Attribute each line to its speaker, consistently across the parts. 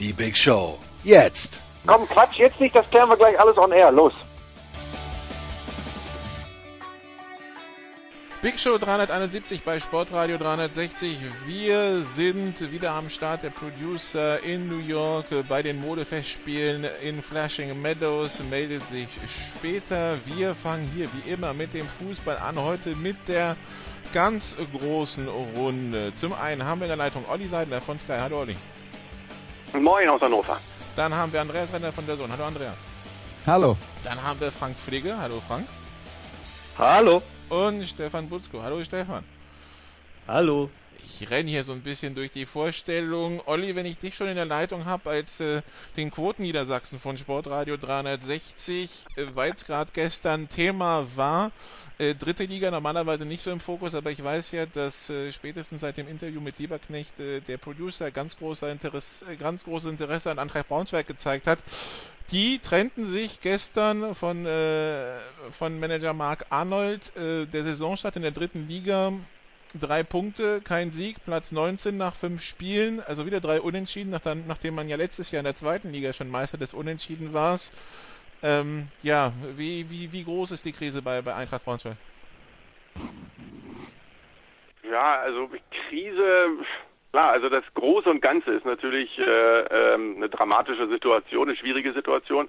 Speaker 1: Die Big Show. Jetzt.
Speaker 2: Komm, Quatsch, jetzt nicht, das klären wir gleich alles on air. Los.
Speaker 3: Big Show 371 bei Sportradio 360. Wir sind wieder am Start. Der Producer in New York äh, bei den Modefestspielen in Flashing Meadows meldet sich später. Wir fangen hier wie immer mit dem Fußball an. Heute mit der ganz großen Runde. Zum einen haben wir in der Leitung Olli Seidler von Sky. Hallo Olli.
Speaker 2: Moin aus Hannover.
Speaker 3: Dann haben wir Andreas Renner von der Sohn. Hallo Andreas.
Speaker 4: Hallo.
Speaker 3: Dann haben wir Frank Pflege. Hallo Frank.
Speaker 5: Hallo.
Speaker 3: Und Stefan Butzko. Hallo Stefan.
Speaker 5: Hallo.
Speaker 3: Ich renne hier so ein bisschen durch die Vorstellung. Olli, wenn ich dich schon in der Leitung habe als äh, den Quoten Niedersachsen von Sportradio 360, äh, weil es gerade gestern Thema war, äh, dritte Liga normalerweise nicht so im Fokus, aber ich weiß ja, dass äh, spätestens seit dem Interview mit Lieberknecht äh, der Producer ganz, großer Interesse, äh, ganz großes Interesse an Eintracht Braunschweig gezeigt hat. Die trennten sich gestern von, äh, von Manager Marc Arnold. Der Saisonstart in der dritten Liga drei Punkte, kein Sieg, Platz 19 nach fünf Spielen, also wieder drei Unentschieden, nach, nachdem man ja letztes Jahr in der zweiten Liga schon Meister des Unentschieden war. Ähm, ja, wie, wie, wie groß ist die Krise bei, bei Eintracht Braunschweig?
Speaker 2: Ja, also Krise, klar, also das Große und Ganze ist natürlich äh, ähm, eine dramatische Situation, eine schwierige Situation.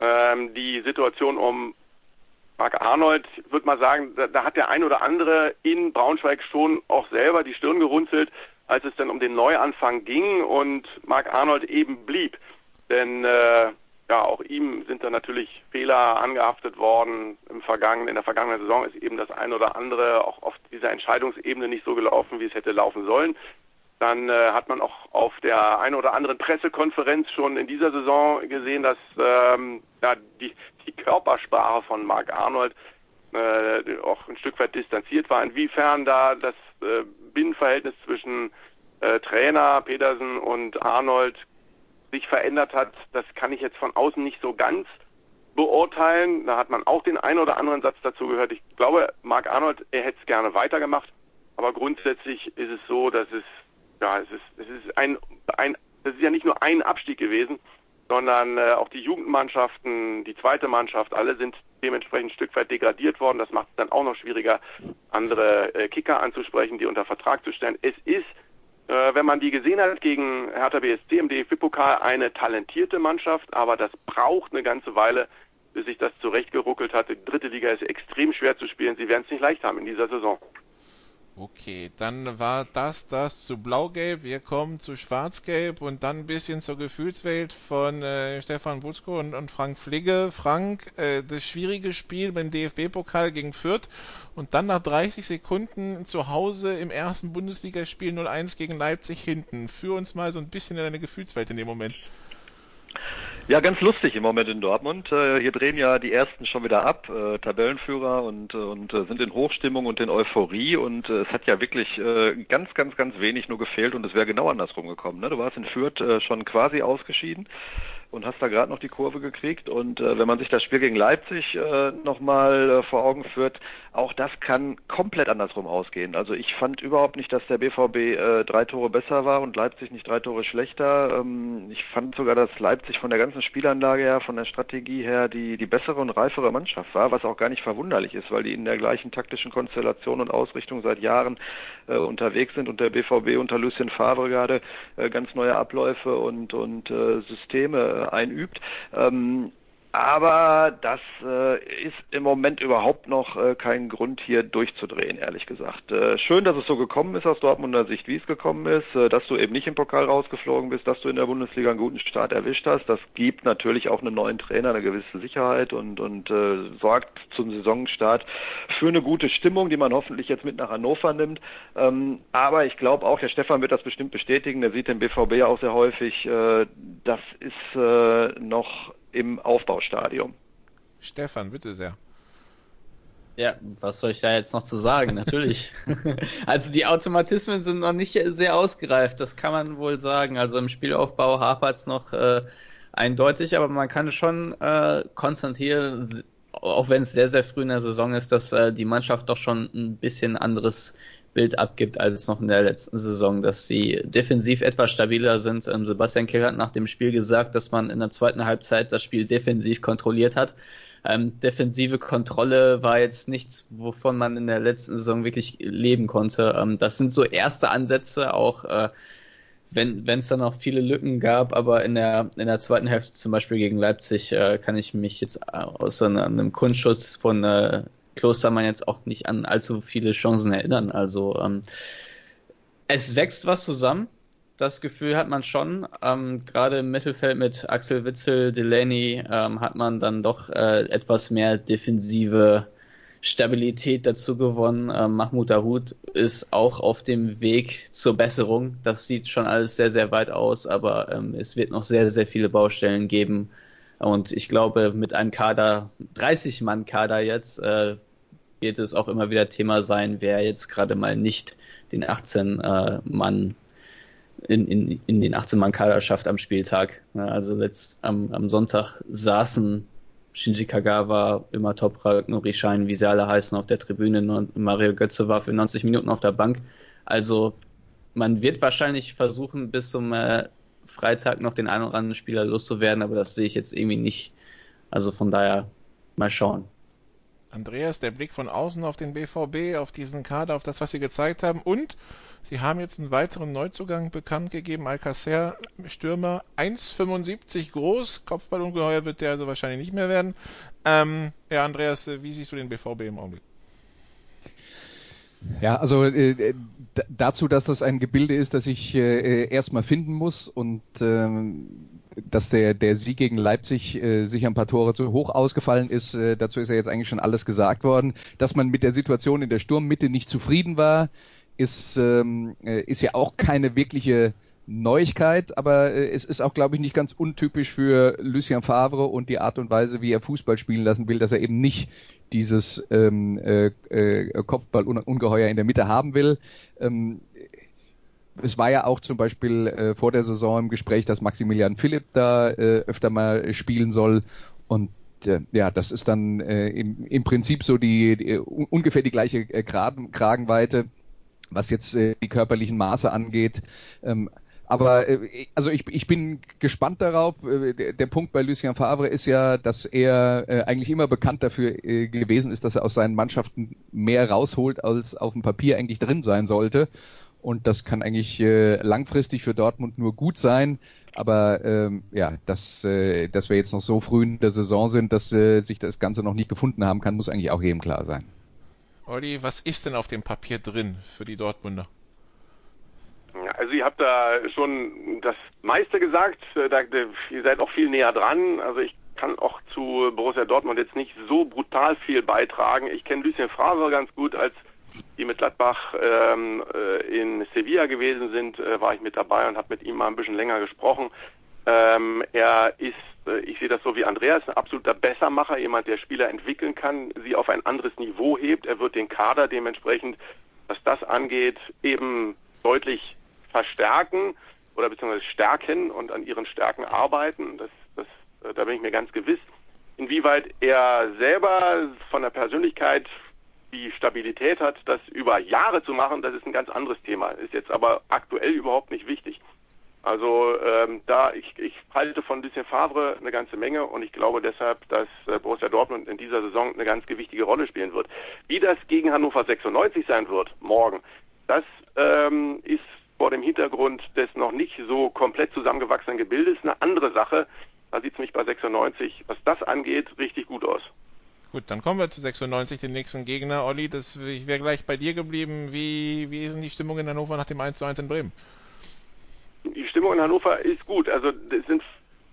Speaker 2: Ähm, die Situation um Marc Arnold, würde mal sagen, da, da hat der ein oder andere in Braunschweig schon auch selber die Stirn gerunzelt, als es dann um den Neuanfang ging und Marc Arnold eben blieb. Denn äh, ja, auch ihm sind da natürlich Fehler angehaftet worden. Im vergangenen, in der vergangenen Saison ist eben das ein oder andere auch auf dieser Entscheidungsebene nicht so gelaufen, wie es hätte laufen sollen. Dann äh, hat man auch auf der einen oder anderen Pressekonferenz schon in dieser Saison gesehen, dass ähm, ja, die, die Körpersprache von Marc Arnold äh, auch ein Stück weit distanziert war. Inwiefern da das äh, Binnenverhältnis zwischen äh, Trainer Petersen und Arnold sich verändert hat, das kann ich jetzt von außen nicht so ganz beurteilen. Da hat man auch den einen oder anderen Satz dazu gehört. Ich glaube, Marc Arnold, er hätte es gerne weitergemacht. Aber grundsätzlich ist es so, dass es, ja, es ist, es ist ein, ein, das ist ja nicht nur ein Abstieg gewesen, sondern äh, auch die Jugendmannschaften, die zweite Mannschaft, alle sind dementsprechend ein Stück weit degradiert worden. Das macht es dann auch noch schwieriger, andere äh, Kicker anzusprechen, die unter Vertrag zu stellen. Es ist wenn man die gesehen hat gegen Hertha BSC im DFB-Pokal, eine talentierte Mannschaft, aber das braucht eine ganze Weile, bis sich das zurechtgeruckelt hat. Die dritte Liga ist extrem schwer zu spielen. Sie werden es nicht leicht haben in dieser Saison.
Speaker 3: Okay, dann war das das zu Blau-Gelb. Wir kommen zu Schwarz-Gelb und dann ein bisschen zur Gefühlswelt von äh, Stefan Butzko und, und Frank Fligge. Frank, äh, das schwierige Spiel beim DFB-Pokal gegen Fürth und dann nach 30 Sekunden zu Hause im ersten Bundesligaspiel 0-1 gegen Leipzig hinten. Führ uns mal so ein bisschen in deine Gefühlswelt in dem Moment.
Speaker 5: Ja, ganz lustig im Moment in Dortmund. Äh, hier drehen ja die ersten schon wieder ab, äh, Tabellenführer und, und äh, sind in Hochstimmung und in Euphorie und äh, es hat ja wirklich äh, ganz, ganz, ganz wenig nur gefehlt und es wäre genau andersrum gekommen. Ne? Du warst in Fürth schon quasi ausgeschieden und hast da gerade noch die Kurve gekriegt. Und äh, wenn man sich das Spiel gegen Leipzig äh, nochmal äh, vor Augen führt, auch das kann komplett andersrum ausgehen. Also ich fand überhaupt nicht, dass der BVB äh, drei Tore besser war und Leipzig nicht drei Tore schlechter. Ähm, ich fand sogar, dass Leipzig von der ganzen Spielanlage her, von der Strategie her die, die bessere und reifere Mannschaft war, was auch gar nicht verwunderlich ist, weil die in der gleichen taktischen Konstellation und Ausrichtung seit Jahren äh, unterwegs sind und der BVB unter Lucien Favre gerade äh, ganz neue Abläufe und, und äh, Systeme einübt. Ähm, Aber das äh, ist im Moment überhaupt noch äh, kein Grund hier durchzudrehen, ehrlich gesagt. Äh, schön, dass es so gekommen ist aus Dortmunder Sicht, wie es gekommen ist, äh, dass du eben nicht im Pokal rausgeflogen bist, dass du in der Bundesliga einen guten Start erwischt hast. Das gibt natürlich auch einem neuen Trainer eine gewisse Sicherheit und, und äh, sorgt zum Saisonstart für eine gute Stimmung, die man hoffentlich jetzt mit nach Hannover nimmt. Ähm, aber ich glaube auch, der Stefan wird das bestimmt bestätigen, der sieht den BVB auch sehr häufig. Äh, das ist äh, noch im Aufbaustadium.
Speaker 3: Stefan, bitte sehr.
Speaker 6: Ja, was soll ich da jetzt noch zu sagen? Natürlich. also die Automatismen sind noch nicht sehr ausgereift, das kann man wohl sagen. Also im Spielaufbau hapert es noch äh, eindeutig, aber man kann schon äh, konstatieren, auch wenn es sehr, sehr früh in der Saison ist, dass äh, die Mannschaft doch schon ein bisschen anderes Bild abgibt als noch in der letzten Saison, dass sie defensiv etwas stabiler sind. Ähm, Sebastian Kehl hat nach dem Spiel gesagt, dass man in der zweiten Halbzeit das Spiel defensiv kontrolliert hat. Ähm, defensive Kontrolle war jetzt nichts, wovon man in der letzten Saison wirklich leben konnte. Ähm, das sind so erste Ansätze, auch äh, wenn es dann noch viele Lücken gab, aber in der in der zweiten Hälfte zum Beispiel gegen Leipzig äh, kann ich mich jetzt außer einem Kunstschuss von äh, Klostermann jetzt auch nicht an allzu viele Chancen erinnern. Also ähm, es wächst was zusammen. Das Gefühl hat man schon. Ähm, Gerade im Mittelfeld mit Axel Witzel, Delaney ähm, hat man dann doch äh, etwas mehr defensive Stabilität dazu gewonnen. Ähm, Mahmoud Dahoud ist auch auf dem Weg zur Besserung. Das sieht schon alles sehr, sehr weit aus, aber ähm, es wird noch sehr, sehr viele Baustellen geben. Und ich glaube, mit einem Kader, 30-Mann-Kader jetzt, äh, wird es auch immer wieder Thema sein, wer jetzt gerade mal nicht den 18-Mann äh, in, in, in den 18-Mann-Kader schafft am Spieltag. Also letzt am, am Sonntag saßen Shinji Kagawa, immer Toprak, Nuri Schein, wie sie alle heißen, auf der Tribüne und Mario Götze war für 90 Minuten auf der Bank. Also man wird wahrscheinlich versuchen, bis zum äh, Freitag noch den einen oder anderen Spieler loszuwerden, aber das sehe ich jetzt irgendwie nicht. Also von daher mal schauen.
Speaker 3: Andreas, der Blick von außen auf den BVB, auf diesen Kader, auf das, was Sie gezeigt haben. Und Sie haben jetzt einen weiteren Neuzugang bekannt gegeben. Alcacer, Stürmer, 1,75 groß. Kopfballungeheuer wird der also wahrscheinlich nicht mehr werden. Ähm, ja, Andreas, wie siehst du den BVB im Augenblick?
Speaker 4: Ja, also äh, dazu, dass das ein Gebilde ist, das ich äh, erstmal finden muss und ähm, dass der, der Sieg gegen Leipzig äh, sicher ein paar Tore zu hoch ausgefallen ist, äh, dazu ist ja jetzt eigentlich schon alles gesagt worden. Dass man mit der Situation in der Sturmmitte nicht zufrieden war, ist, ähm, äh, ist ja auch keine wirkliche Neuigkeit, aber äh, es ist auch, glaube ich, nicht ganz untypisch für Lucien Favre und die Art und Weise, wie er Fußball spielen lassen will, dass er eben nicht dieses ähm, äh, äh, Kopfballungeheuer in der Mitte haben will. Ähm, es war ja auch zum Beispiel äh, vor der Saison im Gespräch, dass Maximilian Philipp da äh, öfter mal spielen soll und äh, ja, das ist dann äh, im, im Prinzip so die, die ungefähr die gleiche äh, Kragenweite, was jetzt äh, die körperlichen Maße angeht. Ähm, aber äh, also ich, ich bin gespannt darauf. Äh, der, der Punkt bei Lucien Favre ist ja, dass er äh, eigentlich immer bekannt dafür äh, gewesen ist, dass er aus seinen Mannschaften mehr rausholt, als auf dem Papier eigentlich drin sein sollte. Und das kann eigentlich äh, langfristig für Dortmund nur gut sein. Aber ähm, ja, dass, äh, dass wir jetzt noch so früh in der Saison sind, dass äh, sich das Ganze noch nicht gefunden haben kann, muss eigentlich auch jedem klar sein.
Speaker 3: Olli, was ist denn auf dem Papier drin für die Dortmunder?
Speaker 2: Also ihr habt da schon das meiste gesagt. Äh, da, ihr seid auch viel näher dran. Also ich kann auch zu Borussia Dortmund jetzt nicht so brutal viel beitragen. Ich kenne Lucien Favre ganz gut, als die mit Gladbach ähm, äh, in Sevilla gewesen sind, äh, war ich mit dabei und habe mit ihm mal ein bisschen länger gesprochen. Ähm, er ist, äh, ich sehe das so wie Andreas, ein absoluter Bessermacher, jemand, der Spieler entwickeln kann, sie auf ein anderes Niveau hebt. Er wird den Kader dementsprechend, was das angeht, eben deutlich verstärken oder beziehungsweise stärken und an ihren Stärken arbeiten. Das, das, äh, da bin ich mir ganz gewiss. Inwieweit er selber von der Persönlichkeit die Stabilität hat, das über Jahre zu machen, das ist ein ganz anderes Thema. Ist jetzt aber aktuell überhaupt nicht wichtig. Also ähm, da ich, ich halte von Lucien Favre eine ganze Menge und ich glaube deshalb, dass äh, Borussia Dortmund in dieser Saison eine ganz gewichtige Rolle spielen wird. Wie das gegen Hannover 96 sein wird morgen, das ähm, ist vor dem Hintergrund des noch nicht so komplett zusammengewachsenen Gebildes eine andere Sache. Da sieht es mich bei 96, was das angeht, richtig gut aus.
Speaker 3: Gut, dann kommen wir zu 96, den nächsten Gegner. Olli, das, ich wäre gleich bei dir geblieben. Wie, wie ist denn die Stimmung in Hannover nach dem 1 zu 1 in Bremen?
Speaker 2: Die Stimmung in Hannover ist gut. Also das, sind,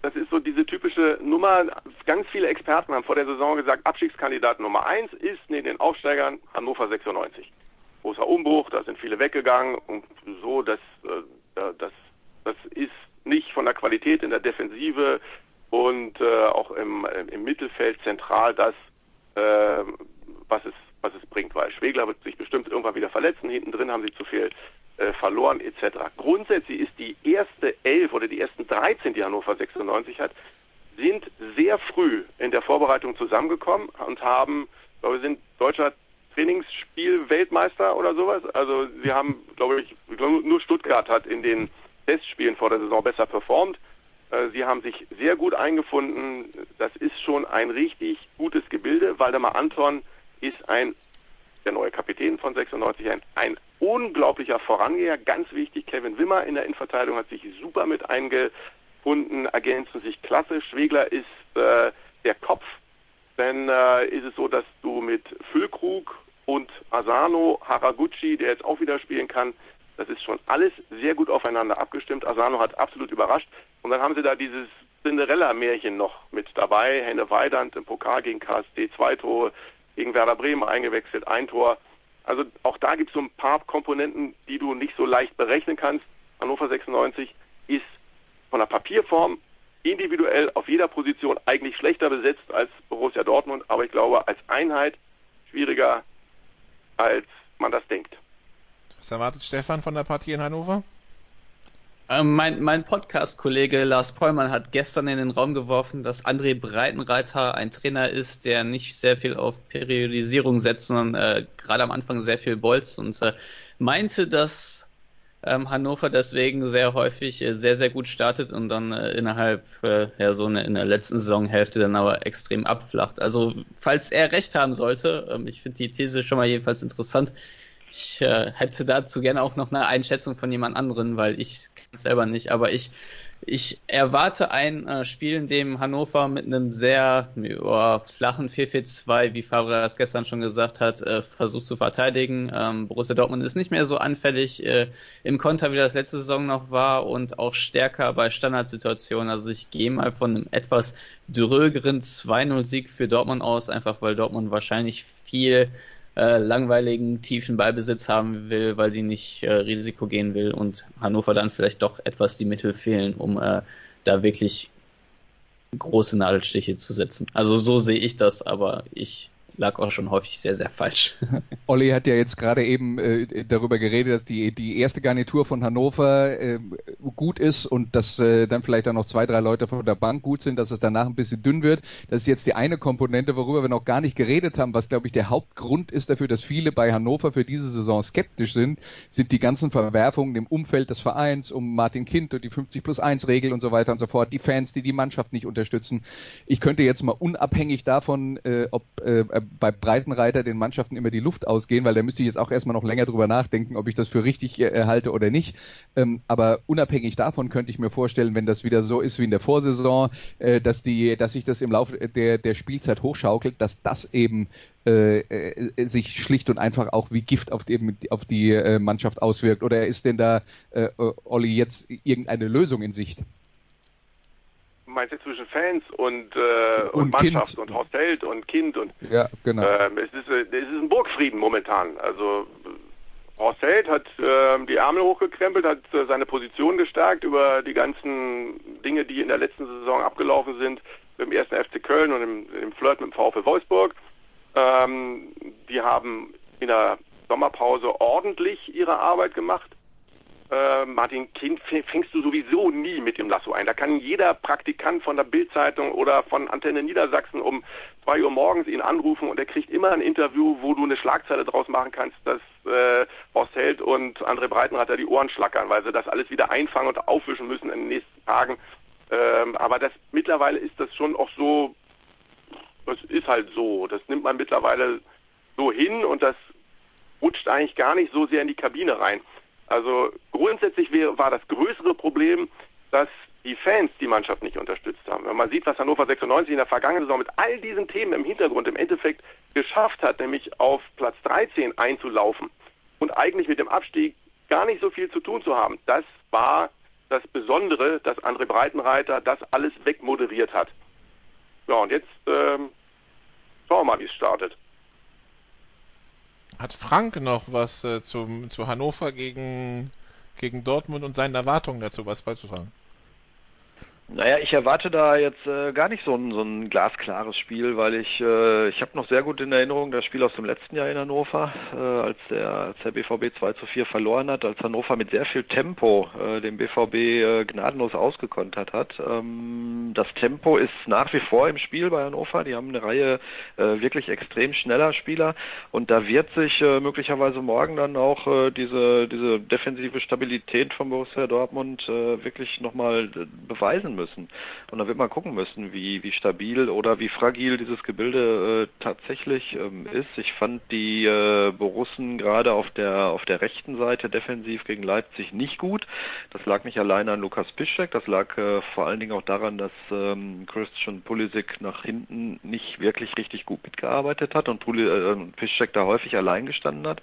Speaker 2: das ist so diese typische Nummer. Ganz viele Experten haben vor der Saison gesagt, Abstiegskandidat Nummer 1 ist neben den Aufsteigern Hannover 96. Großer Umbruch, da sind viele weggegangen und so, das, äh, das, das ist nicht von der Qualität in der Defensive und äh, auch im, im Mittelfeld zentral das, äh, was, es, was es bringt, weil Schwegler wird sich bestimmt irgendwann wieder verletzen, hinten drin haben sie zu viel äh, verloren etc. Grundsätzlich ist die erste Elf oder die ersten 13, die Hannover 96 hat, sind sehr früh in der Vorbereitung zusammengekommen und haben, glaube ich, sind deutscher Trainingsspiel-Weltmeister oder sowas. Also sie haben, glaube ich, nur Stuttgart hat in den Testspielen vor der Saison besser performt. Äh, sie haben sich sehr gut eingefunden. Das ist schon ein richtig gutes Gebilde. Waldemar Anton ist ein, der neue Kapitän von 96, ein, ein unglaublicher Vorangeher. Ganz wichtig, Kevin Wimmer in der Innenverteidigung hat sich super mit eingefunden, ergänzen sich klasse. Schwegler ist äh, der Kopf. Dann äh, ist es so, dass du mit Füllkrug und Asano, Haraguchi, der jetzt auch wieder spielen kann, das ist schon alles sehr gut aufeinander abgestimmt. Asano hat absolut überrascht. Und dann haben sie da dieses Cinderella-Märchen noch mit dabei. Henne Weidand im Pokal gegen KSD zwei Tore, gegen Werder Bremen eingewechselt, ein Tor. Also auch da gibt es so ein paar Komponenten, die du nicht so leicht berechnen kannst. Hannover 96 ist von der Papierform individuell auf jeder Position eigentlich schlechter besetzt als Borussia Dortmund, aber ich glaube als Einheit schwieriger, als man das denkt.
Speaker 3: Was erwartet Stefan von der Partie in Hannover?
Speaker 6: Ähm, mein mein Podcast-Kollege Lars Pollmann hat gestern in den Raum geworfen, dass André Breitenreiter ein Trainer ist, der nicht sehr viel auf Periodisierung setzt, sondern äh, gerade am Anfang sehr viel bolzt und äh, meinte, dass ähm, Hannover deswegen sehr häufig äh, sehr, sehr gut startet und dann äh, innerhalb äh, ja so eine, in der letzten Saisonhälfte dann aber extrem abflacht. Also falls er recht haben sollte, ähm, ich finde die These schon mal jedenfalls interessant, ich äh, hätte dazu gerne auch noch eine Einschätzung von jemand anderen, weil ich selber nicht. Aber ich, ich erwarte ein äh, Spiel, in dem Hannover mit einem sehr oh, flachen 4-4-2, wie Favre das gestern schon gesagt hat, äh, versucht zu verteidigen. Ähm, Borussia Dortmund ist nicht mehr so anfällig äh, im Konter, wie das letzte Saison noch war und auch stärker bei Standardsituationen. Also ich gehe mal von einem etwas drögeren 2-0-Sieg für Dortmund aus, einfach weil Dortmund wahrscheinlich viel äh, langweiligen, tiefen Ballbesitz haben will, weil sie nicht äh, Risiko gehen will und Hannover dann vielleicht doch etwas die Mittel fehlen, um äh, da wirklich große Nadelstiche zu setzen. Also so sehe ich das, aber ich lag auch schon häufig sehr, sehr falsch.
Speaker 4: Olli hat ja jetzt gerade eben äh, darüber geredet, dass die, die erste Garnitur von Hannover äh, gut ist und dass äh, dann vielleicht auch noch zwei, drei Leute von der Bank gut sind, dass es danach ein bisschen dünn wird. Das ist jetzt die eine Komponente, worüber wir noch gar nicht geredet haben, was, glaube ich, der Hauptgrund ist dafür, dass viele bei Hannover für diese Saison skeptisch sind, sind die ganzen Verwerfungen im Umfeld des Vereins um Martin Kind und die 50 plus 1 Regel und so weiter und so fort, die Fans, die die Mannschaft nicht unterstützen. Ich könnte jetzt mal unabhängig davon, äh, ob äh, bei Breitenreiter den Mannschaften immer die Luft ausgehen, weil da müsste ich jetzt auch erstmal noch länger drüber nachdenken, ob ich das für richtig äh, halte oder nicht. Ähm, aber unabhängig davon könnte ich mir vorstellen, wenn das wieder so ist wie in der Vorsaison, äh, dass die, dass sich das im Laufe der, der Spielzeit hochschaukelt, dass das eben äh, äh sich schlicht und einfach auch wie Gift auf die, auf die äh, Mannschaft auswirkt. Oder ist denn da, Olli, jetzt irgendeine Lösung in Sicht?
Speaker 2: Meinst du zwischen Fans und, äh, und, und Mannschaft kind. und Horst Held und Kind und
Speaker 4: ja, genau.
Speaker 2: Ähm, es, ist, es ist ein Burgfrieden momentan. Also Horst Held hat äh, die Ärmel hochgekrempelt, hat äh, seine Position gestärkt über die ganzen Dinge, die in der letzten Saison abgelaufen sind im ersten FC Köln und im, im Flirt mit dem VfL Wolfsburg. Ähm, die haben in der Sommerpause ordentlich ihre Arbeit gemacht äh, Martin Kind fängst du sowieso nie mit dem Lasso ein. Da kann jeder Praktikant von der Bildzeitung oder von Antenne Niedersachsen um zwei Uhr morgens ihn anrufen und er kriegt immer ein Interview, wo du eine Schlagzeile draus machen kannst, dass äh, Horst Held und André Breitenreiter die Ohren schlackern, weil sie das alles wieder einfangen und aufwischen müssen in den nächsten Tagen. Ähm, aber das mittlerweile ist das schon auch so, das ist halt so. Das nimmt man mittlerweile so hin und das rutscht eigentlich gar nicht so sehr in die Kabine rein. Also grundsätzlich war das größere Problem, dass die Fans die Mannschaft nicht unterstützt haben. Wenn man sieht, was Hannover 96 in der vergangenen Saison mit all diesen Themen im Hintergrund im Endeffekt geschafft hat, nämlich auf Platz 13 einzulaufen und eigentlich mit dem Abstieg gar nicht so viel zu tun zu haben, das war das Besondere, dass André Breitenreiter das alles wegmoderiert hat. Ja, und jetzt ähm, schauen wir mal, wie es startet.
Speaker 3: Hat Frank noch was äh, zum, zu Hannover gegen, gegen Dortmund und seinen Erwartungen dazu was beizutragen?
Speaker 5: Naja, ich erwarte da jetzt äh, gar nicht so ein, so ein glasklares Spiel, weil ich äh, ich habe noch sehr gut in Erinnerung das Spiel aus dem letzten Jahr in Hannover, äh, als der als der BVB 2 zu 4 verloren hat, als Hannover mit sehr viel Tempo äh, den BVB äh, gnadenlos ausgekontert hat. Ähm, das Tempo ist nach wie vor im Spiel bei Hannover. Die haben eine Reihe äh, wirklich extrem schneller Spieler und da wird sich äh, möglicherweise morgen dann auch äh, diese diese defensive Stabilität von Borussia Dortmund äh, wirklich nochmal beweisen müssen. Und dann wird man gucken müssen, wie, wie stabil oder wie fragil dieses Gebilde äh, tatsächlich ähm, ist. Ich fand die äh, Borussen gerade auf der, auf der rechten Seite defensiv gegen Leipzig nicht gut. Das lag nicht alleine an Lukas Piszczek, das lag äh, vor allen Dingen auch daran, dass ähm, Christian Pulisic nach hinten nicht wirklich richtig gut mitgearbeitet hat und Puli, äh, Piszczek da häufig allein gestanden hat.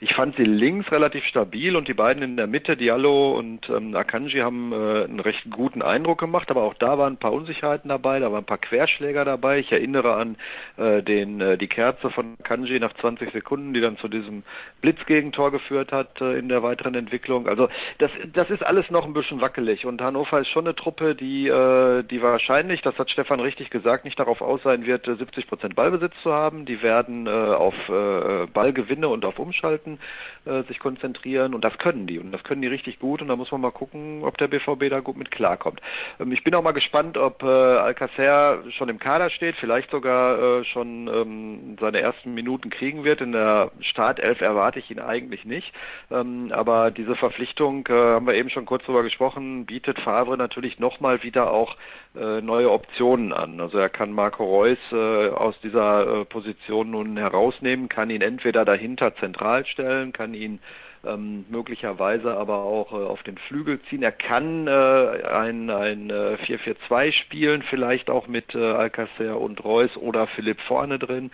Speaker 5: Ich fand sie links relativ stabil und die beiden in der Mitte, Diallo und ähm, Akanji, haben äh, einen recht guten Eindruck gemacht gemacht, aber auch da waren ein paar Unsicherheiten dabei, da waren ein paar Querschläger dabei. Ich erinnere an äh, den äh, die Kerze von Kanji nach 20 Sekunden, die dann zu diesem Blitzgegentor geführt hat äh, in der weiteren Entwicklung. Also das das ist alles noch ein bisschen wackelig und Hannover ist schon eine Truppe, die äh, die wahrscheinlich, das hat Stefan richtig gesagt, nicht darauf aus sein wird, 70 Prozent Ballbesitz zu haben. Die werden äh, auf äh, Ballgewinne und auf Umschalten äh, sich konzentrieren und das können die und das können die richtig gut und da muss man mal gucken, ob der BVB da gut mit klarkommt. Ähm, ich bin auch mal gespannt, ob äh, Alcacer schon im Kader steht, vielleicht sogar äh, schon ähm, seine ersten Minuten kriegen wird. In der Startelf erwarte ich ihn eigentlich nicht. Ähm, aber diese Verpflichtung, äh, haben wir eben schon kurz darüber gesprochen, bietet Favre natürlich nochmal wieder auch äh, neue Optionen an. Also er kann Marco Reus äh, aus dieser äh, Position nun herausnehmen, kann ihn entweder dahinter zentral stellen, kann ihn ähm, möglicherweise aber auch äh, auf den Flügel ziehen. Er kann äh, ein, ein äh, 4-4-2 spielen, vielleicht auch mit äh, Alcacer und Reus oder Philipp vorne drin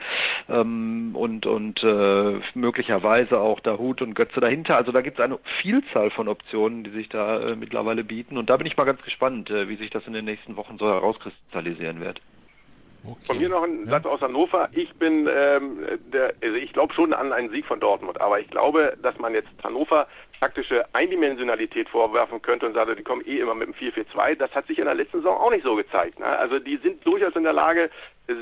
Speaker 5: ähm, und, und äh, möglicherweise auch Dahut und Götze dahinter. Also da gibt es eine Vielzahl von Optionen, die sich da äh, mittlerweile bieten und da bin ich mal ganz gespannt, äh, wie sich das in den nächsten Wochen so herauskristallisieren wird.
Speaker 2: Okay. Von mir noch ein ja. Satz aus Hannover. Ich bin, ähm, der, also ich glaube schon an einen Sieg von Dortmund, aber ich glaube, dass man jetzt Hannover taktische Eindimensionalität vorwerfen könnte und sagt, die kommen eh immer mit dem 4-4-2. Das hat sich in der letzten Saison auch nicht so gezeigt. Ne? Also die sind durchaus in der Lage,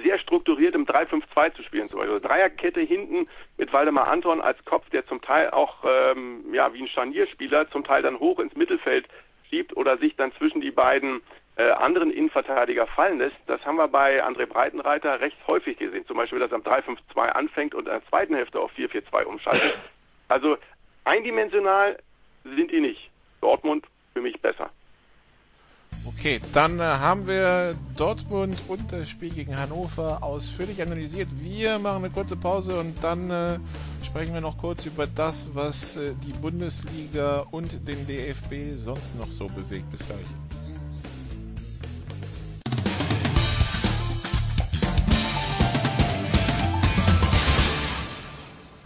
Speaker 2: sehr strukturiert im 3-5-2 zu spielen. Zum Beispiel also Dreierkette hinten mit Waldemar Anton als Kopf, der zum Teil auch ähm, ja wie ein Scharnierspieler zum Teil dann hoch ins Mittelfeld schiebt oder sich dann zwischen die beiden äh, anderen Innenverteidiger fallen lässt. Das haben wir bei André Breitenreiter recht häufig gesehen. Zum Beispiel, dass er am 3-5-2 anfängt und in der zweiten Hälfte auf 4-4-2 umschaltet. Also eindimensional sind die nicht. Dortmund für mich besser.
Speaker 3: Okay, dann äh, haben wir Dortmund und das Spiel gegen Hannover ausführlich analysiert. Wir machen eine kurze Pause und dann äh, sprechen wir noch kurz über das, was äh, die Bundesliga und den DFB sonst noch so bewegt. Bis gleich.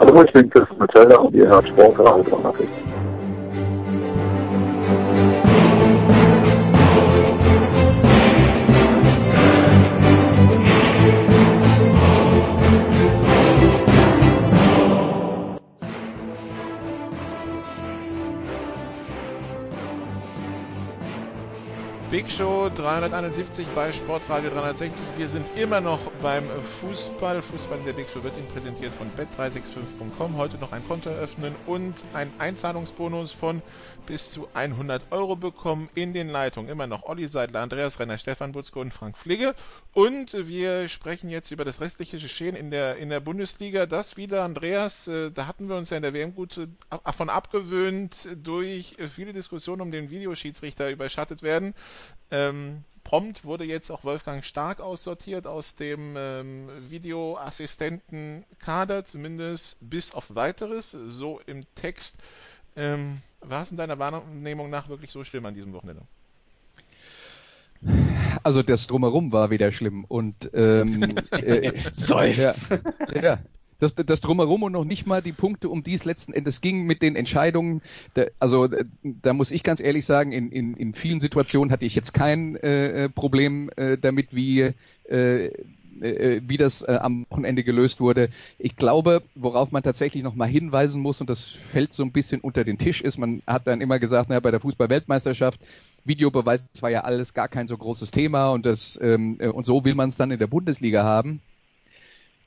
Speaker 7: Hallo, ich bin Chris Metzelder und ihr hört Sportradio Nachrichten.
Speaker 3: Big Show 371 bei Sportradio 360. Wir sind immer noch beim Fußball. Fußball in der Big Show wird Ihnen präsentiert von bet365.com. Heute noch ein Konto eröffnen und ein Einzahlungsbonus von bis zu 100 Euro bekommen. In den Leitungen immer noch Olli Seidler, Andreas Renner, Stefan Butzko und Frank Fligge. Und wir sprechen jetzt über das restliche Geschehen in der, in der Bundesliga. Das wieder, Andreas, äh, da hatten wir uns ja in der WM gut davon abgewöhnt, durch viele Diskussionen um den Videoschiedsrichter überschattet werden. Ähm, prompt wurde jetzt auch Wolfgang Stark aussortiert aus dem ähm, Videoassistentenkader, zumindest bis auf weiteres, so im Text. Ähm, war es in deiner Wahrnehmung nach wirklich so schlimm an diesem Wochenende?
Speaker 4: Also das drumherum war wieder schlimm und ähm,
Speaker 6: äh.
Speaker 4: Ja, ja, das, das drumherum und noch nicht mal die Punkte, um die es letzten Endes ging mit den Entscheidungen. Da, also da muss ich ganz ehrlich sagen, in, in, in vielen Situationen hatte ich jetzt kein äh, Problem äh, damit, wie äh, äh, wie das äh, am Wochenende gelöst wurde. Ich glaube, worauf man tatsächlich noch mal hinweisen muss, und das fällt so ein bisschen unter den Tisch, ist, man hat dann immer gesagt, naja, bei der Fußball-Weltmeisterschaft, Videobeweis war ja alles gar kein so großes Thema und das ähm, äh, und so will man es dann in der Bundesliga haben.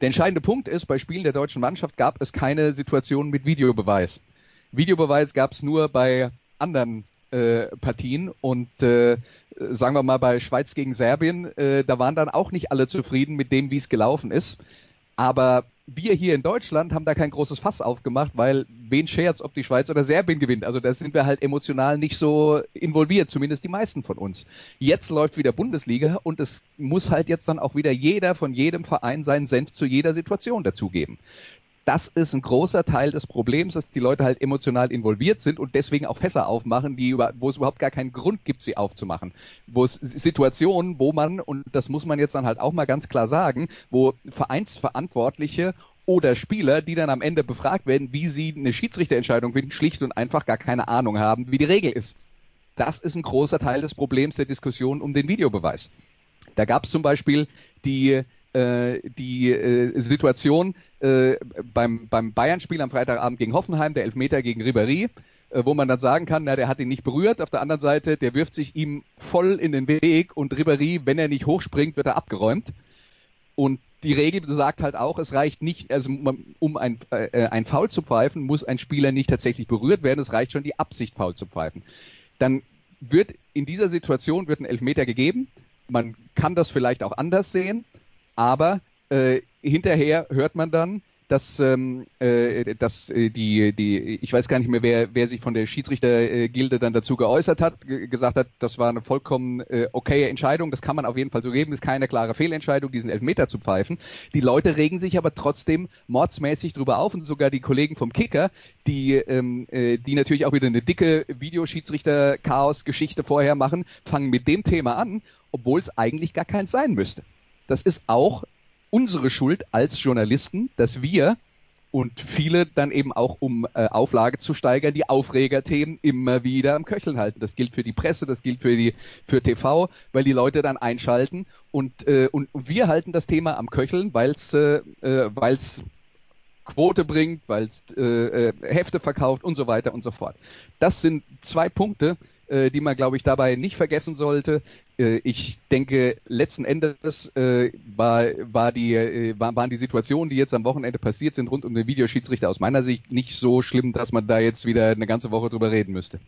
Speaker 4: Der entscheidende Punkt ist, bei Spielen der deutschen Mannschaft gab es keine Situation mit Videobeweis. Videobeweis gab es nur bei anderen äh, Partien und äh, sagen wir mal bei Schweiz gegen Serbien, äh, da waren dann auch nicht alle zufrieden mit dem, wie es gelaufen ist. Aber wir hier in Deutschland haben da kein großes Fass aufgemacht, weil wen scherzt, ob die Schweiz oder Serbien gewinnt. Also da sind wir halt emotional nicht so involviert, zumindest die meisten von uns. Jetzt läuft wieder Bundesliga und es muss halt jetzt dann auch wieder jeder von jedem Verein seinen Senf zu jeder Situation dazugeben das ist ein großer Teil des Problems, dass die Leute halt emotional involviert sind und deswegen auch Fässer aufmachen, die, wo es überhaupt gar keinen Grund gibt, sie aufzumachen. Wo es Situationen, wo man, und das muss man jetzt dann halt auch mal ganz klar sagen, wo Vereinsverantwortliche oder Spieler, die dann am Ende befragt werden, wie sie eine Schiedsrichterentscheidung finden, schlicht und einfach gar keine Ahnung haben, wie die Regel ist. Das ist ein großer Teil des Problems der Diskussion um den Videobeweis. Da gab es zum Beispiel die die äh, Situation äh, beim, beim Bayern-Spiel am Freitagabend gegen Hoffenheim, der Elfmeter gegen Ribéry, äh, wo man dann sagen kann, na, der hat ihn nicht berührt. Auf der anderen Seite, der wirft sich ihm voll in den Weg und Ribéry, wenn er nicht hochspringt, wird er abgeräumt. Und die Regel sagt halt auch, es reicht nicht, also um ein, äh, ein Foul zu pfeifen, muss ein Spieler nicht tatsächlich berührt werden, es reicht schon die Absicht, Foul zu pfeifen. Dann wird in dieser Situation wird ein Elfmeter gegeben. Man kann das vielleicht auch anders sehen, aber äh, hinterher hört man dann, dass, ähm, äh, dass äh, die, die, ich weiß gar nicht mehr, wer, wer sich von der Schiedsrichtergilde dann dazu geäußert hat, gesagt hat, das war eine vollkommen äh, okaye Entscheidung, das kann man auf jeden Fall so geben, ist keine klare Fehlentscheidung, diesen Elfmeter zu pfeifen. Die Leute regen sich aber trotzdem mordsmäßig drüber auf. Und sogar die Kollegen vom Kicker, die, ähm, äh, die natürlich auch wieder eine dicke Videoschiedsrichter-Chaos-Geschichte vorher machen, fangen mit dem Thema an, obwohl es eigentlich gar keins sein müsste das ist auch unsere Schuld als Journalisten, dass wir und viele dann eben auch, um äh, Auflage zu steigern, die Aufregerthemen immer wieder am Köcheln halten. Das gilt für die Presse, das gilt für die für TV, weil die Leute dann einschalten und äh, und wir halten das Thema am Köcheln, weil es äh, äh weil's Quote bringt, weil es äh, äh, Hefte verkauft und so weiter und so fort. Das sind zwei Punkte, äh, die man, glaube ich, dabei nicht vergessen sollte. Äh, ich denke, letzten Endes äh, war, war die, äh, war, waren die Situationen, die jetzt am Wochenende passiert sind, rund um den Videoschiedsrichter aus meiner Sicht nicht so schlimm, dass man da jetzt wieder eine ganze Woche drüber reden müsste.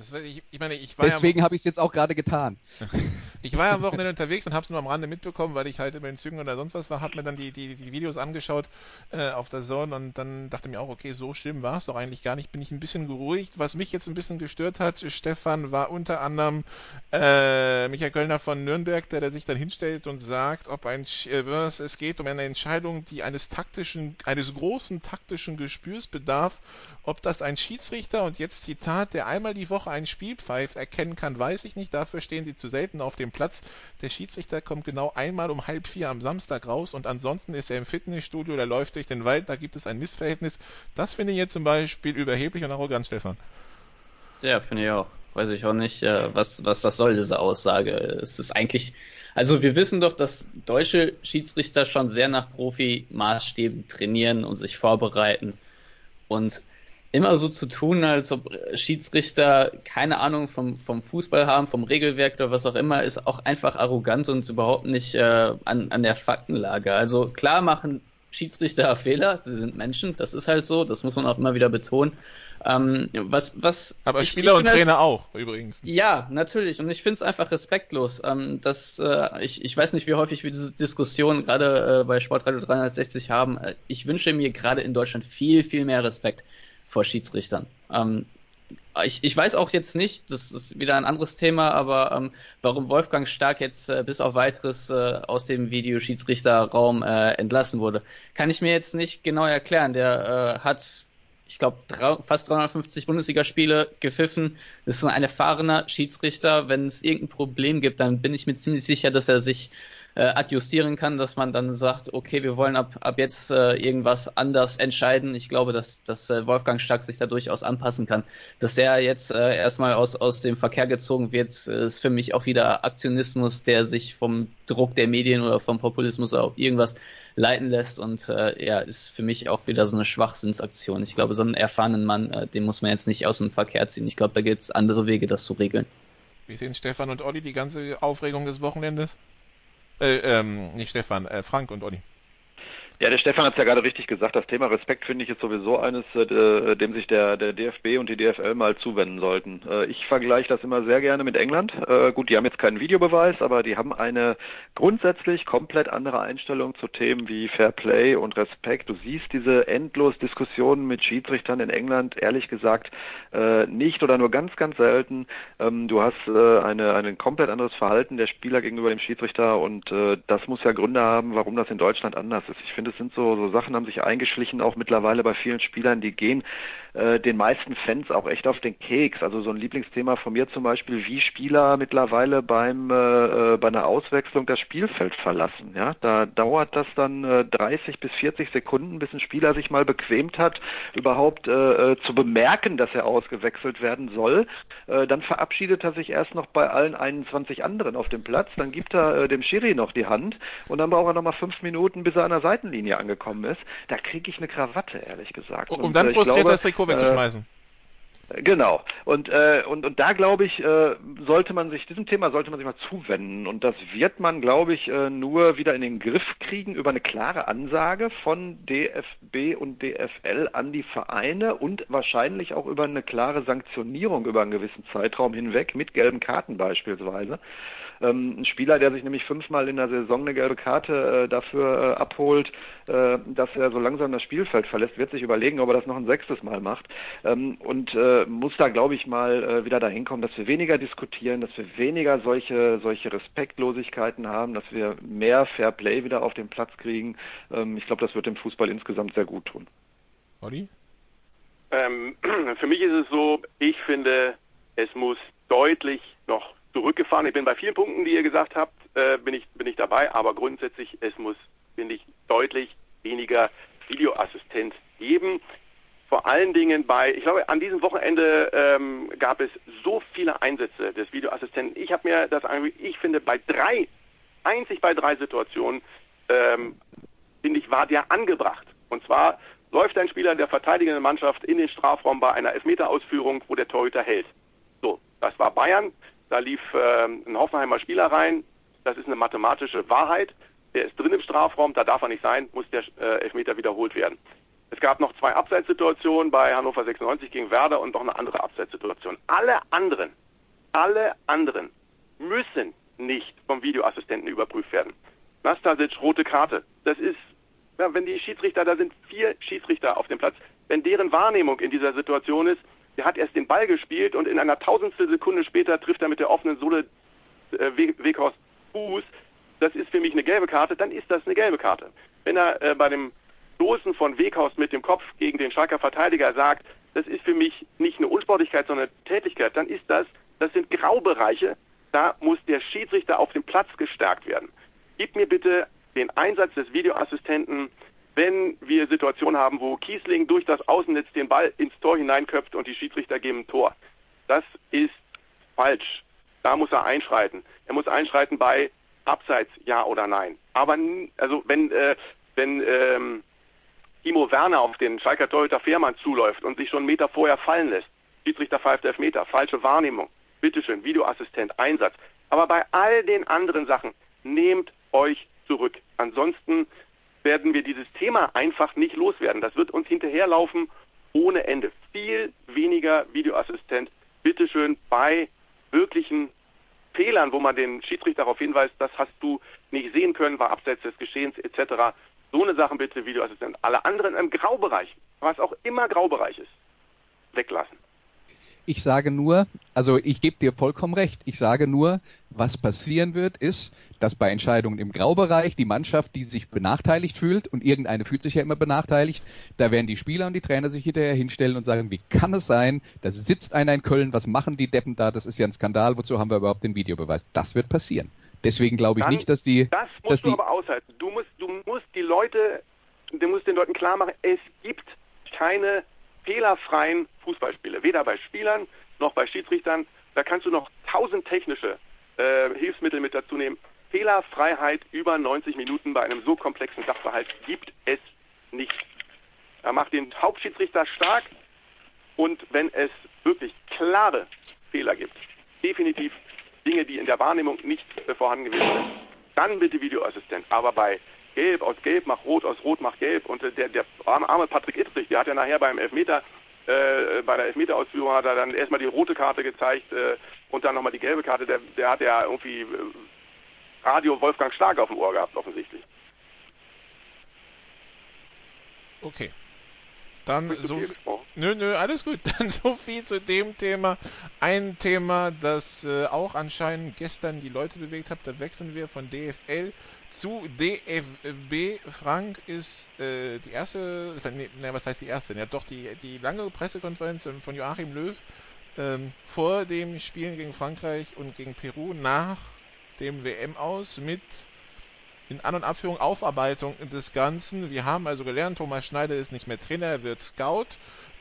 Speaker 3: Das, ich, ich meine, ich
Speaker 4: Deswegen ja, habe ich es jetzt auch gerade getan.
Speaker 3: ich war ja am Wochenende unterwegs und habe es nur am Rande mitbekommen, weil ich halt immer in Zügen oder sonst was war, habe mir dann die, die, die Videos angeschaut äh, auf der Zone und dann dachte mir auch, okay, so schlimm war es doch eigentlich gar nicht. Bin ich ein bisschen geruhigt. Was mich jetzt ein bisschen gestört hat, Stefan, war unter anderem äh, Michael Kölner von Nürnberg, der, der sich dann hinstellt und sagt, ob ein äh, es geht um eine Entscheidung, die eines taktischen, eines großen taktischen Gespürs bedarf, ob das ein Schiedsrichter und jetzt Zitat, der einmal die Woche ein Spiel pfeift, erkennen kann, weiß ich nicht. Dafür stehen sie zu selten auf dem Platz. Der Schiedsrichter kommt genau einmal um halb vier am Samstag raus und ansonsten ist er im Fitnessstudio, der läuft durch den Wald, da gibt es ein Missverhältnis. Das finde ich jetzt zum Beispiel überheblich und arrogant, Stefan.
Speaker 6: Ja, finde ich auch. Weiß ich auch nicht, äh, was, was das soll, diese Aussage. Es ist eigentlich, also wir wissen doch, dass deutsche Schiedsrichter schon sehr nach Profi-Maßstäben trainieren und sich vorbereiten. Und immer so zu tun, als ob Schiedsrichter keine Ahnung vom, vom Fußball haben, vom Regelwerk oder was auch immer, ist auch einfach arrogant und überhaupt nicht äh, an, an der Faktenlage. Also klar machen Schiedsrichter Fehler, sie sind Menschen, das ist halt so, das muss man auch immer wieder betonen. Ähm, was, was
Speaker 3: Aber ich, Spieler ich und Trainer das, auch, übrigens.
Speaker 6: Ja, natürlich. Und ich finde es einfach respektlos. Ähm, dass, äh, ich, ich weiß nicht, wie häufig wir diese Diskussion gerade äh, bei Sportradio 360 haben. Äh, ich wünsche mir gerade in Deutschland viel, viel mehr Respekt vor Schiedsrichtern. Ähm, ich, ich weiß auch jetzt nicht, das ist wieder ein anderes Thema, aber ähm, warum Wolfgang Stark jetzt äh, bis auf weiteres äh, aus dem Videoschiedsrichterraum äh, entlassen wurde, kann ich mir jetzt nicht genau erklären. Der äh, hat, ich glaube, fast 350 Bundesligaspiele gepfiffen. Das ist ein erfahrener Schiedsrichter. Wenn es irgendein Problem gibt, dann bin ich mir ziemlich sicher, dass er sich äh, adjustieren kann, dass man dann sagt, okay, wir wollen ab, ab jetzt äh, irgendwas anders entscheiden. Ich glaube, dass, dass äh, Wolfgang Stark sich da durchaus anpassen kann. Dass der jetzt äh, erstmal aus, aus dem Verkehr gezogen wird, ist für mich auch wieder Aktionismus, der sich vom Druck der Medien oder vom Populismus oder irgendwas leiten lässt und äh, ja, ist für mich auch wieder so eine Schwachsinnsaktion. Ich glaube, so einen erfahrenen Mann, äh, den muss man jetzt nicht aus dem Verkehr ziehen. Ich glaube, da gibt es andere Wege, das zu regeln.
Speaker 3: Wie sehen Stefan und Olli die ganze Aufregung des Wochenendes? Äh, ähm, nicht Stefan, äh, Frank und Olli.
Speaker 5: Ja, der Stefan hat es ja gerade richtig gesagt. Das Thema Respekt finde ich ist sowieso eines, äh, dem sich der, der DFB und die DFL mal zuwenden sollten. Äh, ich vergleiche das immer sehr gerne mit England. Äh, gut, die haben jetzt keinen Videobeweis, aber die haben eine grundsätzlich komplett andere Einstellung zu Themen wie Fair Play und Respekt. Du siehst diese endlos Diskussionen mit Schiedsrichtern in England, ehrlich gesagt, äh, nicht oder nur ganz, ganz selten. Ähm, du hast äh, eine, ein komplett anderes Verhalten der Spieler gegenüber dem Schiedsrichter und äh, das muss ja Gründe haben, warum das in Deutschland anders ist. Ich finde, das sind so, so Sachen, haben sich eingeschlichen, auch mittlerweile bei vielen Spielern, die gehen äh, den meisten Fans auch echt auf den Keks. Also so ein Lieblingsthema von mir zum Beispiel, wie Spieler mittlerweile beim äh, äh bei einer Auswechslung das Spielfeld verlassen. Ja, da dauert das dann äh, 30 bis 40 Sekunden, bis ein Spieler sich mal bequemt hat, überhaupt äh, äh, zu bemerken, dass er ausgewechselt werden soll. Äh, dann verabschiedet er sich erst noch bei allen 21 anderen auf dem Platz. Dann gibt er äh, dem Schiri noch die Hand und dann braucht er noch mal fünf Minuten, bis er an der Seitenlinie angekommen ist, da kriege ich eine Krawatte, ehrlich gesagt.
Speaker 3: Um und, dann frustriert das Wegzuschmeißen.
Speaker 5: Äh, Genau. Und, äh, und, und da glaube ich, äh, sollte man sich, diesem Thema sollte man sich mal zuwenden. Und das wird man, glaube ich, äh, nur wieder in den Griff kriegen über eine klare Ansage von DFB und DFL an die Vereine und wahrscheinlich auch über eine klare Sanktionierung über einen gewissen Zeitraum hinweg mit gelben Karten beispielsweise. Ähm, ein Spieler, der sich nämlich fünfmal in der Saison eine gelbe Karte äh, dafür äh, abholt, äh, dass er so langsam das Spielfeld verlässt, wird sich überlegen, ob er das noch ein sechstes Mal macht. Ähm, und äh, muss da, glaube ich, mal äh, wieder dahin kommen, dass wir weniger diskutieren, dass wir weniger solche, solche Respektlosigkeiten haben, dass wir mehr Fair Play wieder auf den Platz kriegen. Ähm, ich glaube, das wird dem Fußball insgesamt sehr gut tun.
Speaker 3: Olli?
Speaker 2: Ähm, für mich ist es so, ich finde, es muss deutlich noch zurückgefahren. Ich bin bei vielen Punkten, die ihr gesagt habt, äh, bin ich bin ich dabei, aber grundsätzlich es muss finde ich deutlich weniger Videoassistent geben. Vor allen Dingen bei, ich glaube, an diesem Wochenende ähm, gab es so viele Einsätze des Videoassistenten. Ich habe mir das, ich finde, bei drei, einzig bei drei Situationen, ähm, finde ich, war der angebracht. Und zwar läuft ein Spieler der verteidigenden Mannschaft in den Strafraum bei einer Elfmeterausführung, wo der Torhüter hält. So, das war Bayern. Da lief äh, ein Hoffenheimer Spieler rein. Das ist eine mathematische Wahrheit. Der ist drin im Strafraum, da darf er nicht sein, muss der äh, Elfmeter wiederholt werden. Es gab noch zwei Abseitssituationen bei Hannover 96 gegen Werder und noch eine andere Abseitssituation. Alle anderen, alle anderen müssen nicht vom Videoassistenten überprüft werden. Nastasic, rote Karte. Das ist, ja, wenn die Schiedsrichter, da sind vier Schiedsrichter auf dem Platz, wenn deren Wahrnehmung in dieser Situation ist, der hat erst den Ball gespielt und in einer tausendstel Sekunde später trifft er mit der offenen Sohle äh, Weghorst Fuß. Das ist für mich eine gelbe Karte, dann ist das eine gelbe Karte. Wenn er äh, bei dem Stoßen von Weghorst mit dem Kopf gegen den Schalker Verteidiger sagt, das ist für mich nicht eine Unsportlichkeit, sondern eine Tätigkeit, dann ist das, das sind Graubereiche, da muss der Schiedsrichter auf dem Platz gestärkt werden. Gib mir bitte den Einsatz des Videoassistenten wenn wir Situationen haben, wo Kiesling durch das Außennetz den Ball ins Tor hineinköpft und die Schiedsrichter geben ein Tor. Das ist falsch. Da muss er einschreiten. Er muss einschreiten bei Abseits, ja oder nein. Aber also wenn äh, wenn ähm, Timo Werner auf den Schalker Torhüter Fährmann zuläuft und sich schon einen Meter vorher fallen lässt, Schiedsrichter pfeift elf Meter, falsche Wahrnehmung, bitteschön, Videoassistent, Einsatz. Aber bei all den anderen Sachen nehmt euch zurück. Ansonsten werden wir dieses Thema einfach nicht loswerden. Das wird uns hinterherlaufen ohne Ende. Viel weniger Videoassistent, bitteschön, bei wirklichen Fehlern, wo man den Schiedsrichter darauf hinweist, das hast du nicht sehen können, war abseits des Geschehens etc. So eine Sachen bitte Videoassistent. Alle anderen im Graubereich, was auch immer Graubereich ist, weglassen.
Speaker 4: Ich sage nur, also ich gebe dir vollkommen recht. Ich sage nur, was passieren wird, ist, dass bei Entscheidungen im Graubereich die Mannschaft, die sich benachteiligt fühlt, und irgendeine fühlt sich ja immer benachteiligt, da werden die Spieler und die Trainer sich hinterher hinstellen und sagen, wie kann es sein, da sitzt einer in Köln, was machen die Deppen da, das ist ja ein Skandal, wozu haben wir überhaupt den Videobeweis? Das wird passieren. Deswegen glaube ich
Speaker 2: Dann-
Speaker 4: nicht, dass die.
Speaker 2: Das
Speaker 4: dass
Speaker 2: musst du
Speaker 4: die,
Speaker 2: aber aushalten. Du musst, du musst die Leute, du musst den Leuten klar machen, es gibt keine fehlerfreien Fußballspiele. Weder bei Spielern noch bei Schiedsrichtern. Da kannst du noch tausend technische äh, Hilfsmittel mit dazu nehmen. Fehlerfreiheit über 90 Minuten bei einem so komplexen Sachverhalt gibt es nicht. Er macht den Hauptschiedsrichter stark und wenn es wirklich klare Fehler gibt, definitiv Dinge, die in der Wahrnehmung nicht vorhanden gewesen sind, dann bitte Videoassistent. Aber bei Gelb aus Gelb macht Rot, aus Rot macht Gelb und äh, der, der arme, Patrick Ittrich, der hat ja nachher beim Elfmeter, äh, bei der Elfmeterausführung hat er dann erstmal die rote Karte gezeigt äh, und dann nochmal die gelbe Karte. Der, der hat ja irgendwie äh, Radio Wolfgang Stark auf dem Ohr gehabt, offensichtlich.
Speaker 3: Okay. Dann so? Nö, nö, alles gut. Dann so viel zu dem Thema. Ein Thema, das äh, auch anscheinend gestern die Leute bewegt hat. Da wechseln wir von DFL zu DFB. Frank ist äh, die erste, nee, nee, was heißt die erste? Ja, doch die, die lange Pressekonferenz von Joachim Löw ähm, vor dem Spielen gegen Frankreich und gegen Peru nach dem WM aus mit in An- und Abführung Aufarbeitung des Ganzen. Wir haben also gelernt, Thomas Schneider ist nicht mehr Trainer, er wird Scout.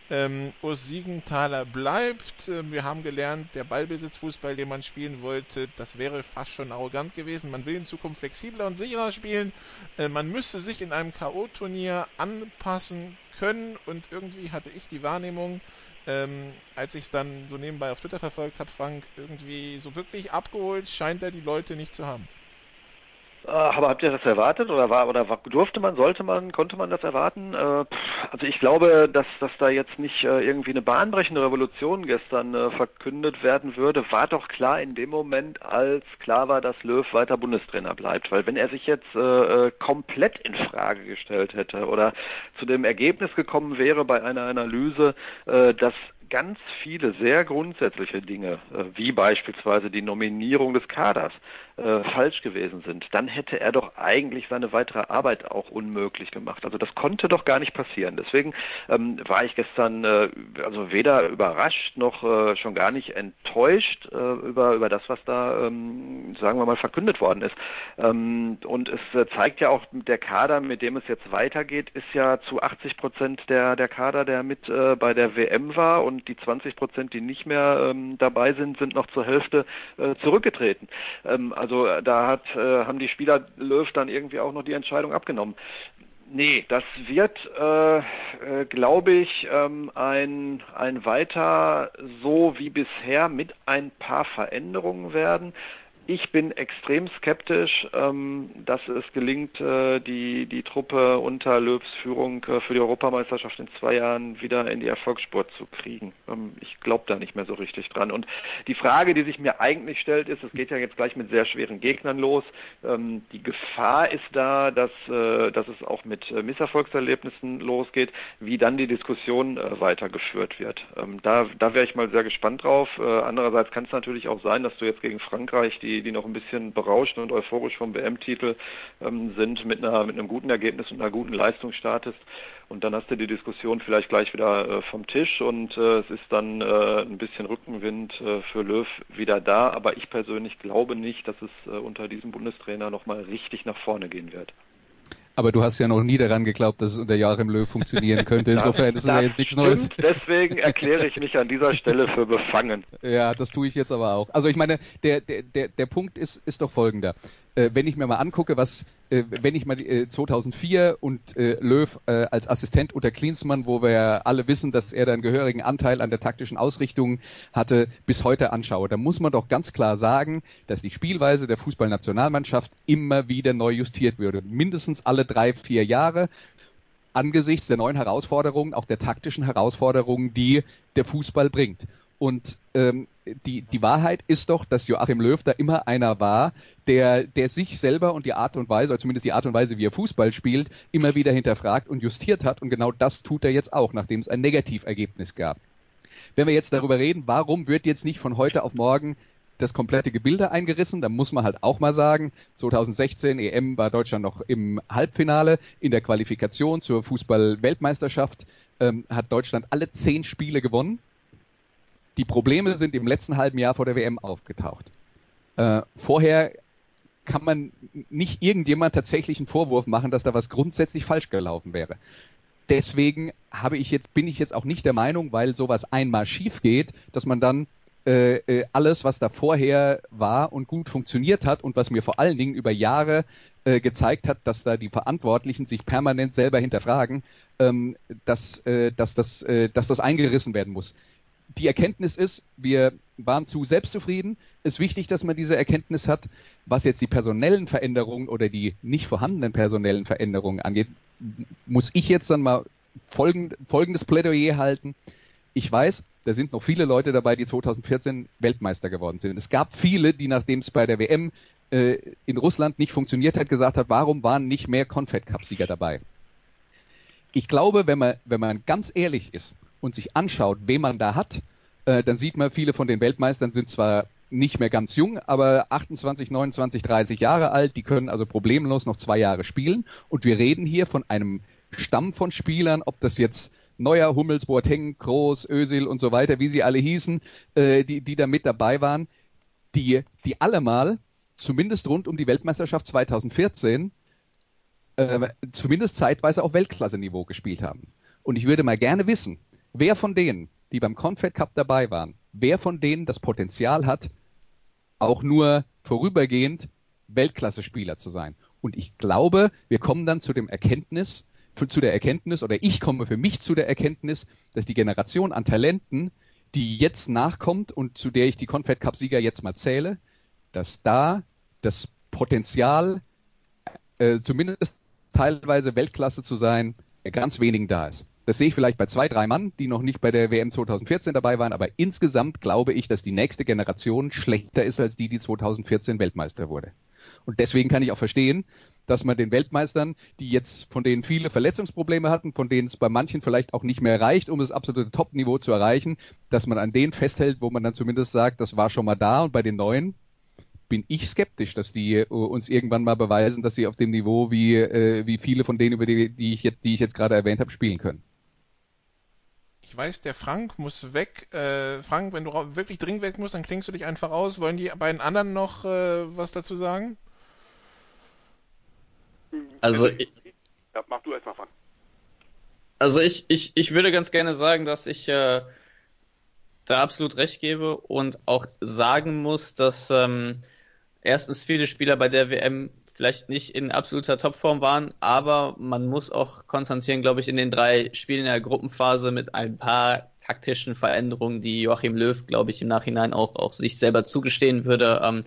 Speaker 3: Ähm, Urs Siegenthaler bleibt. Ähm, wir haben gelernt, der Ballbesitzfußball, den man spielen wollte, das wäre fast schon arrogant gewesen. Man will in Zukunft flexibler und sicherer spielen. Äh, man müsste sich in einem K.O.-Turnier anpassen können und irgendwie hatte ich die Wahrnehmung, ähm, als ich es dann so nebenbei auf Twitter verfolgt habe, Frank, irgendwie so wirklich abgeholt scheint er die Leute nicht zu haben.
Speaker 5: Äh, Aber habt ihr das erwartet oder war oder durfte man, sollte man, konnte man das erwarten? Äh, also ich glaube, dass dass da jetzt nicht äh, irgendwie eine bahnbrechende Revolution gestern verkündet werden würde, war doch klar in dem Moment, als klar war, dass Löw weiter Bundestrainer bleibt, weil wenn er sich jetzt komplett in Frage gestellt hätte oder zu dem Ergebnis gekommen wäre bei einer Analyse, dass ganz viele sehr grundsätzliche Dinge, wie beispielsweise die Nominierung des Kaders, äh, falsch gewesen sind, dann hätte er doch eigentlich seine weitere Arbeit auch unmöglich gemacht. Also das konnte doch gar nicht passieren. Deswegen ähm, war ich gestern äh, also weder überrascht noch äh, schon gar nicht enttäuscht äh, über über das, was da ähm, sagen wir mal verkündet worden ist. Ähm, und es äh, zeigt ja auch der Kader, mit dem es jetzt weitergeht, ist ja zu 80 Prozent der der Kader, der mit bei der WM war und die 20 Prozent, die nicht mehr ähm, dabei sind, sind noch zur Hälfte zurückgetreten. Ähm, also äh, da hat, äh, haben die Spieler Löw dann irgendwie auch noch die Entscheidung abgenommen. Nee, das wird, äh, äh, glaube ich, ähm, ein, ein weiter so wie bisher mit ein paar Veränderungen werden. Ich bin extrem skeptisch, ähm, dass es gelingt, äh, die, die Truppe unter Löws Führung äh, für die Europameisterschaft in zwei Jahren wieder in die Erfolgsspur zu kriegen. Ähm, ich glaube da nicht mehr so richtig dran. Und die Frage, die sich mir eigentlich stellt, ist, es geht ja jetzt gleich mit sehr schweren Gegnern los. Ähm, die Gefahr ist da, dass, äh, dass es auch mit Misserfolgserlebnissen losgeht, wie dann die Diskussion weitergeführt wird. Da da wäre ich mal sehr gespannt drauf. Andererseits kann es natürlich auch sein, dass du jetzt gegen Frankreich die die, noch ein bisschen berauscht und euphorisch vom WM-Titel ähm, sind, mit, einer, mit einem guten Ergebnis und einer guten Leistung startest. Und dann hast du die Diskussion vielleicht gleich wieder äh, vom Tisch und äh, es ist dann äh, ein bisschen Rückenwind äh, für Löw wieder da. Aber ich persönlich glaube nicht, dass es äh, unter diesem Bundestrainer nochmal richtig nach vorne gehen wird.
Speaker 4: Aber du hast ja noch nie daran geglaubt, dass es unter Joachim Löw funktionieren könnte. Insofern ist es ja jetzt nichts
Speaker 5: stimmt.
Speaker 4: Neues.
Speaker 5: Deswegen erkläre ich mich an dieser Stelle für befangen.
Speaker 4: Ja, das tue ich jetzt aber auch. Also ich meine, der, der, der, der Punkt ist, ist doch folgender. Äh, wenn ich mir mal angucke, was, äh, wenn ich mal äh, 2004 und äh, Löw äh, als Assistent unter Klinsmann, wo wir ja alle wissen, dass er da einen gehörigen Anteil an der taktischen Ausrichtung hatte, bis heute anschaue, dann muss man doch ganz klar sagen, dass die Spielweise der Fußballnationalmannschaft immer wieder neu justiert würde. Mindestens alle drei, vier Jahre angesichts der neuen Herausforderungen, auch der taktischen Herausforderungen, die der Fußball bringt. Und ähm, die, die Wahrheit ist doch, dass Joachim Löw da immer einer war, der, der sich selber und die Art und Weise, oder zumindest die Art und Weise, wie er Fußball spielt, immer wieder hinterfragt und justiert hat. Und genau das tut er jetzt auch, nachdem es ein Negativergebnis gab. wenn wir jetzt darüber reden, warum wird jetzt nicht von heute auf morgen das komplette Gebilde eingerissen. Da muss man halt auch mal sagen, 2016 EM war Deutschland noch im Halbfinale. In der Qualifikation zur Fußball-Weltmeisterschaft ähm, hat Deutschland alle zehn Spiele gewonnen. Die Probleme sind im letzten halben Jahr vor der WM aufgetaucht. Äh, vorher kann man nicht irgendjemand tatsächlich einen Vorwurf machen, dass da was grundsätzlich falsch gelaufen wäre. Deswegen habe ich jetzt, bin ich jetzt auch nicht der Meinung, weil sowas einmal schief geht, dass man dann äh, äh, alles, was da vorher war und gut funktioniert hat und was mir vor allen Dingen über Jahre äh, gezeigt hat, dass da die Verantwortlichen sich permanent selber hinterfragen, ähm, dass, äh, dass, das, äh, dass das eingerissen werden muss. Die Erkenntnis ist, wir waren zu selbstzufrieden. Es ist wichtig, dass man diese Erkenntnis hat. Was jetzt die personellen Veränderungen oder die nicht vorhandenen personellen Veränderungen angeht, muss ich jetzt dann mal folgend, folgendes Plädoyer halten. Ich weiß, da sind noch viele Leute dabei, die 2014 Weltmeister geworden sind. Es gab viele, die nachdem es bei der WM äh, in Russland nicht funktioniert hat, gesagt hat, warum waren nicht mehr Confed Cup Sieger dabei? Ich glaube, wenn man, wenn man ganz ehrlich ist und sich anschaut, wen man da hat, äh, dann sieht man, viele von den Weltmeistern sind zwar nicht mehr ganz jung, aber 28, 29, 30 Jahre alt, die können also problemlos noch zwei Jahre spielen. Und wir reden hier von einem Stamm von Spielern, ob das jetzt Neuer, Hummels, Boateng, Kroos, Özil und so weiter, wie sie alle hießen, äh, die, die da mit dabei waren, die, die alle mal, zumindest rund um die Weltmeisterschaft 2014, äh, zumindest zeitweise auf Weltklasse-Niveau gespielt haben. Und ich würde mal gerne wissen, wer von denen, die beim Confed Cup dabei waren, wer von denen das Potenzial hat, auch nur vorübergehend Weltklasse-Spieler zu sein. Und ich glaube, wir kommen dann zu dem Erkenntnis, zu der Erkenntnis oder ich komme für mich zu der Erkenntnis, dass die Generation an Talenten, die jetzt nachkommt und zu der ich die Confed Cup Sieger jetzt mal zähle, dass da das Potenzial, äh, zumindest teilweise Weltklasse zu sein, ganz wenigen da ist. Das sehe ich vielleicht bei zwei, drei Mann, die noch nicht bei der WM 2014 dabei waren, aber insgesamt glaube ich, dass die nächste Generation schlechter ist als die, die 2014 Weltmeister wurde. Und deswegen kann ich auch verstehen, dass man den Weltmeistern, die jetzt von denen viele Verletzungsprobleme hatten, von denen es bei manchen vielleicht auch nicht mehr reicht, um das absolute Top-Niveau zu erreichen, dass man an denen festhält, wo man dann zumindest sagt, das war schon mal da und bei den neuen bin ich skeptisch, dass die äh, uns irgendwann mal beweisen, dass sie auf dem Niveau wie, äh, wie viele von denen, über die, die ich die ich jetzt gerade erwähnt habe, spielen können.
Speaker 3: Ich weiß, der Frank muss weg. Äh, Frank, wenn du wirklich dringend weg musst, dann klingst du dich einfach aus. Wollen die beiden anderen noch äh, was dazu sagen?
Speaker 6: Also, ich,
Speaker 2: ja, mach du erstmal, Frank.
Speaker 6: Also ich, ich, ich würde ganz gerne sagen, dass ich äh, da absolut recht gebe und auch sagen muss, dass ähm, erstens viele Spieler bei der WM vielleicht nicht in absoluter Topform waren, aber man muss auch konstatieren, glaube ich, in den drei Spielen in der Gruppenphase mit ein paar taktischen Veränderungen, die Joachim Löw, glaube ich, im Nachhinein auch, auch sich selber zugestehen würde, ähm,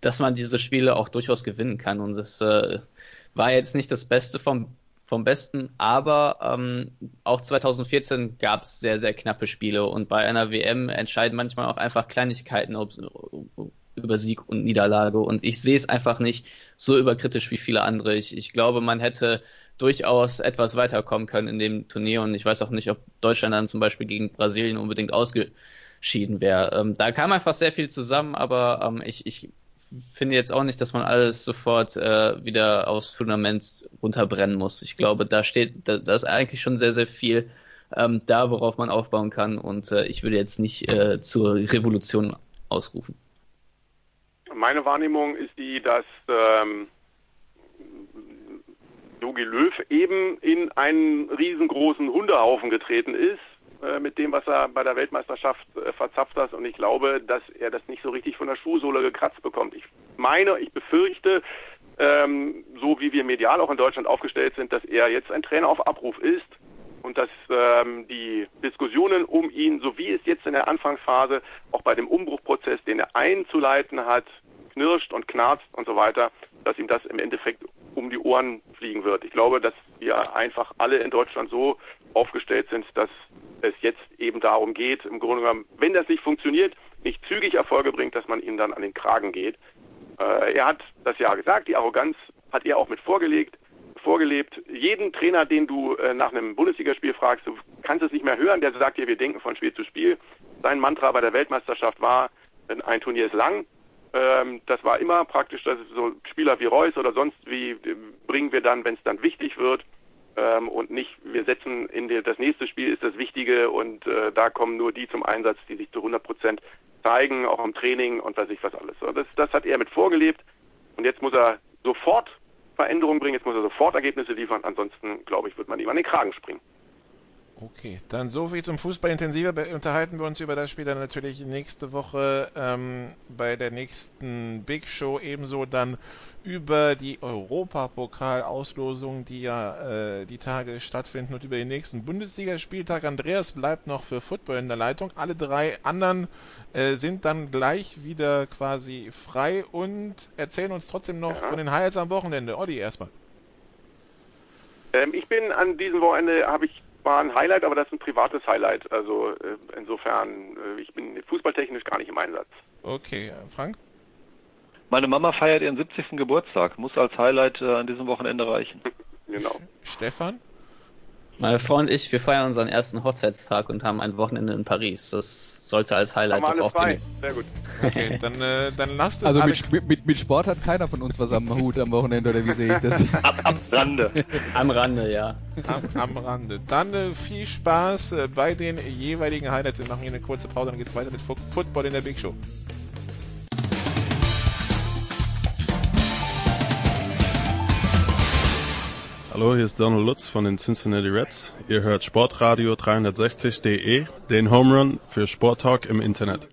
Speaker 6: dass man diese Spiele auch durchaus gewinnen kann. Und das äh, war jetzt nicht das Beste vom, vom Besten, aber ähm, auch 2014 gab es sehr, sehr knappe Spiele und bei einer WM entscheiden manchmal auch einfach Kleinigkeiten ob, über Sieg und Niederlage und ich sehe es einfach nicht so überkritisch wie viele andere. Ich, ich glaube, man hätte durchaus etwas weiterkommen können in dem Turnier und ich weiß auch nicht, ob Deutschland dann zum Beispiel gegen Brasilien unbedingt ausgeschieden wäre. Ähm, da kam einfach sehr viel zusammen, aber ähm, ich, ich finde jetzt auch nicht, dass man alles sofort äh, wieder aufs Fundament runterbrennen muss. Ich glaube, da steht, da, da ist eigentlich schon sehr, sehr viel ähm, da, worauf man aufbauen kann. Und äh, ich würde jetzt nicht äh, zur Revolution ausrufen.
Speaker 2: Meine Wahrnehmung ist die, dass ähm, Jogi Löw eben in einen riesengroßen Hundehaufen getreten ist äh, mit dem, was er bei der Weltmeisterschaft äh, verzapft hat. Und ich glaube, dass er das nicht so richtig von der Schuhsohle gekratzt bekommt. Ich meine, ich befürchte, ähm, so wie wir medial auch in Deutschland aufgestellt sind, dass er jetzt ein Trainer auf Abruf ist und dass ähm, die Diskussionen um ihn, so wie es jetzt in der Anfangsphase auch bei dem Umbruchprozess, den er einzuleiten hat, knirscht und knarzt und so weiter, dass ihm das im Endeffekt um die Ohren fliegen wird. Ich glaube, dass wir einfach alle in Deutschland so aufgestellt sind, dass es jetzt eben darum geht, im Grunde genommen, wenn das nicht funktioniert, nicht zügig Erfolge bringt, dass man ihm dann an den Kragen geht. Äh, er hat das ja gesagt, die Arroganz hat er auch mit vorgelegt, vorgelebt. Jeden Trainer, den du äh, nach einem Bundesligaspiel fragst, du kannst es nicht mehr hören, der sagt dir, wir denken von Spiel zu Spiel. sein Mantra bei der Weltmeisterschaft war, ein Turnier ist lang. Ähm, das war immer praktisch, dass so Spieler wie Reus oder sonst wie äh, bringen wir dann, wenn es dann wichtig wird. Ähm, und nicht, wir setzen in die, das nächste Spiel ist das Wichtige und äh, da kommen nur die zum Einsatz, die sich zu 100 Prozent zeigen, auch im Training und weiß ich was alles. Das, das hat er mit vorgelebt und jetzt muss er sofort Veränderungen bringen, jetzt muss er sofort Ergebnisse liefern, ansonsten, glaube ich, wird man ihm an den Kragen springen.
Speaker 3: Okay, dann so viel zum Fußball. Intensiver unterhalten wir uns über das Spiel dann natürlich nächste Woche ähm, bei der nächsten Big Show. Ebenso dann über die Europapokal-Auslosung, die ja äh, die Tage stattfinden und über den nächsten Bundesligaspieltag. Andreas bleibt noch für Football in der Leitung. Alle drei anderen äh, sind dann gleich wieder quasi frei und erzählen uns trotzdem noch ja. von den Highlights am Wochenende. Olli, erstmal.
Speaker 2: Ähm, ich bin an diesem Wochenende, habe ich war ein Highlight, aber das ist ein privates Highlight. Also äh, insofern, äh, ich bin fußballtechnisch gar nicht im Einsatz.
Speaker 3: Okay, Frank?
Speaker 5: Meine Mama feiert ihren 70. Geburtstag, muss als Highlight äh, an diesem Wochenende reichen.
Speaker 2: genau.
Speaker 3: Stefan?
Speaker 6: Meine Frau und ich, wir feiern unseren ersten Hochzeitstag und haben ein Wochenende in Paris. Das sollte als Highlight
Speaker 2: doch auch frei. Sehr gut.
Speaker 3: Okay, dann, äh, dann lasst es.
Speaker 4: Also mit, mit, mit, Sport hat keiner von uns was am Hut am Wochenende, oder wie sehe ich das?
Speaker 5: am, am Rande.
Speaker 6: am Rande, ja.
Speaker 3: Am, am Rande. Dann äh, viel Spaß äh, bei den jeweiligen Highlights. Wir machen hier eine kurze Pause, dann geht es weiter mit Football in der Big Show.
Speaker 8: Hallo, hier ist Donald Lutz von den Cincinnati Reds. Ihr hört Sportradio 360.de, den Home Run für Sporttalk im Internet.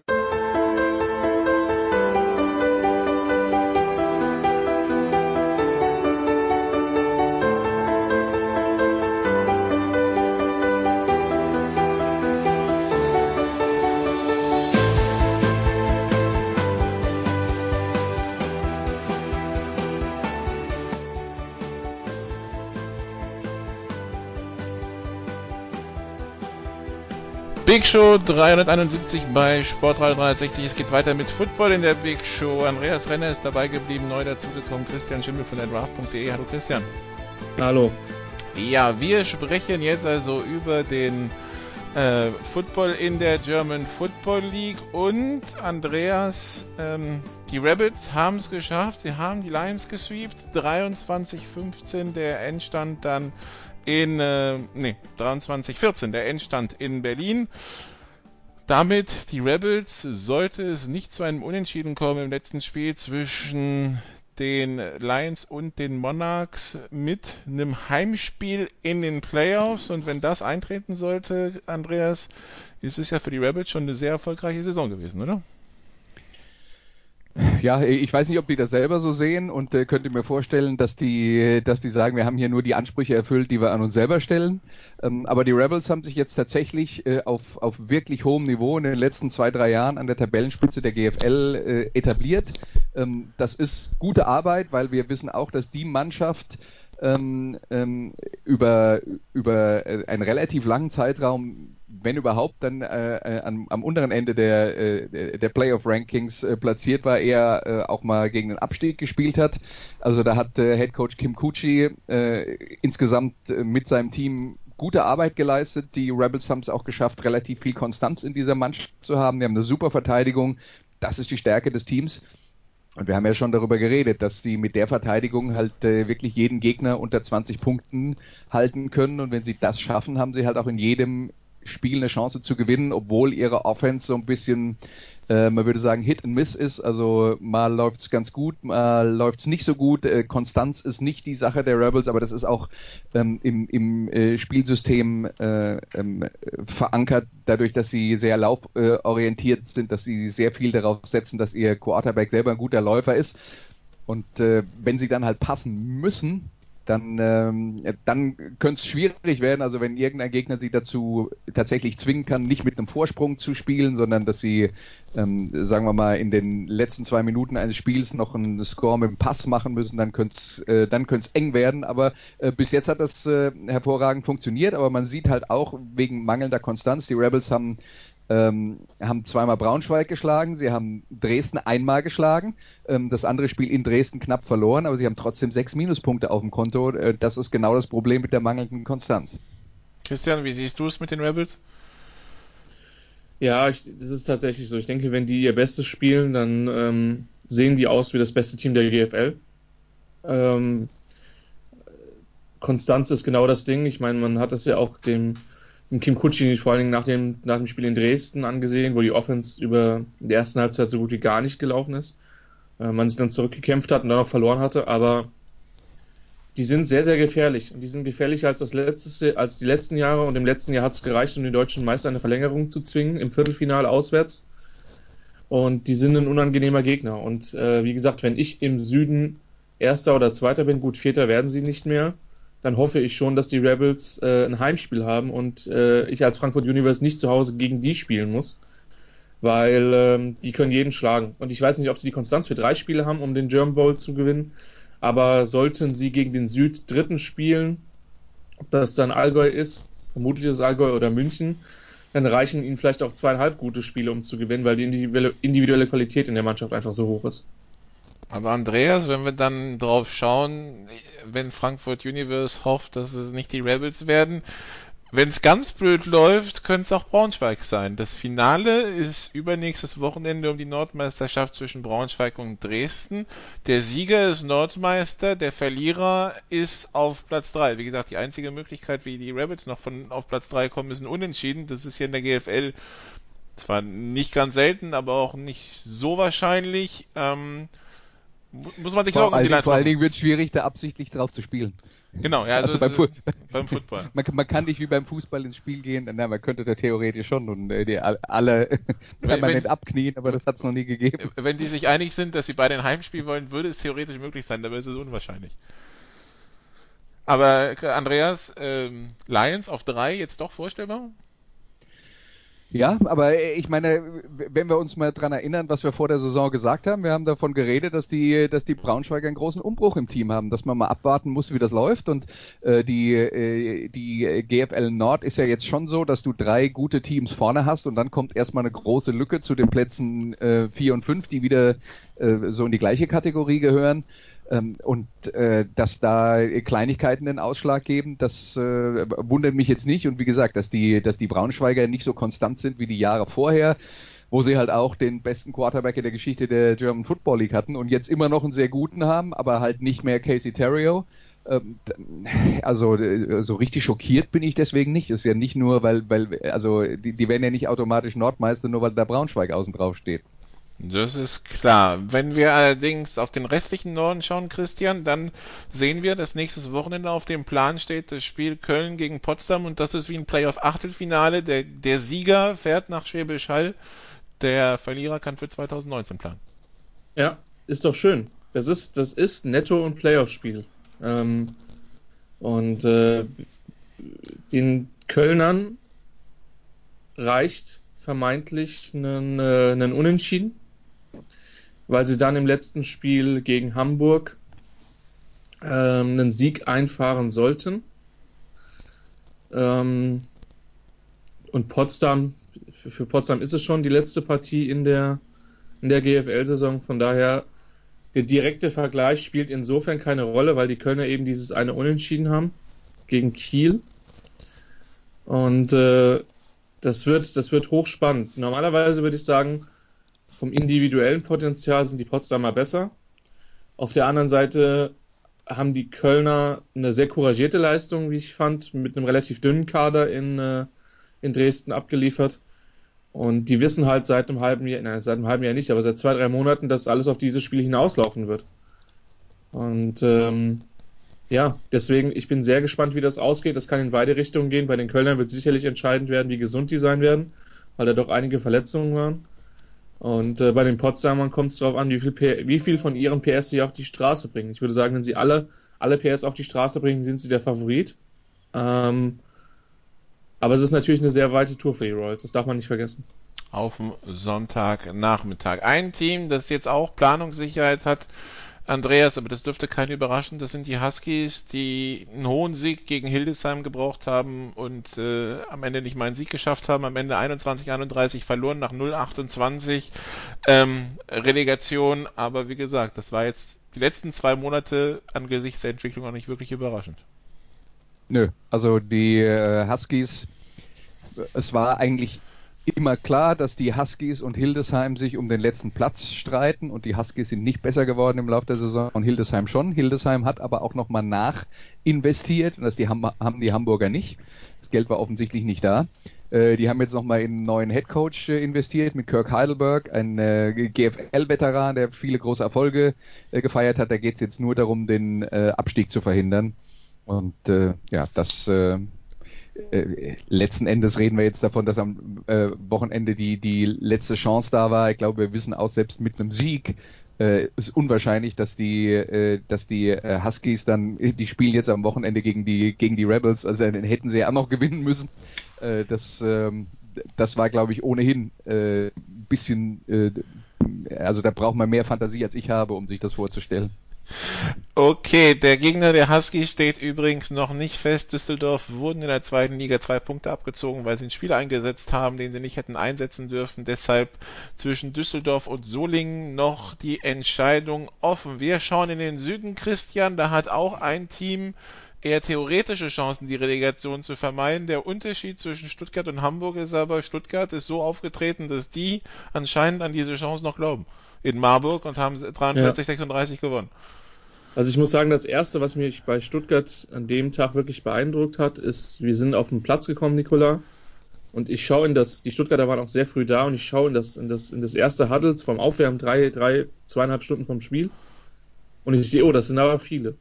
Speaker 3: Show 371 bei Sportradio 360. Es geht weiter mit Football in der Big Show. Andreas Renner ist dabei geblieben, neu dazugekommen. Christian Schimmel von der Draft.de. Hallo Christian.
Speaker 6: Hallo.
Speaker 3: Ja, wir sprechen jetzt also über den äh, Football in der German Football League und Andreas, ähm, die Rebels haben es geschafft. Sie haben die Lions gesweept. 23-15 der Endstand dann in, äh, nee, 23-14, der Endstand in Berlin. Damit die Rebels sollte es nicht zu einem Unentschieden kommen im letzten Spiel zwischen den Lions und den Monarchs mit einem Heimspiel in den Playoffs. Und wenn das eintreten sollte, Andreas, ist es ja für die Rebels schon eine sehr erfolgreiche Saison gewesen, oder?
Speaker 4: Ja, ich weiß nicht, ob die das selber so sehen und äh, könnte mir vorstellen, dass die, dass die sagen, wir haben hier nur die Ansprüche erfüllt, die wir an uns selber stellen. Ähm, aber die Rebels haben sich jetzt tatsächlich äh, auf, auf wirklich hohem Niveau in den letzten zwei, drei Jahren an der Tabellenspitze der GFL äh, etabliert. Ähm, das ist gute Arbeit, weil wir wissen auch, dass die Mannschaft ähm, ähm, über, über äh, einen relativ langen Zeitraum wenn überhaupt, dann äh, äh, am, am, unteren Ende der, äh, der Playoff-Rankings äh, platziert war, er äh, auch mal gegen den Abstieg gespielt hat. Also da hat äh, Head Coach Kim Kuchi äh, insgesamt äh, mit seinem Team gute Arbeit geleistet. Die Rebels haben es auch geschafft, relativ viel Konstanz in dieser Mannschaft zu haben. Die haben eine super Verteidigung. Das ist die Stärke des Teams. Und wir haben ja schon darüber geredet, dass sie mit der Verteidigung halt äh, wirklich jeden Gegner unter 20 Punkten halten können. Und wenn sie das schaffen, haben sie halt auch in jedem Spiel eine Chance zu gewinnen, obwohl ihre Offense so ein bisschen, äh, man würde sagen, Hit and Miss ist. Also mal läuft's ganz gut, mal läuft's nicht so gut. Äh, Konstanz ist nicht die Sache der Rebels, aber das ist auch ähm, im, im äh, Spielsystem äh, ähm, verankert, dadurch, dass sie sehr lauforientiert sind, dass sie sehr viel darauf setzen, dass ihr Quarterback selber ein guter Läufer ist. Und äh, wenn sie dann halt passen müssen, dann, ähm, dann könnte es schwierig werden. Also wenn irgendein Gegner sie dazu tatsächlich zwingen kann, nicht mit einem Vorsprung zu spielen, sondern dass sie, ähm, sagen wir mal, in den letzten zwei Minuten eines Spiels noch einen Score mit dem Pass machen müssen, dann könnte es äh, dann könnte eng werden. Aber äh, bis jetzt hat das äh, hervorragend funktioniert. Aber man sieht halt auch wegen mangelnder Konstanz, die Rebels haben ähm, haben zweimal Braunschweig geschlagen, sie haben Dresden einmal geschlagen, ähm, das andere Spiel in Dresden knapp verloren, aber sie haben trotzdem sechs Minuspunkte auf dem Konto. Äh, das ist genau das Problem mit der mangelnden Konstanz.
Speaker 3: Christian, wie siehst du es mit den Rebels?
Speaker 9: Ja, ich, das ist tatsächlich so. Ich denke, wenn die ihr Bestes spielen, dann ähm, sehen die aus wie das beste Team der GFL. Ähm, Konstanz ist genau das Ding. Ich meine, man hat das ja auch dem, dem Kim Kutschi vor allen Dingen nach dem, nach dem Spiel in Dresden angesehen, wo die Offense über die ersten Halbzeit so gut wie gar nicht gelaufen ist. Äh, man sich dann zurückgekämpft hat und dann auch verloren hatte, aber die sind sehr, sehr gefährlich. Und die sind gefährlicher als das letzte, als die letzten Jahre. Und im letzten Jahr hat es gereicht, um den deutschen Meister eine Verlängerung zu zwingen, im Viertelfinale auswärts. Und die sind ein unangenehmer Gegner. Und äh, wie gesagt, wenn ich im Süden Erster oder Zweiter bin, gut, Vierter werden sie nicht mehr, dann hoffe ich schon, dass die Rebels äh, ein Heimspiel haben und äh, ich als Frankfurt Universe nicht zu Hause gegen die spielen muss, weil ähm, die können jeden schlagen. Und ich weiß nicht, ob sie die Konstanz für drei Spiele haben, um den German Bowl zu gewinnen, aber sollten sie gegen den Süd-Dritten spielen, ob das dann Allgäu ist, vermutlich ist es Allgäu oder München, dann reichen ihnen vielleicht auch zweieinhalb gute Spiele, um zu gewinnen, weil die individuelle Qualität in der Mannschaft einfach so hoch ist.
Speaker 3: Aber Andreas, wenn wir dann drauf schauen, wenn Frankfurt Universe hofft, dass es nicht die Rebels werden, wenn es ganz blöd läuft, könnte es auch Braunschweig sein. Das Finale ist übernächstes Wochenende um die Nordmeisterschaft zwischen Braunschweig und Dresden. Der Sieger ist Nordmeister, der Verlierer ist auf Platz 3. Wie gesagt, die einzige Möglichkeit, wie die Rebels noch von auf Platz 3 kommen, ist ein Unentschieden. Das ist hier in der GFL zwar nicht ganz selten, aber auch nicht so wahrscheinlich. Ähm, muss man sich
Speaker 4: Sorgen um die Vor allen Dingen wird es schwierig, da absichtlich drauf zu spielen.
Speaker 3: Genau, ja, also, also beim, Fu beim Football.
Speaker 4: Man, man, kann nicht wie beim Fußball ins Spiel gehen, na, man könnte da theoretisch schon und äh, die alle permanent wenn, abknien, aber das hat es noch nie gegeben.
Speaker 3: Wenn die sich einig sind, dass sie beide ein Heimspiel wollen, würde es theoretisch möglich sein, dabei ist es unwahrscheinlich. Aber Andreas, ähm, Lions auf drei jetzt doch vorstellbar?
Speaker 4: Ja, aber ich meine, wenn wir uns mal dran erinnern, was wir vor der Saison gesagt haben, wir haben davon geredet, dass die, dass die Braunschweiger einen großen Umbruch im Team haben, dass man mal abwarten muss, wie das läuft. Und äh, die, äh, die GFL Nord ist ja jetzt schon so, dass du drei gute Teams vorne hast und dann kommt erstmal eine große Lücke zu den Plätzen äh, vier und fünf, die wieder äh, so in die gleiche Kategorie gehören. Ähm, und äh, dass da Kleinigkeiten den Ausschlag geben, das äh, wundert mich jetzt nicht. Und wie gesagt, dass die, dass die Braunschweiger nicht so konstant sind wie die Jahre vorher, wo sie halt auch den besten Quarterback in der Geschichte der German Football League hatten und jetzt immer noch einen sehr guten haben, aber halt nicht mehr Casey Terrio. Ähm, also äh, so richtig schockiert bin ich deswegen nicht. ist ja nicht nur, weil, weil also die, die werden ja nicht automatisch Nordmeister, nur weil da Braunschweig außen drauf steht.
Speaker 3: Das ist klar. Wenn wir allerdings auf den restlichen Norden schauen, Christian, dann sehen wir, dass nächstes Wochenende auf dem Plan steht das Spiel Köln gegen Potsdam und das ist wie ein Playoff-Achtelfinale. Der, der Sieger fährt nach Schwäbisch Hall, der Verlierer kann für 2019 planen.
Speaker 9: Ja, ist doch schön. Das ist, das ist Netto- und Playoff-Spiel. Ähm, und äh, den Kölnern reicht vermeintlich einen, äh, einen Unentschieden weil sie dann im letzten Spiel gegen Hamburg ähm, einen Sieg einfahren sollten. Ähm, und Potsdam, für, für, Potsdam ist es schon die letzte Partie in der, in der GFL-Saison. Von daher, der direkte Vergleich spielt insofern keine Rolle, weil die Kölner eben dieses eine Unentschieden haben gegen Kiel. Und äh, das wird, das wird hochspannend. Normalerweise würde ich sagen, vom individuellen Potenzial sind die Potsdamer besser. Auf der anderen Seite haben die Kölner eine sehr couragierte Leistung, wie ich fand, mit einem relativ dünnen Kader in, äh, in Dresden abgeliefert. Und die wissen halt seit einem halben Jahr, nein, seit einem halben Jahr nicht, aber seit zwei, drei Monaten, dass alles auf dieses Spiel hinauslaufen wird. Und ähm, ja, deswegen, ich bin sehr gespannt, wie das ausgeht. Das kann in beide Richtungen gehen. Bei den Kölnern wird sicherlich entscheidend werden, wie gesund die sein werden, weil da doch einige Verletzungen waren. Und äh, bei den Potsdamern kommt es darauf an, wie viel, wie viel von ihren PS sie auf die Straße bringen. Ich würde sagen, wenn sie alle, alle PS auf die Straße bringen, sind sie der Favorit. Ähm, aber es ist natürlich eine sehr weite Tour für die Royals, das darf man nicht vergessen.
Speaker 3: Auf dem Sonntagnachmittag. Ein Team, das jetzt auch Planungssicherheit hat, Andreas, aber das dürfte keinen überraschen. Das sind die Huskies, die einen hohen Sieg gegen Hildesheim gebraucht haben und äh, am Ende nicht mal einen Sieg geschafft haben. Am Ende 21-31 verloren nach 0-28 ähm, Relegation. Aber wie gesagt, das war jetzt die letzten zwei Monate angesichts der Entwicklung auch nicht wirklich überraschend.
Speaker 4: Nö, also die äh, Huskies, es war eigentlich immer klar, dass die Huskies und Hildesheim sich um den letzten Platz streiten und die Huskies sind nicht besser geworden im Laufe der Saison und Hildesheim schon. Hildesheim hat aber auch nochmal nach investiert und das die haben, die Hamburger nicht. Das Geld war offensichtlich nicht da. Äh, die haben jetzt nochmal in einen neuen Headcoach äh, investiert mit Kirk Heidelberg, ein äh, GFL-Veteran, der viele große Erfolge gefeiert hat. Da geht es jetzt nur darum, den Abstieg zu verhindern. Und ja, das äh, letzten Endes reden wir jetzt davon, dass am äh, Wochenende die, die letzte Chance da war. Ich glaube, wir wissen auch selbst mit einem Sieg äh, ist unwahrscheinlich, dass die, äh, dass die äh, Huskies dann, die spielen jetzt am Wochenende gegen die, gegen die Rebels, also dann hätten sie ja auch noch gewinnen müssen. Äh, das, ähm, das war, glaube ich, ohnehin äh, bisschen, äh, also da braucht man mehr Fantasie als ich habe, um sich das vorzustellen.
Speaker 3: Okay, der Gegner der Husky steht übrigens noch nicht fest. Düsseldorf wurden in der zweiten Liga zwei Punkte abgezogen, weil sie einen Spieler eingesetzt haben, den sie nicht hätten einsetzen dürfen. Deshalb zwischen Düsseldorf und Solingen noch die Entscheidung offen. Wir schauen in den Süden, Christian. Da hat auch ein Team eher theoretische Chancen, die Relegation zu vermeiden. Der Unterschied zwischen Stuttgart und Hamburg ist aber, Stuttgart ist so aufgetreten, dass die anscheinend an diese Chance noch glauben. In Marburg und haben 43, ja. 36 gewonnen.
Speaker 9: Also ich muss sagen, das Erste, was mich bei Stuttgart an dem Tag wirklich beeindruckt hat, ist, wir sind auf den Platz gekommen, Nikola. Und ich schaue in das, die Stuttgarter waren auch sehr früh da und ich schaue in das, in das, in das erste Huddles vom Aufwärmen drei, drei, zweieinhalb Stunden vom Spiel. Und ich sehe, oh, das sind aber viele.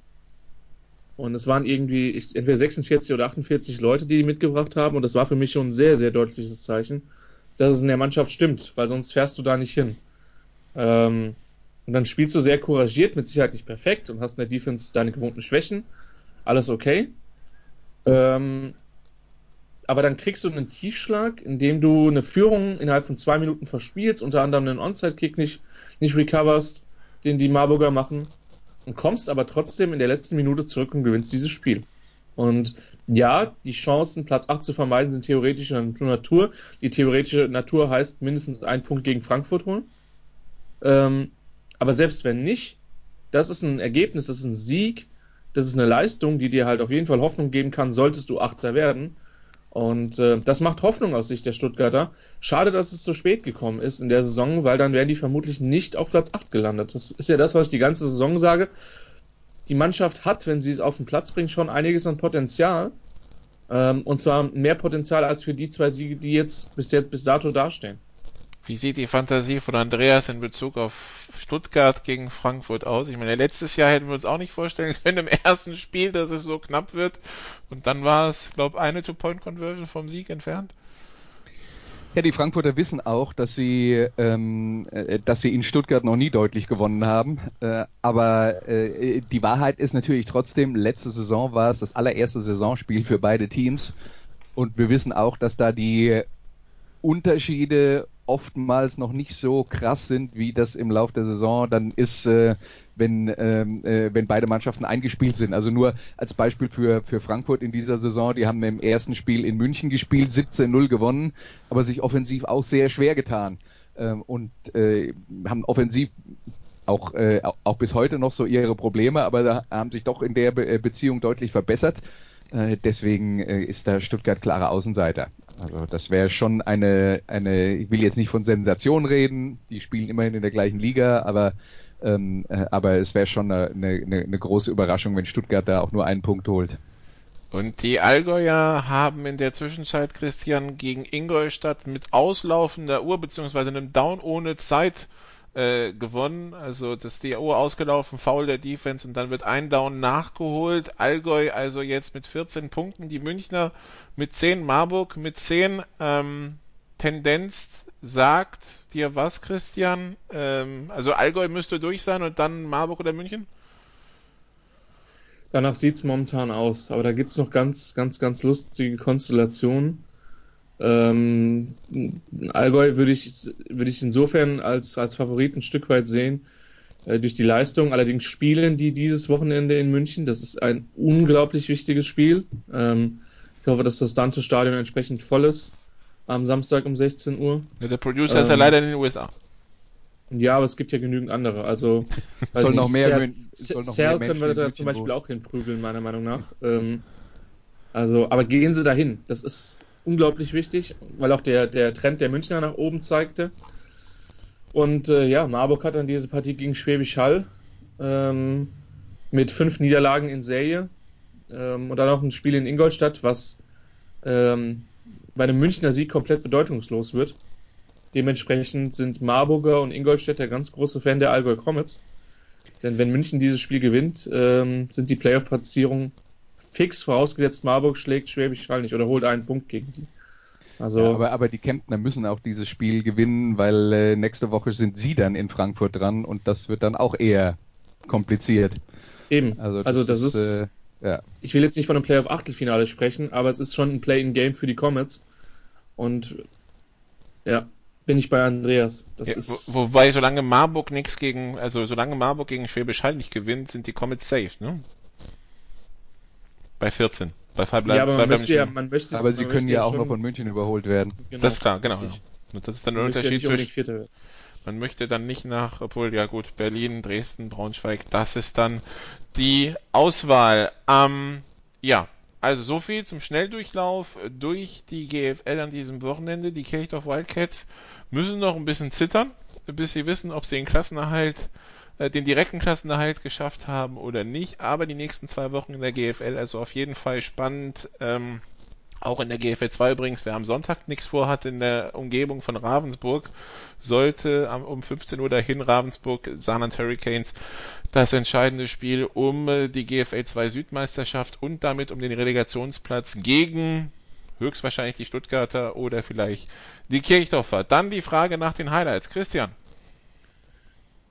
Speaker 9: Und es waren irgendwie entweder 46 oder 48 Leute, die die mitgebracht haben. Und das war für mich schon ein sehr, sehr deutliches Zeichen, dass es in der Mannschaft stimmt, weil sonst fährst du da nicht hin. Ähm, und dann spielst du sehr couragiert, mit Sicherheit nicht perfekt und hast in der Defense deine gewohnten Schwächen. Alles okay. Ähm, aber dann kriegst du einen Tiefschlag, indem du eine Führung innerhalb von zwei Minuten verspielst, unter anderem einen Onside-Kick nicht, nicht recoverst, den die Marburger machen und kommst aber trotzdem in der letzten Minute zurück und gewinnst dieses Spiel. Und ja, die Chancen, Platz 8 zu vermeiden, sind theoretischer Natur. Die theoretische Natur heißt mindestens einen Punkt gegen Frankfurt holen. Ähm, aber selbst wenn nicht, das ist ein Ergebnis, das ist ein Sieg, das ist eine Leistung, die dir halt auf jeden Fall Hoffnung geben kann, solltest du Achter werden. Und äh, das macht Hoffnung aus Sicht der Stuttgarter. Schade, dass es zu spät gekommen ist in der Saison, weil dann wären die vermutlich nicht auf Platz 8 gelandet. Das ist ja das, was ich die ganze Saison sage. Die Mannschaft hat, wenn sie es auf den Platz bringt, schon einiges an Potenzial. Ähm, und zwar mehr Potenzial als für die zwei Siege, die jetzt bis, jetzt, bis dato dastehen.
Speaker 3: Wie sieht die Fantasie von Andreas in Bezug auf Stuttgart gegen Frankfurt aus? Ich meine, letztes Jahr hätten wir uns auch nicht vorstellen können im ersten Spiel, dass es so knapp wird. Und dann war es, glaube ich, eine Two-Point-Conversion vom Sieg entfernt.
Speaker 4: Ja, die Frankfurter wissen auch, dass sie, ähm, äh, dass sie in Stuttgart noch nie deutlich gewonnen haben. Äh, aber äh, die Wahrheit ist natürlich trotzdem, letzte Saison war es das allererste Saisonspiel für beide Teams. Und wir wissen auch, dass da die Unterschiede oftmals noch nicht so krass sind, wie das im Lauf der Saison dann ist, äh, wenn, ähm, äh, wenn beide Mannschaften eingespielt sind. Also nur als Beispiel für, für Frankfurt in dieser Saison, die haben im ersten Spiel in München gespielt, 17-0 gewonnen, aber sich offensiv auch sehr schwer getan ähm, und äh, haben offensiv auch, äh, auch bis heute noch so ihre Probleme, aber da haben sich doch in der Be äh, Beziehung deutlich verbessert. Äh, deswegen äh, ist da Stuttgart klarer Außenseiter. Also das wäre schon eine, eine, ich will jetzt nicht von Sensation reden, die spielen immerhin in der gleichen Liga, aber, ähm, äh, aber es wäre schon eine, eine, eine große Überraschung, wenn Stuttgart da auch nur einen Punkt holt.
Speaker 3: Und die Allgäuer haben in der Zwischenzeit Christian gegen Ingolstadt mit auslaufender Uhr beziehungsweise einem Down ohne Zeit äh, gewonnen. Also das DAO ausgelaufen, Foul der Defense und dann wird ein Down nachgeholt. Allgäu also jetzt mit 14 Punkten, die Münchner mit 10, Marburg mit 10. Ähm, Tendenz sagt dir was, Christian? Ähm, also Allgäu müsste durch sein und dann Marburg oder München?
Speaker 9: Danach sieht es momentan aus, aber da gibt es noch ganz, ganz, ganz lustige Konstellationen. Ähm, Allgäu würde ich, würde ich insofern als, als Favorit ein Stück weit sehen, äh, durch die Leistung. Allerdings spielen die dieses Wochenende in München. Das ist ein unglaublich wichtiges Spiel. Ähm, ich hoffe, dass das Dante-Stadion entsprechend voll ist am Samstag um 16 Uhr.
Speaker 3: Ja, der Producer ähm, ist ja ähm, leider in den USA.
Speaker 9: Ja, aber es gibt ja genügend andere. Also
Speaker 4: soll noch mehr,
Speaker 9: Cell, soll noch Cell mehr können wir da zum Beispiel wo. auch hinprügeln, meiner Meinung nach. Ähm, also, aber gehen Sie dahin. Das ist unglaublich wichtig, weil auch der, der Trend der Münchner nach oben zeigte. Und äh, ja, Marburg hat dann diese Partie gegen Schwäbisch Hall ähm, mit fünf Niederlagen in Serie ähm, und dann auch ein Spiel in Ingolstadt, was ähm, bei einem Münchner Sieg komplett bedeutungslos wird. Dementsprechend sind Marburger und Ingolstädter ganz große Fan der Allgäu Comets. Denn wenn München dieses Spiel gewinnt, ähm, sind die Playoff-Platzierungen fix, vorausgesetzt Marburg schlägt Schwäbisch Hall nicht oder holt einen Punkt gegen die.
Speaker 4: Also, ja, aber, aber die Kemptner müssen auch dieses Spiel gewinnen, weil äh, nächste Woche sind sie dann in Frankfurt dran und das wird dann auch eher kompliziert.
Speaker 9: Eben. Also das, also das ist, ist äh, ja. Ich will jetzt nicht von einem Playoff-Achtelfinale sprechen, aber es ist schon ein Play-in-Game für die Comets. Und ja, bin ich bei Andreas.
Speaker 3: Ja, wo, wobei, solange Marburg nichts gegen, also solange Marburg gegen Schwäbisch Hall nicht gewinnt, sind die Comets safe, ne? Bei 14. Bei
Speaker 9: Fall bleiben, ja, aber, man möchte ja, man
Speaker 4: möchte, aber sie können ja auch noch von München überholt werden.
Speaker 3: Genau, das ist klar, genau. Richtig. Das ist dann der Unterschied zwischen. Man möchte dann nicht nach, obwohl, ja gut, Berlin, Dresden, Braunschweig, das ist dann die Auswahl. Ähm, ja, also so viel zum Schnelldurchlauf durch die GFL an diesem Wochenende. Die Kirchdorf Wildcats müssen noch ein bisschen zittern, bis sie wissen, ob sie den Klassenerhalt äh, den direkten Klassenerhalt geschafft haben oder nicht. Aber die nächsten zwei Wochen in der GFL, also auf jeden Fall spannend. Ähm, auch in der GFL 2 übrigens, wer am Sonntag nichts vorhat in der Umgebung von Ravensburg, sollte um 15 Uhr dahin Ravensburg Saarland Hurricanes das entscheidende Spiel um äh, die GFL 2 Südmeisterschaft und damit um den Relegationsplatz gegen höchstwahrscheinlich die Stuttgarter oder vielleicht die Kirchdorfer. Dann die Frage nach den Highlights. Christian.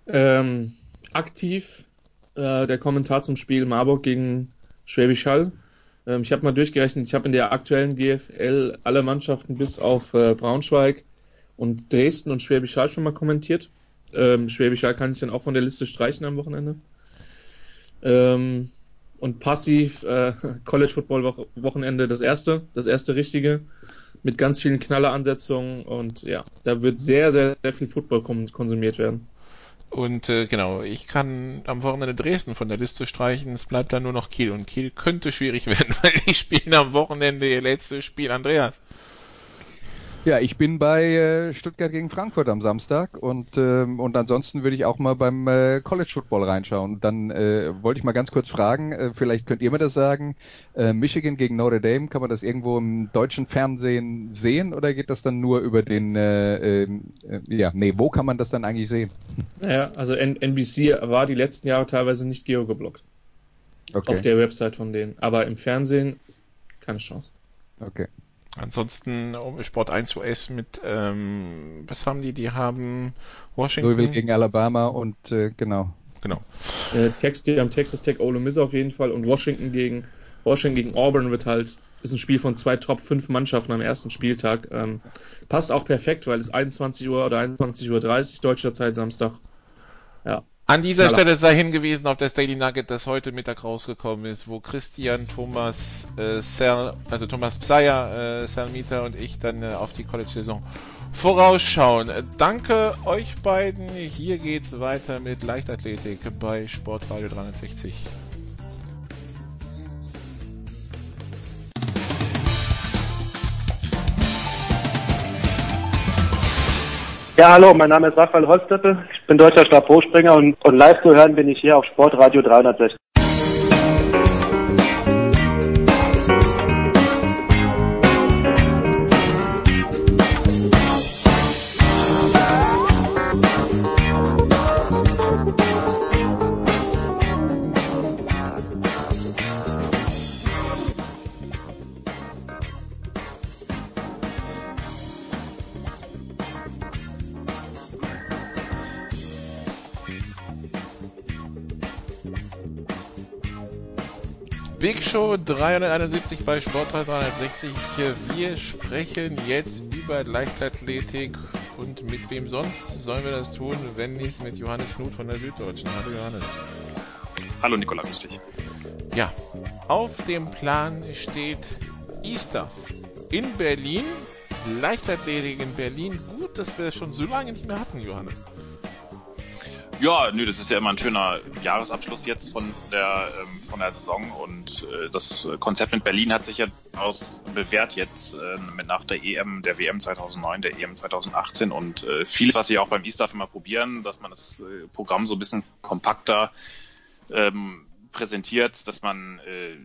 Speaker 9: Ähm, aktiv äh, der Kommentar zum Spiel Marburg gegen Schwäbisch Hall. Ähm, ich habe mal durchgerechnet, ich habe in der aktuellen GFL alle Mannschaften bis auf äh, Braunschweig und Dresden und Schwäbisch Hall schon mal kommentiert. Ähm, Schwäbisch Hall kann ich dann auch von der Liste streichen am Wochenende. Ähm, und passiv äh, College Football Wochenende das erste, das erste richtige mit ganz vielen Knalleransetzungen und ja, da wird sehr, sehr, sehr viel Football konsumiert werden.
Speaker 3: Und äh, genau, ich kann am Wochenende Dresden von der Liste streichen. Es bleibt dann nur noch Kiel. Und Kiel könnte schwierig werden, weil die spielen am Wochenende ihr letztes Spiel. Andreas.
Speaker 4: Ja, ich bin bei äh, Stuttgart gegen Frankfurt am Samstag und ähm, und ansonsten würde ich auch mal beim äh, College Football reinschauen. Dann äh, wollte ich mal ganz kurz fragen, äh, vielleicht könnt ihr mir das sagen. Äh, Michigan gegen Notre Dame, kann man das irgendwo im deutschen Fernsehen sehen oder geht das dann nur über den äh, äh, ja, nee, wo kann man das dann eigentlich sehen?
Speaker 9: Naja, also N NBC war die letzten Jahre teilweise nicht geogeblockt. Okay. Auf der Website von denen, aber im Fernsehen keine Chance.
Speaker 4: Okay.
Speaker 3: Ansonsten Sport 1 US mit, ähm, was haben die? Die haben Washington.
Speaker 4: Louisville gegen Alabama und äh, genau.
Speaker 3: Genau.
Speaker 9: Äh, Text, die haben Texas Tech Ole Miss auf jeden Fall und Washington gegen Washington gegen Auburn wird halt ist ein Spiel von zwei Top 5 Mannschaften am ersten Spieltag. Ähm, passt auch perfekt, weil es 21 Uhr oder 21.30 Uhr deutscher Zeit Samstag.
Speaker 3: Ja. An dieser Knaller. Stelle sei hingewiesen auf das Daily Nugget, das heute Mittag rausgekommen ist, wo Christian, Thomas, äh, Sel, also Thomas Psayer, äh, Salmita und ich dann äh, auf die College-Saison vorausschauen. Danke euch beiden. Hier geht's weiter mit Leichtathletik bei Sportradio 360.
Speaker 10: Ja, hallo, mein Name ist Raphael Holzdeppe. Ich bin deutscher Stabhochspringer und, und live zu hören bin ich hier auf Sportradio 360.
Speaker 3: Big Show 371 bei Sportrad 360. Wir sprechen jetzt über Leichtathletik und mit wem sonst sollen wir das tun, wenn nicht mit Johannes Knut von der Süddeutschen. Hallo Johannes.
Speaker 11: Hallo Nikola, grüß dich.
Speaker 3: Ja, auf dem Plan steht Easter in Berlin. Leichtathletik in Berlin. Gut, dass wir das schon so lange nicht mehr hatten, Johannes.
Speaker 11: Ja, nö, das ist ja immer ein schöner Jahresabschluss jetzt von der ähm, von der Saison und äh, das Konzept mit Berlin hat sich ja aus bewährt jetzt äh, mit nach der EM, der WM 2009, der EM 2018 und äh, vieles, was sie auch beim E-Staff immer probieren, dass man das äh, Programm so ein bisschen kompakter ähm, präsentiert, dass man äh,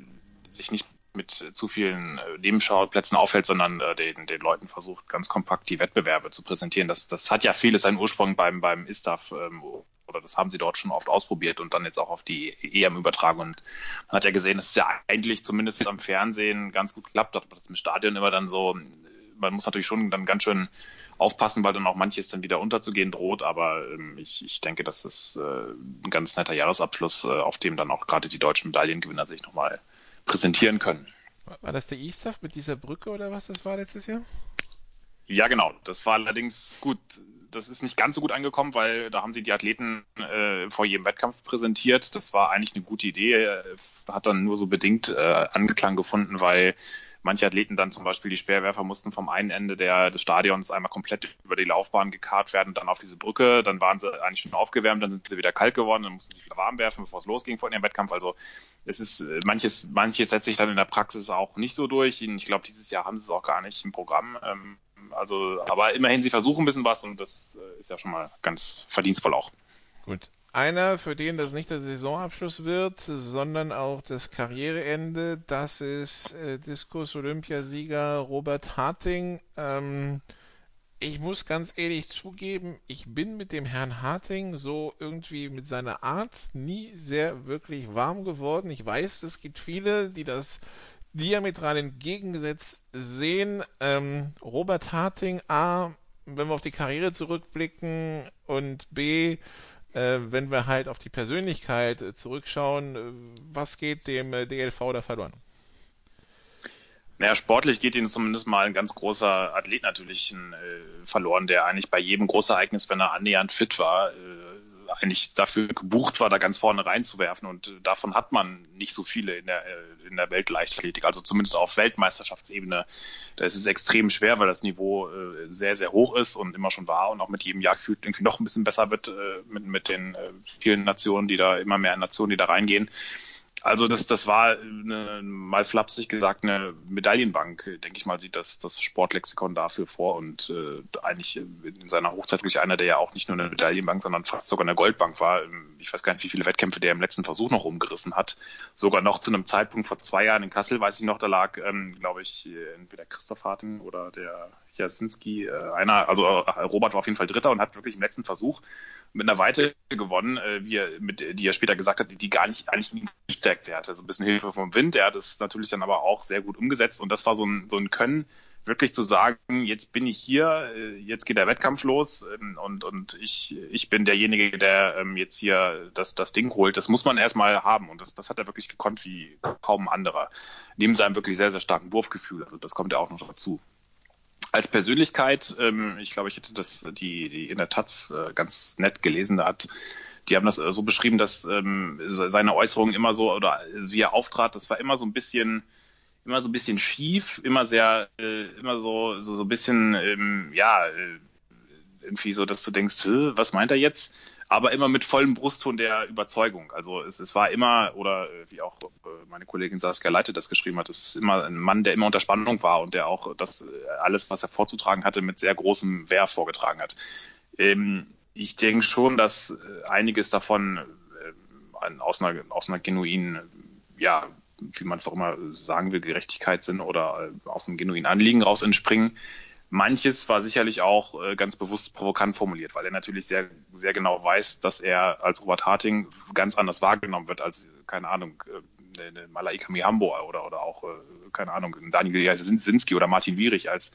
Speaker 11: sich nicht mit zu vielen äh, Nebenschauplätzen aufhält, sondern äh, den, den Leuten versucht, ganz kompakt die Wettbewerbe zu präsentieren. Das, das hat ja vieles seinen Ursprung beim, beim ISTAF ähm, oder das haben sie dort schon oft ausprobiert und dann jetzt auch auf die EM übertragen. Und man hat ja gesehen, dass es ja eigentlich zumindest am Fernsehen ganz gut klappt, aber das im Stadion immer dann so, man muss natürlich schon dann ganz schön aufpassen, weil dann auch manches dann wieder unterzugehen droht. Aber ähm, ich, ich denke, das ist äh, ein ganz netter Jahresabschluss, äh, auf dem dann auch gerade die deutschen Medaillengewinner sich nochmal präsentieren können.
Speaker 3: War das der E-Staff mit dieser Brücke oder was das war letztes Jahr?
Speaker 11: Ja, genau. Das war allerdings gut. Das ist nicht ganz so gut angekommen, weil da haben sie die Athleten äh, vor jedem Wettkampf präsentiert. Das war eigentlich eine gute Idee, hat dann nur so bedingt äh, Anklang gefunden, weil manche Athleten dann zum Beispiel die Speerwerfer mussten vom einen Ende der, des Stadions einmal komplett über die Laufbahn gekarrt werden, dann auf diese Brücke, dann waren sie eigentlich schon aufgewärmt, dann sind sie wieder kalt geworden, dann mussten sie wieder warm werfen, bevor es losging vor ihrem Wettkampf. Also es ist manches, manches setzt sich dann in der Praxis auch nicht so durch. Ich glaube, dieses Jahr haben sie es auch gar nicht im Programm. Ähm, also, aber immerhin, sie versuchen ein bisschen was und das äh, ist ja schon mal ganz verdienstvoll auch.
Speaker 3: Gut. Einer, für den das nicht der Saisonabschluss wird, sondern auch das Karriereende, das ist äh, Diskus-Olympiasieger Robert Harting. Ähm, ich muss ganz ehrlich zugeben, ich bin mit dem Herrn Harting so irgendwie mit seiner Art nie sehr wirklich warm geworden. Ich weiß, es gibt viele, die das diametral entgegengesetzt sehen. Ähm, Robert Harting, A, wenn wir auf die Karriere zurückblicken und B, wenn wir halt auf die Persönlichkeit äh, zurückschauen, äh, was geht dem äh, DLV da verloren?
Speaker 11: Naja, sportlich geht ihnen zumindest mal ein ganz großer Athlet natürlich äh, verloren, der eigentlich bei jedem Großereignis, wenn er annähernd fit war, äh, eigentlich dafür gebucht war, da ganz vorne reinzuwerfen. Und davon hat man nicht so viele in der, äh, in der Weltleichtathletik. Also zumindest auf Weltmeisterschaftsebene. Da ist es extrem schwer, weil das Niveau äh, sehr, sehr hoch ist und immer schon war und auch mit jedem Jahr gefühlt irgendwie noch ein bisschen besser wird äh, mit, mit den vielen Nationen, die da, immer mehr Nationen, die da reingehen. Also das, das war eine, mal flapsig gesagt eine Medaillenbank, denke ich mal, sieht das, das Sportlexikon dafür vor und äh, eigentlich in seiner Hochzeit wirklich einer, der ja auch nicht nur eine Medaillenbank, sondern fast sogar eine Goldbank war. Ich weiß gar nicht, wie viele Wettkämpfe der im letzten Versuch noch umgerissen hat. Sogar noch zu einem Zeitpunkt vor zwei Jahren in Kassel, weiß ich noch, da lag, ähm, glaube ich, entweder Christoph Harting oder der Jasinski, äh, einer, also äh, Robert war auf jeden Fall Dritter und hat wirklich im letzten Versuch mit einer Weite gewonnen, äh, wie er, mit, die er später gesagt hat, die gar nicht eigentlich gesteckt. Er hatte so ein bisschen Hilfe vom Wind, er hat es natürlich dann aber auch sehr gut umgesetzt und das war so ein, so ein Können, wirklich zu sagen, jetzt bin ich hier, äh, jetzt geht der Wettkampf los ähm, und, und ich, ich bin derjenige, der ähm, jetzt hier das, das Ding holt. Das muss man erstmal haben und das, das hat er wirklich gekonnt wie kaum ein anderer. Neben seinem wirklich sehr, sehr starken Wurfgefühl. Also das kommt ja auch noch dazu als Persönlichkeit, ähm, ich glaube, ich hätte das die, die in der Taz äh, ganz nett gelesen, da hat die haben das äh, so beschrieben, dass ähm, seine Äußerungen immer so oder wie er auftrat, das war immer so ein bisschen immer so ein bisschen schief, immer sehr äh, immer so so so ein bisschen ähm, ja äh, irgendwie so, dass du denkst, was meint er jetzt? Aber immer mit vollem Brustton der Überzeugung. Also es, es war immer, oder äh, wie auch äh, meine Kollegin Saskia Leite das geschrieben hat, es ist immer ein Mann, der immer unter Spannung war und der auch das äh, alles, was er vorzutragen hatte, mit sehr großem Wehr vorgetragen hat. Ähm, ich denke schon, dass einiges davon äh, aus, einer, aus einer genuinen, ja, wie man es auch immer sagen will, Gerechtigkeit sind oder aus einem genuinen Anliegen raus entspringen. Manches war sicherlich auch äh, ganz bewusst provokant formuliert, weil er natürlich sehr, sehr genau weiß, dass er als Robert Harting ganz anders wahrgenommen wird als, keine Ahnung, äh, eine Malaika Mihambo oder, oder auch, äh, keine Ahnung, Daniel Sinski oder Martin Wierich als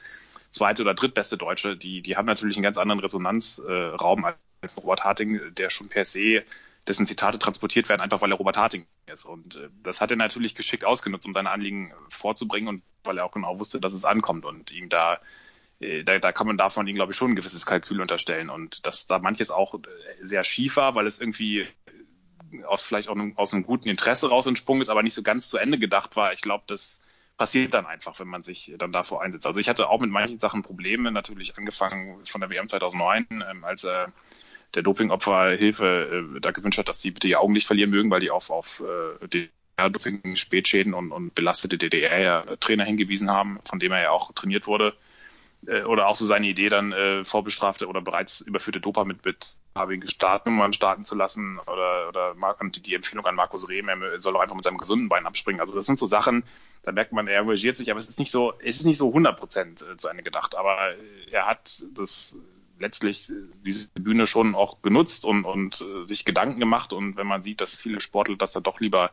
Speaker 11: zweite oder drittbeste Deutsche. Die, die haben natürlich einen ganz anderen Resonanzraum äh, als Robert Harting, der schon per se dessen Zitate transportiert werden, einfach weil er Robert Harting ist. Und äh, das hat er natürlich geschickt ausgenutzt, um seine Anliegen vorzubringen und weil er auch genau wusste, dass es ankommt und ihm da da, da kann man davon ihnen, glaube ich, schon ein gewisses Kalkül unterstellen. Und dass da manches auch äh, sehr schief war, weil es irgendwie äh, aus vielleicht auch einem, aus einem guten Interesse raus entsprungen ist, aber nicht so ganz zu Ende gedacht war. Ich glaube, das passiert dann einfach, wenn man sich dann davor einsetzt. Also ich hatte auch mit manchen Sachen Probleme, natürlich angefangen von der WM 2009, ähm, als er der Dopingopferhilfe äh, da gewünscht hat, dass die bitte ihr Augen nicht verlieren mögen, weil die auf, auf äh, DDR-Doping, Spätschäden und, und belastete DDR-Trainer hingewiesen haben, von dem er ja auch trainiert wurde. Äh, oder auch so seine Idee, dann äh, vorbestrafte oder bereits überführte Dopa mit, mit farbigen Startnummern starten zu lassen oder, oder die, Empfehlung an Markus Rehm, er soll doch einfach mit seinem gesunden Bein abspringen. Also das sind so Sachen, da merkt man, er engagiert sich, aber es ist nicht so, es ist nicht so 100 Prozent äh, zu Ende gedacht. Aber äh, er hat das letztlich diese Bühne schon auch genutzt und, und sich Gedanken gemacht. Und wenn man sieht, dass viele Sportler das dann doch lieber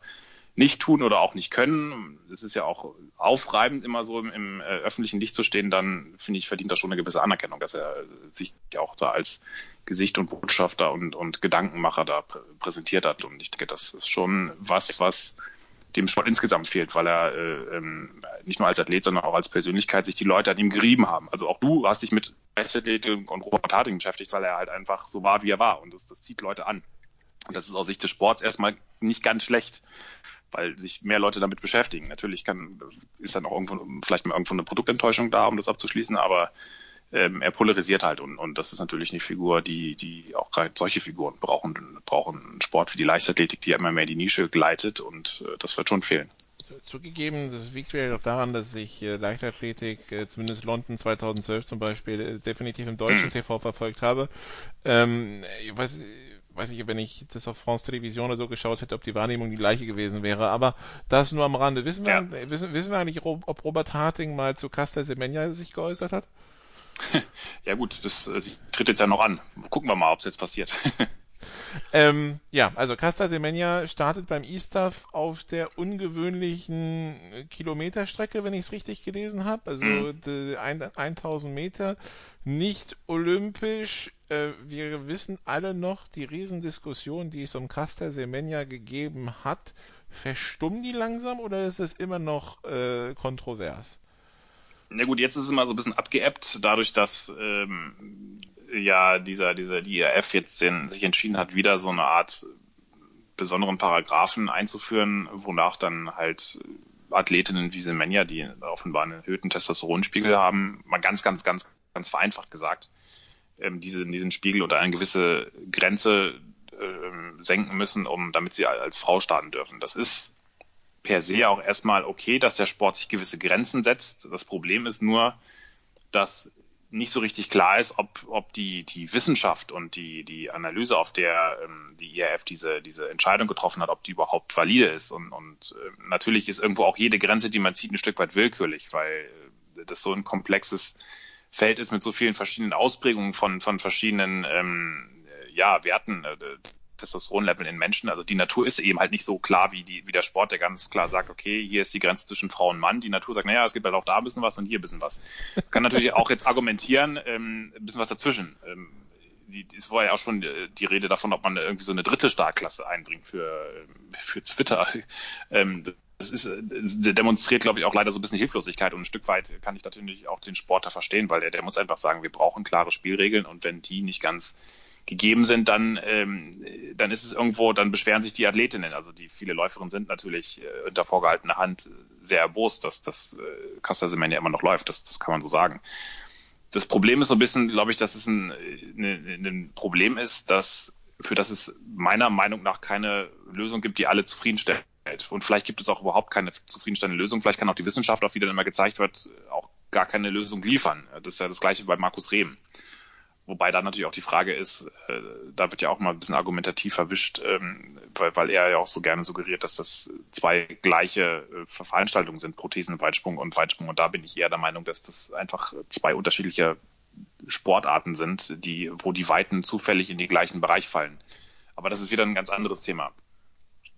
Speaker 11: nicht tun oder auch nicht können, es ist ja auch aufreibend, immer so im, im äh, öffentlichen Licht zu stehen, dann finde ich, verdient das schon eine gewisse Anerkennung, dass er sich ja auch da als Gesicht und Botschafter und, und Gedankenmacher da prä präsentiert hat. Und ich denke, das ist schon was, was dem Sport insgesamt fehlt, weil er äh, ähm, nicht nur als Athlet, sondern auch als Persönlichkeit sich die Leute an ihm gerieben haben. Also auch du hast dich mit Leichtathletik und Robert Harting beschäftigt, weil er halt einfach so war, wie er war. Und das, das zieht Leute an. Und das ist aus Sicht des Sports erstmal nicht ganz schlecht weil sich mehr Leute damit beschäftigen. Natürlich kann, ist dann auch irgendwo, vielleicht mal irgendwo eine Produktenttäuschung da, um das abzuschließen, aber ähm, er polarisiert halt und, und das ist natürlich eine Figur, die, die auch gerade solche Figuren brauchen, brauchen einen Sport wie die Leichtathletik, die immer mehr in die Nische gleitet und äh, das wird schon fehlen.
Speaker 3: Zugegeben, das liegt vielleicht auch daran, dass ich äh, Leichtathletik, äh, zumindest London 2012 zum Beispiel, äh, definitiv im deutschen hm. TV verfolgt habe. Ähm, was, weiß nicht, wenn ich das auf France Television oder so geschaut hätte, ob die Wahrnehmung die gleiche gewesen wäre. Aber das nur am Rande. Wissen wir, ja. wissen, wissen wir eigentlich, ob Robert Harting mal zu Casta Semenya sich geäußert hat?
Speaker 11: Ja gut, das, das äh, tritt jetzt ja noch an. Gucken wir mal, ob es jetzt passiert.
Speaker 3: ähm, ja, also Casta Semenya startet beim ISTAF auf der ungewöhnlichen Kilometerstrecke, wenn ich es richtig gelesen habe. Also mhm. 1000 Meter, nicht olympisch. Äh, wir wissen alle noch die Riesendiskussion, die es um Casta Semenya gegeben hat. Verstummen die langsam oder ist es immer noch äh, kontrovers?
Speaker 11: Na gut, jetzt ist es immer so ein bisschen abgeebbt, dadurch, dass ähm, ja dieser, dieser die IRF jetzt den, sich entschieden hat, wieder so eine Art besonderen Paragraphen einzuführen, wonach dann halt Athletinnen wie Semenya, die offenbar einen erhöhten Testosteronspiegel haben, mal ganz, ganz, ganz, ganz vereinfacht gesagt, ähm, diese, diesen Spiegel unter eine gewisse Grenze äh, senken müssen, um damit sie als Frau starten dürfen. Das ist per se auch erstmal okay, dass der Sport sich gewisse Grenzen setzt. Das Problem ist nur, dass nicht so richtig klar ist, ob, ob die, die Wissenschaft und die, die Analyse, auf der ähm, die IRF diese, diese Entscheidung getroffen hat, ob die überhaupt valide ist. Und, und äh, natürlich ist irgendwo auch jede Grenze, die man zieht, ein Stück weit willkürlich, weil äh, das so ein komplexes Feld ist mit so vielen verschiedenen Ausprägungen von, von verschiedenen ähm, ja, Werten. Äh, Testosteronlevel in Menschen. Also die Natur ist eben halt nicht so klar wie, die, wie der Sport, der ganz klar sagt, okay, hier ist die Grenze zwischen Frau und Mann. Die Natur sagt, naja, es gibt halt auch da ein bisschen was und hier ein bisschen was. Kann natürlich auch jetzt argumentieren, ähm, ein bisschen was dazwischen. Ähm, die, es war ja auch schon äh, die Rede davon, ob man irgendwie so eine dritte Startklasse einbringt für, für Twitter. Ähm, das ist, das demonstriert, glaube ich, auch leider so ein bisschen Hilflosigkeit und ein Stück weit kann ich natürlich auch den Sportler verstehen, weil der, der muss einfach sagen, wir brauchen klare Spielregeln und wenn die nicht ganz gegeben sind, dann, ähm, dann ist es irgendwo, dann beschweren sich die Athletinnen. Also die viele Läuferinnen sind natürlich äh, unter vorgehaltener Hand sehr erbost, dass das äh, Costa ja immer noch läuft. Das, das kann man so sagen. Das Problem ist so ein bisschen, glaube ich, dass es ein, ein, ein Problem ist, dass für das es meiner Meinung nach keine Lösung gibt, die alle zufriedenstellt. Und vielleicht gibt es auch überhaupt keine zufriedenstellende Lösung. Vielleicht kann auch die Wissenschaft, auf die dann immer gezeigt wird, auch gar keine Lösung liefern. Das ist ja das gleiche bei Markus Rehm. Wobei da natürlich auch die Frage ist, äh, da wird ja auch mal ein bisschen argumentativ verwischt, ähm, weil, weil er ja auch so gerne suggeriert, dass das zwei gleiche äh, Veranstaltungen sind, Prothesen, Weitsprung und Weitsprung. Und da bin ich eher der Meinung, dass das einfach zwei unterschiedliche Sportarten sind, die, wo die Weiten zufällig in den gleichen Bereich fallen. Aber das ist wieder ein ganz anderes Thema.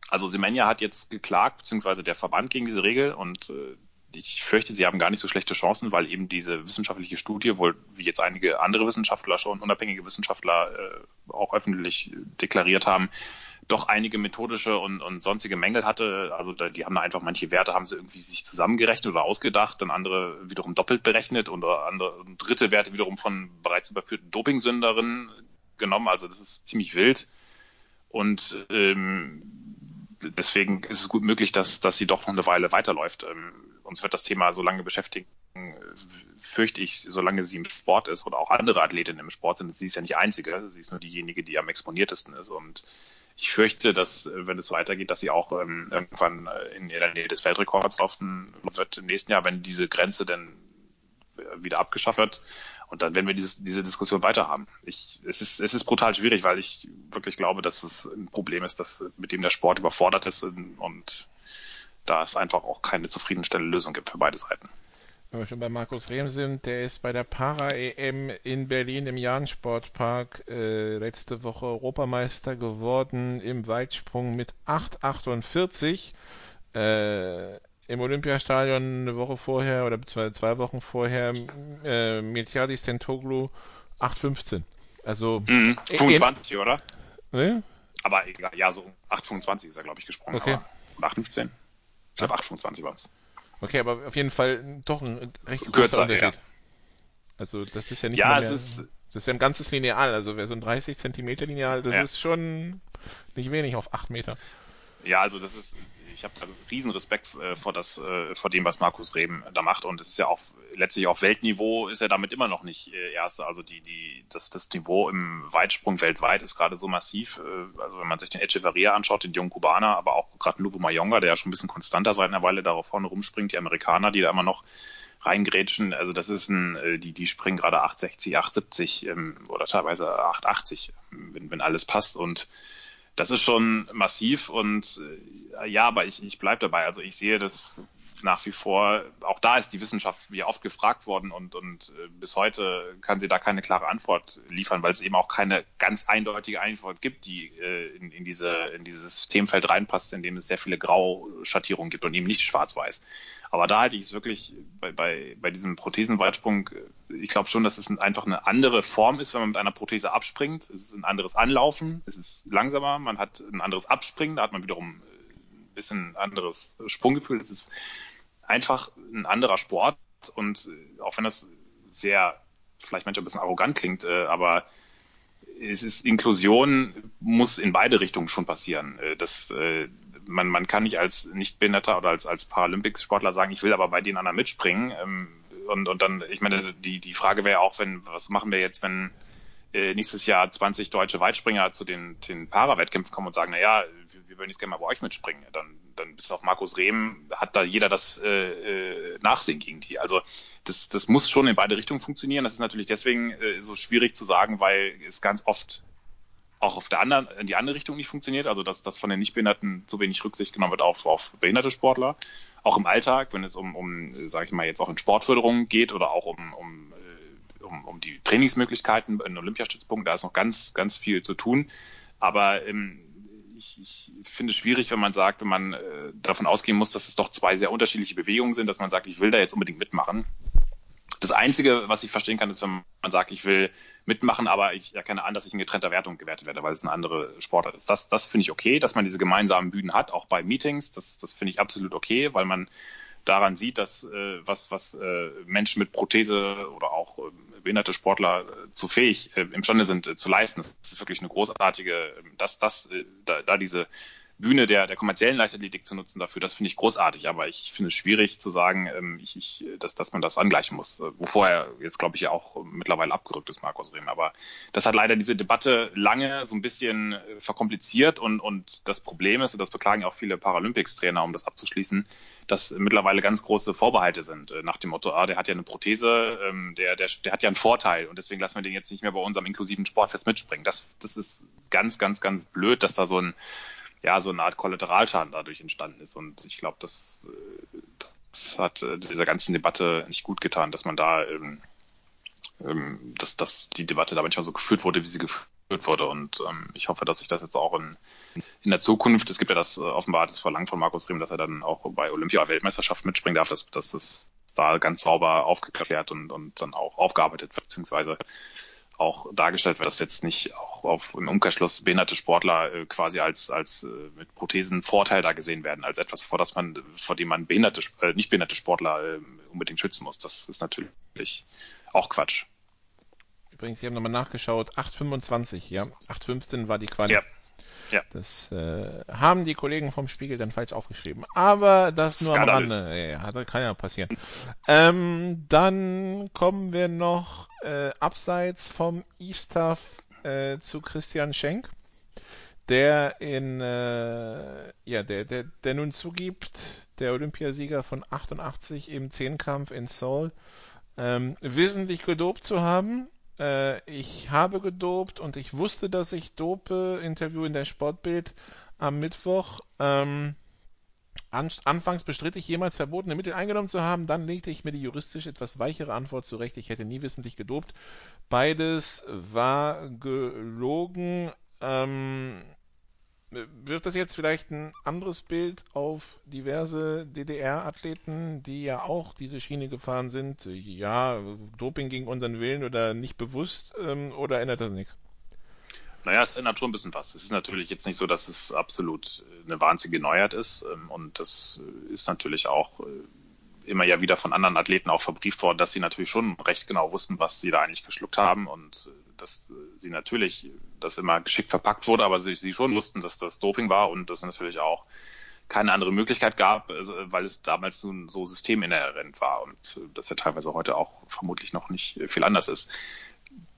Speaker 11: Also Semenya hat jetzt geklagt, beziehungsweise der Verband gegen diese Regel und äh, ich fürchte, sie haben gar nicht so schlechte Chancen, weil eben diese wissenschaftliche Studie, wohl wie jetzt einige andere Wissenschaftler schon, unabhängige Wissenschaftler äh, auch öffentlich deklariert haben, doch einige methodische und, und sonstige Mängel hatte. Also da, die haben da einfach manche Werte haben sie irgendwie sich zusammengerechnet oder ausgedacht, dann andere wiederum doppelt berechnet und andere dritte Werte wiederum von bereits überführten Dopingsünderinnen genommen. Also das ist ziemlich wild. Und ähm, deswegen ist es gut möglich, dass, dass sie doch noch eine Weile weiterläuft. Ähm, uns wird das Thema so lange beschäftigen, fürchte ich, solange sie im Sport ist oder auch andere Athletinnen im Sport sind, sie ist ja nicht einzige, sie ist nur diejenige, die am exponiertesten ist und ich fürchte, dass, wenn es weitergeht, dass sie auch ähm, irgendwann in der Nähe des Weltrekords laufen wird im nächsten Jahr, wenn diese Grenze dann wieder abgeschafft wird. Und dann werden wir dieses, diese Diskussion weiter haben. Ich, es, ist, es ist brutal schwierig, weil ich wirklich glaube, dass es ein Problem ist, dass, mit dem der Sport überfordert ist und, und da es einfach auch keine zufriedenstellende Lösung gibt für beide Seiten.
Speaker 3: Wenn wir schon bei Markus Rehm sind, der ist bei der Para-EM in Berlin im Jahn-Sportpark äh, letzte Woche Europameister geworden im Weitsprung mit 8,48. Äh, Im Olympiastadion eine Woche vorher oder zwei, zwei Wochen vorher äh, Miltiadi Stentoglu 8,15. Also
Speaker 11: mhm, 25, oder?
Speaker 3: Ne?
Speaker 11: Aber egal, ja, so 8,25 ist er, glaube ich, gesprungen.
Speaker 3: Okay.
Speaker 11: 8,15? Ich glaube 8,25 war es.
Speaker 3: Okay, aber auf jeden Fall doch ein recht großer
Speaker 11: Kürzer,
Speaker 3: Unterschied.
Speaker 11: ja.
Speaker 3: Also das ist ja nicht
Speaker 11: Ja,
Speaker 3: mal
Speaker 11: es
Speaker 3: mehr,
Speaker 11: ist-
Speaker 3: das ist ja ein ganzes Lineal, also wer so ein 30 Zentimeter Lineal, das
Speaker 11: Ja.
Speaker 3: ist schon nicht wenig auf 8 Meter.
Speaker 11: Ja, also das ist, ich habe riesen Respekt äh, vor das, äh, vor dem, was Markus Reben da macht und es ist ja auch letztlich auf Weltniveau ist er damit immer noch nicht äh, erster. Also die, die, das, das Niveau im Weitsprung weltweit ist gerade so massiv. Äh, also wenn man sich den Echeverria anschaut, den jungen Kubaner, aber auch gerade Lupo Mayonga, der ja schon ein bisschen konstanter seit einer Weile darauf vorne rumspringt, die Amerikaner, die da immer noch reingrätschen. Also das ist ein, äh, die, die springen gerade 860, 870 ähm, oder teilweise 880, wenn, wenn alles passt und das ist schon massiv und äh, ja, aber ich, ich bleibe dabei. Also ich sehe das nach wie vor, auch da ist die Wissenschaft wie oft gefragt worden und, und äh, bis heute kann sie da keine klare Antwort liefern, weil es eben auch keine ganz eindeutige Antwort gibt, die äh, in, in, diese, in dieses Systemfeld reinpasst, in dem es sehr viele Grauschattierungen gibt und eben nicht schwarz-weiß. Aber da halte ich es wirklich bei, bei, bei diesem Prothesenweitsprung, äh, ich glaube schon, dass es ein, einfach eine andere Form ist, wenn man mit einer Prothese abspringt. Es ist ein anderes Anlaufen, es ist langsamer, man hat ein anderes Abspringen, da hat man wiederum ein bisschen anderes Sprunggefühl. Es ist einfach ein anderer Sport und äh, auch wenn das sehr vielleicht manchmal ein bisschen arrogant klingt, äh, aber es ist Inklusion muss in beide Richtungen schon passieren. Äh, Das, man, man kann nicht als Nichtbehinderter oder als, als Paralympics-Sportler sagen, ich will aber bei den anderen mitspringen. Ähm, Und, und dann, ich meine, die, die Frage wäre auch, wenn, was machen wir jetzt, wenn nächstes Jahr 20 deutsche Weitspringer zu den, den Para-Wettkämpfen kommen und sagen, na ja, wir, wir würden jetzt gerne mal bei euch mitspringen. Dann, dann bis auf Markus Rehm hat da jeder das äh, äh, Nachsehen gegen die. Also das, das muss schon in beide Richtungen funktionieren. Das ist natürlich deswegen äh, so schwierig zu sagen, weil es ganz oft auch auf der anderen, in die andere Richtung nicht funktioniert, also dass, dass von den Nichtbehinderten zu wenig Rücksicht genommen wird auf, auf behinderte Sportler. Auch im Alltag, wenn es um, um sage ich mal, jetzt auch in Sportförderung geht oder auch um, um, äh, um, um die Trainingsmöglichkeiten in Olympiastützpunkten, da ist noch ganz, ganz viel zu tun. Aber ähm, ich, ich finde es schwierig, wenn man sagt, wenn man äh, davon ausgehen muss, dass es doch zwei sehr unterschiedliche Bewegungen sind, dass man sagt, ich will da jetzt unbedingt mitmachen. Das Einzige, was ich verstehen kann, ist, wenn man sagt, ich will mitmachen, aber ich erkenne an, dass ich in getrennter Wertung gewertet werde, weil es eine andere Sportart ist. Das, das finde ich okay, dass man diese gemeinsamen Bühnen hat, auch bei Meetings. Das, das finde ich absolut okay, weil man daran sieht, dass äh, was, was äh, Menschen mit Prothese oder auch äh, behinderte Sportler äh, zu fähig äh, imstande sind äh, zu leisten. Das ist wirklich eine großartige, dass das, äh, da, da diese Bühne der, der kommerziellen Leichtathletik zu nutzen dafür, das finde ich großartig. Aber ich finde es schwierig zu sagen, ähm, ich, ich, dass, dass man das angleichen muss. Äh, Wovor er jetzt, glaube ich, ja auch mittlerweile abgerückt ist, Markus Rehm. Aber das hat leider diese Debatte lange so ein bisschen äh, verkompliziert und, und das Problem ist, und das beklagen auch viele Paralympics-Trainer, um das abzuschließen, dass mittlerweile ganz große Vorbehalte sind. Äh, nach dem Motto, ah, der hat ja eine Prothese, ähm, der, der, der hat ja einen Vorteil und deswegen lassen wir den jetzt nicht mehr bei unserem inklusiven Sportfest mitspringen. Das, das ist ganz, ganz, ganz blöd, dass da so ein ja, so eine Art Kollateralschaden dadurch entstanden ist. Und ich glaube, das, das hat äh, dieser ganzen Debatte nicht gut getan, dass man da, ähm, ähm, dass, dass die Debatte da manchmal so geführt wurde, wie sie geführt wurde. Und ähm, ich hoffe, dass sich das jetzt auch in, in der Zukunft, es gibt ja das äh, offenbar das Verlangen von Markus Riem, dass er dann auch bei Olympia-Weltmeisterschaft mitspringen darf, dass, dass es da ganz sauber aufgeklärt und, und dann auch aufgearbeitet wird, beziehungsweise auch dargestellt wird, dass jetzt nicht auch auf im Umkehrschluss behinderte Sportler äh, quasi als als äh, mit Prothesen Vorteil da gesehen werden, als etwas, vor das man vor dem man behinderte äh, nicht behinderte Sportler äh, unbedingt schützen muss. Das ist natürlich auch Quatsch.
Speaker 3: Übrigens, Sie haben nochmal nachgeschaut, 8,25, ja. 8,15 war die Quali.
Speaker 11: Ja. Ja.
Speaker 3: Das äh, haben die Kollegen vom Spiegel dann falsch aufgeschrieben. Aber das nur
Speaker 11: Skandalös.
Speaker 3: am Rande. Ja, das kann ja passieren. Ähm, dann kommen wir noch äh, abseits vom E-Staff äh, zu Christian Schenk, der in äh, ja der, der der nun zugibt, der Olympiasieger von 88 im Zehnkampf in Seoul, ähm, wissentlich gedopt zu haben. Äh, ich habe gedopt und ich wusste, dass ich dope. Interview in der Sportbild am Mittwoch. Ähm, an, anfangs bestritt ich jemals verbotene Mittel eingenommen zu haben, dann legte ich mir die juristisch etwas weichere Antwort zurecht. Ich hätte nie wissentlich gedopt. Beides war gelogen. Ähm, wirft das jetzt vielleicht ein anderes Bild auf diverse DDR-Athleten, die ja auch diese Schiene gefahren sind? Ja, Doping gegen unseren Willen oder nicht bewusst ähm, oder ändert das nichts?
Speaker 11: Naja, es ändert schon ein bisschen was. Es ist natürlich jetzt nicht so, dass es absolut eine wahnsinnige Neuheit ist. ähm, Und das ist natürlich auch äh, immer ja wieder von anderen Athleten auch verbrieft worden, dass sie natürlich schon recht genau wussten, was sie da eigentlich geschluckt haben und äh, dass sie natürlich das immer geschickt verpackt wurde, aber sie, sie schon wussten, dass das Doping war und das natürlich auch keine andere Möglichkeit gab, also, weil es damals nun so systeminhärent war und das ja teilweise heute auch vermutlich noch nicht viel anders ist.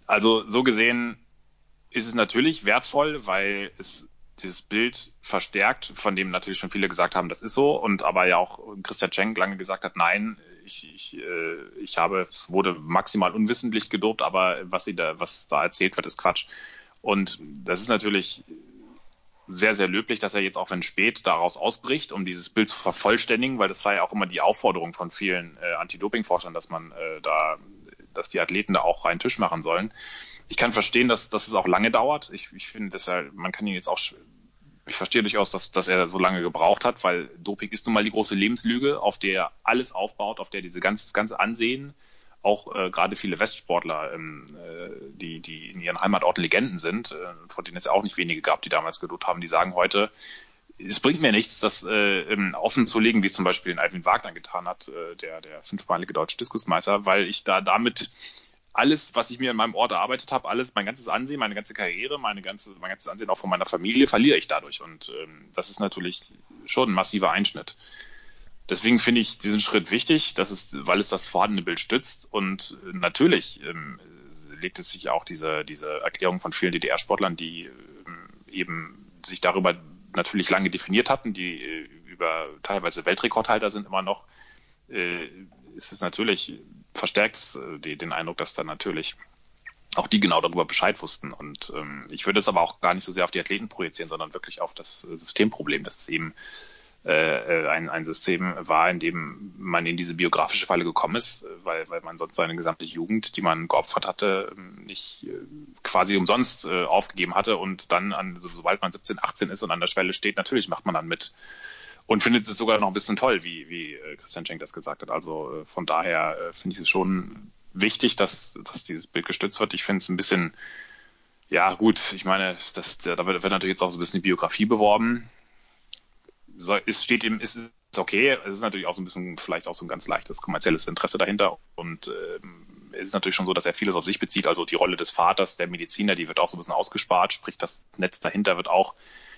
Speaker 11: Also so gesehen ist es natürlich wertvoll, weil es dieses Bild verstärkt, von dem natürlich schon viele gesagt haben, das ist so, und aber ja auch Christian Schenk lange gesagt hat, nein, ich, ich, äh, ich habe, wurde maximal unwissentlich gedopt, aber was sie da, was da erzählt wird, ist Quatsch. Und das ist natürlich sehr, sehr löblich, dass er jetzt auch wenn spät daraus ausbricht, um dieses Bild zu vervollständigen, weil das war ja auch immer die Aufforderung von vielen äh, Anti-Doping-Forschern, dass man äh, da, dass die Athleten da auch reinen Tisch machen sollen. Ich kann verstehen, dass, dass es auch lange dauert. Ich, ich finde, er, man kann ihn jetzt auch, ich verstehe durchaus, dass, dass er so lange gebraucht hat, weil Doping ist nun mal die große Lebenslüge, auf der alles aufbaut, auf der diese ganze, das ganze Ansehen, auch äh, gerade viele Westsportler, ähm, äh, die, die in ihren Heimatorten Legenden sind, äh, von denen es ja auch nicht wenige gab, die damals gedopt haben, die sagen heute, es bringt mir nichts, das äh, ähm, offen zu legen, wie es zum Beispiel in Alvin Wagner getan hat, äh, der, der fünfmalige deutsche Diskusmeister, weil ich da damit alles, was ich mir in meinem Ort erarbeitet habe, alles, mein ganzes Ansehen, meine ganze Karriere, meine ganze, mein ganzes Ansehen auch von meiner Familie, verliere ich dadurch. Und ähm, das ist natürlich schon ein massiver Einschnitt. Deswegen finde ich diesen Schritt wichtig, dass es, weil es das vorhandene Bild stützt. Und äh, natürlich ähm, legt es sich auch diese, diese Erklärung von vielen DDR-Sportlern, die ähm, eben sich darüber natürlich lange definiert hatten, die äh, über teilweise Weltrekordhalter sind immer noch, äh, ist es natürlich verstärkt es, äh, den Eindruck, dass da natürlich auch die genau darüber Bescheid wussten. Und ähm, ich würde es aber auch gar nicht so sehr auf die Athleten projizieren, sondern wirklich auf das äh, Systemproblem, dass es eben äh, ein, ein System war, in dem man in diese biografische Falle gekommen ist, weil, weil man sonst seine gesamte Jugend, die man geopfert hatte, nicht äh, quasi umsonst äh, aufgegeben hatte und dann, an, so, sobald man 17, 18 ist und an der Schwelle steht, natürlich macht man dann mit und findet es sogar noch ein bisschen toll, wie, wie äh, Christian Schenk das gesagt hat. Also äh, von daher äh, finde ich es schon wichtig, dass, dass dieses Bild gestützt wird. Ich finde es ein bisschen, ja gut, ich meine, das, da wird, wird natürlich jetzt auch so ein bisschen die Biografie beworben. So, es steht eben, ist, okay, es ist natürlich auch so ein bisschen, vielleicht auch so ein ganz leichtes kommerzielles Interesse dahinter und ähm, es ist natürlich schon so, dass er vieles auf sich bezieht, also die Rolle des Vaters, der Mediziner, die wird auch so ein bisschen ausgespart, sprich das Netz dahinter wird auch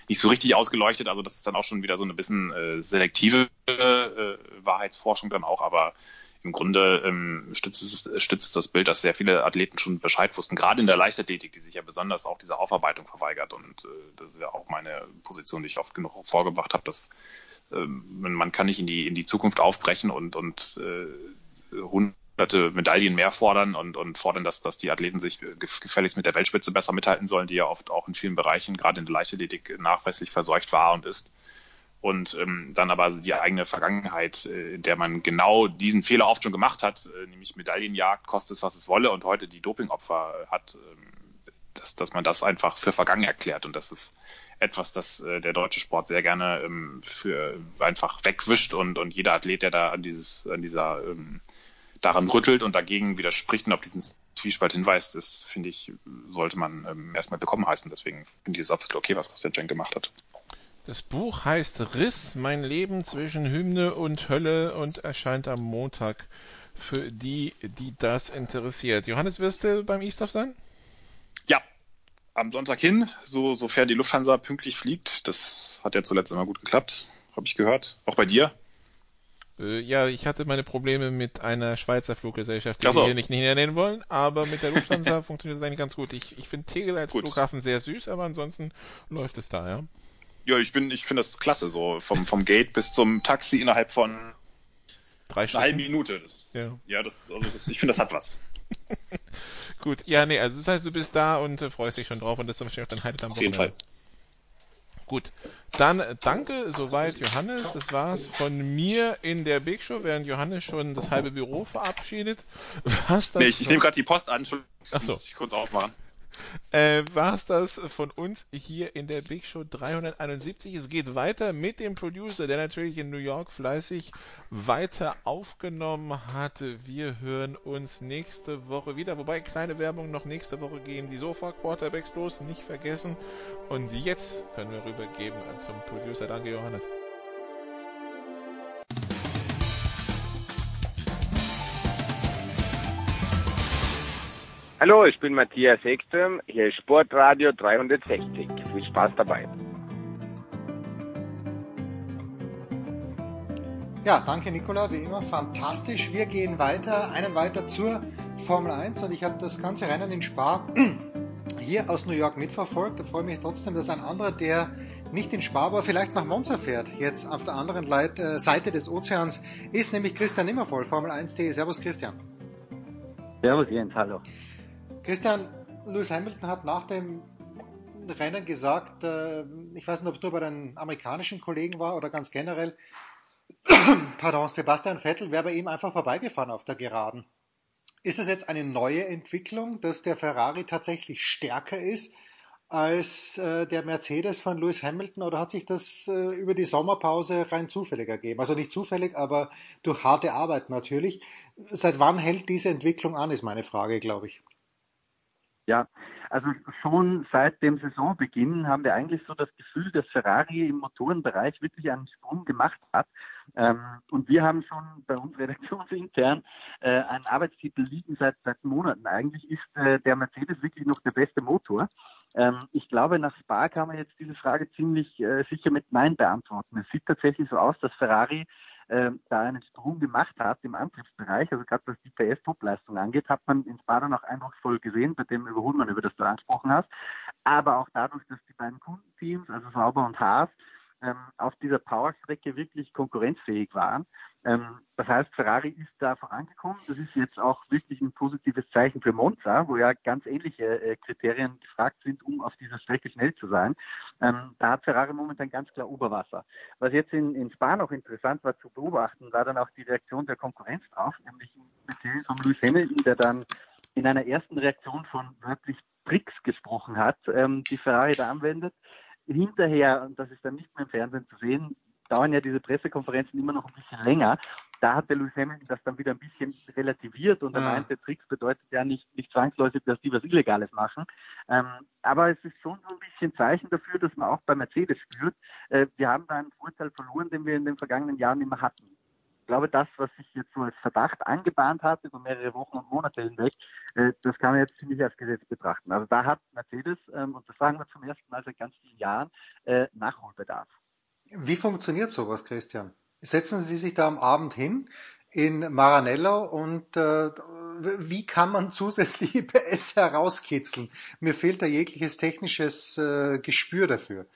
Speaker 11: nicht so richtig ausgeleuchtet. Also das ist dann auch schon wieder so eine bisschen äh, selektive äh, Wahrheitsforschung dann auch, aber im Grunde ähm, stützt, es, stützt es das Bild, dass sehr viele Athleten schon Bescheid wussten, gerade in der Leichtathletik, die sich ja besonders auch dieser Aufarbeitung verweigert. Und äh, das ist ja auch meine Position, die ich oft genug vorgebracht habe, dass ähm, man kann nicht in die in die Zukunft aufbrechen und und äh, Medaillen mehr fordern und, und fordern, dass, dass die Athleten sich gefälligst mit der Weltspitze besser mithalten sollen, die ja oft auch in vielen Bereichen, gerade in der Leichtathletik, nachweislich verseucht war und ist. Und ähm, dann aber die eigene Vergangenheit, äh, in der man genau diesen Fehler oft schon gemacht hat, äh, nämlich Medaillenjagd, kostet es, was es wolle, und heute die Dopingopfer äh, hat, ähm, dass, dass man das einfach für vergangen erklärt. Und das ist etwas, das äh, der deutsche Sport sehr gerne ähm, für einfach wegwischt und, und jeder Athlet, der da an dieses, an dieser ähm, daran rüttelt und dagegen widerspricht und auf diesen Zwiespalt hinweist, ist, finde ich, sollte man ähm, erstmal willkommen heißen. Deswegen finde ich es absolut okay, was Christian Cenk gemacht hat.
Speaker 3: Das Buch heißt Riss, mein Leben zwischen Hymne und Hölle und erscheint am Montag für die, die das interessiert. Johannes, wirst du beim E-Stuff sein?
Speaker 11: Ja. am Sonntag hin, so, sofern die Lufthansa pünktlich fliegt. Das hat ja zuletzt immer gut geklappt, habe ich gehört. Auch bei dir?
Speaker 3: Äh, ja, ich hatte meine Probleme mit einer Schweizer Fluggesellschaft, die
Speaker 11: so.
Speaker 3: wir hier nicht näher nennen wollen, aber mit der Lufthansa funktioniert es eigentlich ganz gut. Ich, ich finde Tegel als
Speaker 11: Gut.
Speaker 3: Flughafen sehr süß, aber ansonsten läuft es da, ja.
Speaker 11: Ja, ich bin, ich finde das klasse, so vom, vom Gate bis zum Taxi innerhalb von
Speaker 3: Drei Stunden.
Speaker 11: Minute. Das,
Speaker 3: Ja.
Speaker 11: ja, das, also das, ich finde, das hat was.
Speaker 3: Gut, ja, nee, also das heißt, du bist da und äh, freust dich schon drauf und das ist wahrscheinlich auch dein Highlight am
Speaker 11: Auf jeden
Speaker 3: Wochenende. Gut, dann äh, danke soweit Johannes, das war's von mir in der Big Show, während Johannes schon das halbe Büro verabschiedet. Was das
Speaker 11: Nee, ich, ich nehme gerade die Post an, Entschuldigung,
Speaker 3: Ach so.
Speaker 11: muss ich kurz aufmachen.
Speaker 3: Äh, war's das von uns hier in der Big Show 371. Es geht weiter mit dem Producer, der natürlich in New York fleißig weiter aufgenommen hat. Wir hören uns nächste Woche wieder, wobei kleine Werbung noch nächste Woche gehen. Die Sofa Quarterbacks bloß nicht vergessen. Und jetzt können wir rübergeben zum Producer. Danke, Johannes.
Speaker 12: Hallo, ich bin Matthias Ekström, hier ist Sportradio 360. Viel Spaß dabei.
Speaker 13: Ja, danke Nicola, wie immer fantastisch. Wir gehen weiter, einen weiter zur Formel 1 und ich habe das ganze Rennen in Spa hier aus New York mitverfolgt. Da freue ich mich trotzdem, dass ein anderer, der nicht in Spa war, vielleicht nach Monza fährt, jetzt auf der anderen Leit äh, Seite des Ozeans, ist nämlich Christian Nimmervoll, Formel 1.de. Servus Christian.
Speaker 14: Servus Jens, hallo.
Speaker 13: Christian, Lewis Hamilton hat nach dem Rennen gesagt, äh, ich weiß nicht, ob es nur bei den amerikanischen Kollegen war oder ganz generell, pardon, Sebastian Vettel wäre bei ihm einfach vorbeigefahren auf der Geraden. Ist es jetzt eine neue Entwicklung, dass der Ferrari tatsächlich stärker ist als äh, der Mercedes von Lewis Hamilton oder hat sich das äh, über die Sommerpause rein zufällig ergeben? Also nicht zufällig, aber durch harte Arbeit natürlich. Seit wann hält diese Entwicklung an, ist meine Frage, glaube ich.
Speaker 14: Ja, also schon seit dem Saisonbeginn haben wir eigentlich so das Gefühl, dass Ferrari im Motorenbereich wirklich einen Sprung gemacht hat. Ähm, und wir haben schon bei uns redaktionsintern äh, einen Arbeitstitel liegen seit, seit Monaten. Eigentlich ist äh, der Mercedes wirklich noch der beste Motor. Ähm, ich glaube, nach Spa kann man jetzt diese Frage ziemlich äh, sicher mit Nein beantworten. Es sieht tatsächlich so aus, dass Ferrari äh, da einen Sprung gemacht hat im Antriebsbereich, also gerade was die PS-Topleistung angeht, hat man in Spa dann auch eindrucksvoll gesehen, bei dem Überholmann, über das du angesprochen hast, aber auch dadurch, dass die beiden Kundenteams, also Sauber und Haas, ähm, auf dieser Powerstrecke wirklich konkurrenzfähig waren. Ähm, das heißt, Ferrari ist da vorangekommen. Das ist jetzt auch wirklich ein positives Zeichen für Monza, wo ja ganz ähnliche äh, Kriterien gefragt sind, um auf dieser Strecke schnell zu sein. Ähm, da hat Ferrari momentan ganz klar Oberwasser. Was jetzt in, in Spa noch interessant war zu beobachten, war dann auch die Reaktion der Konkurrenz drauf, nämlich speziell von Lewis Hamilton, der dann in einer ersten Reaktion von wörtlich Tricks gesprochen hat, ähm, die Ferrari da anwendet hinterher, und das ist dann nicht mehr im Fernsehen zu sehen, dauern ja diese Pressekonferenzen immer noch ein bisschen länger. Da hat der Lewis Hamilton das dann wieder ein bisschen relativiert und er
Speaker 13: Ja.
Speaker 14: meinte, Tricks bedeutet ja nicht, nicht zwangsläufig, dass die was Illegales machen. Ähm, aber es ist schon so ein bisschen Zeichen dafür, dass man auch bei Mercedes spürt, äh, wir haben da einen Vorteil verloren, den wir in den vergangenen Jahren immer hatten. Ich glaube, das, was sich jetzt so als Verdacht angebahnt hat über mehrere Wochen und Monate hinweg, äh, das kann man jetzt ziemlich als Gesetz betrachten. Also da hat Mercedes, ähm, und das sagen wir zum ersten Mal seit ganz vielen Jahren, äh, Nachholbedarf.
Speaker 13: Wie funktioniert sowas, Christian? Setzen Sie sich da am Abend hin in Maranello und äh, wie kann man zusätzliche PS herauskitzeln? Mir fehlt da jegliches technisches äh, Gespür dafür.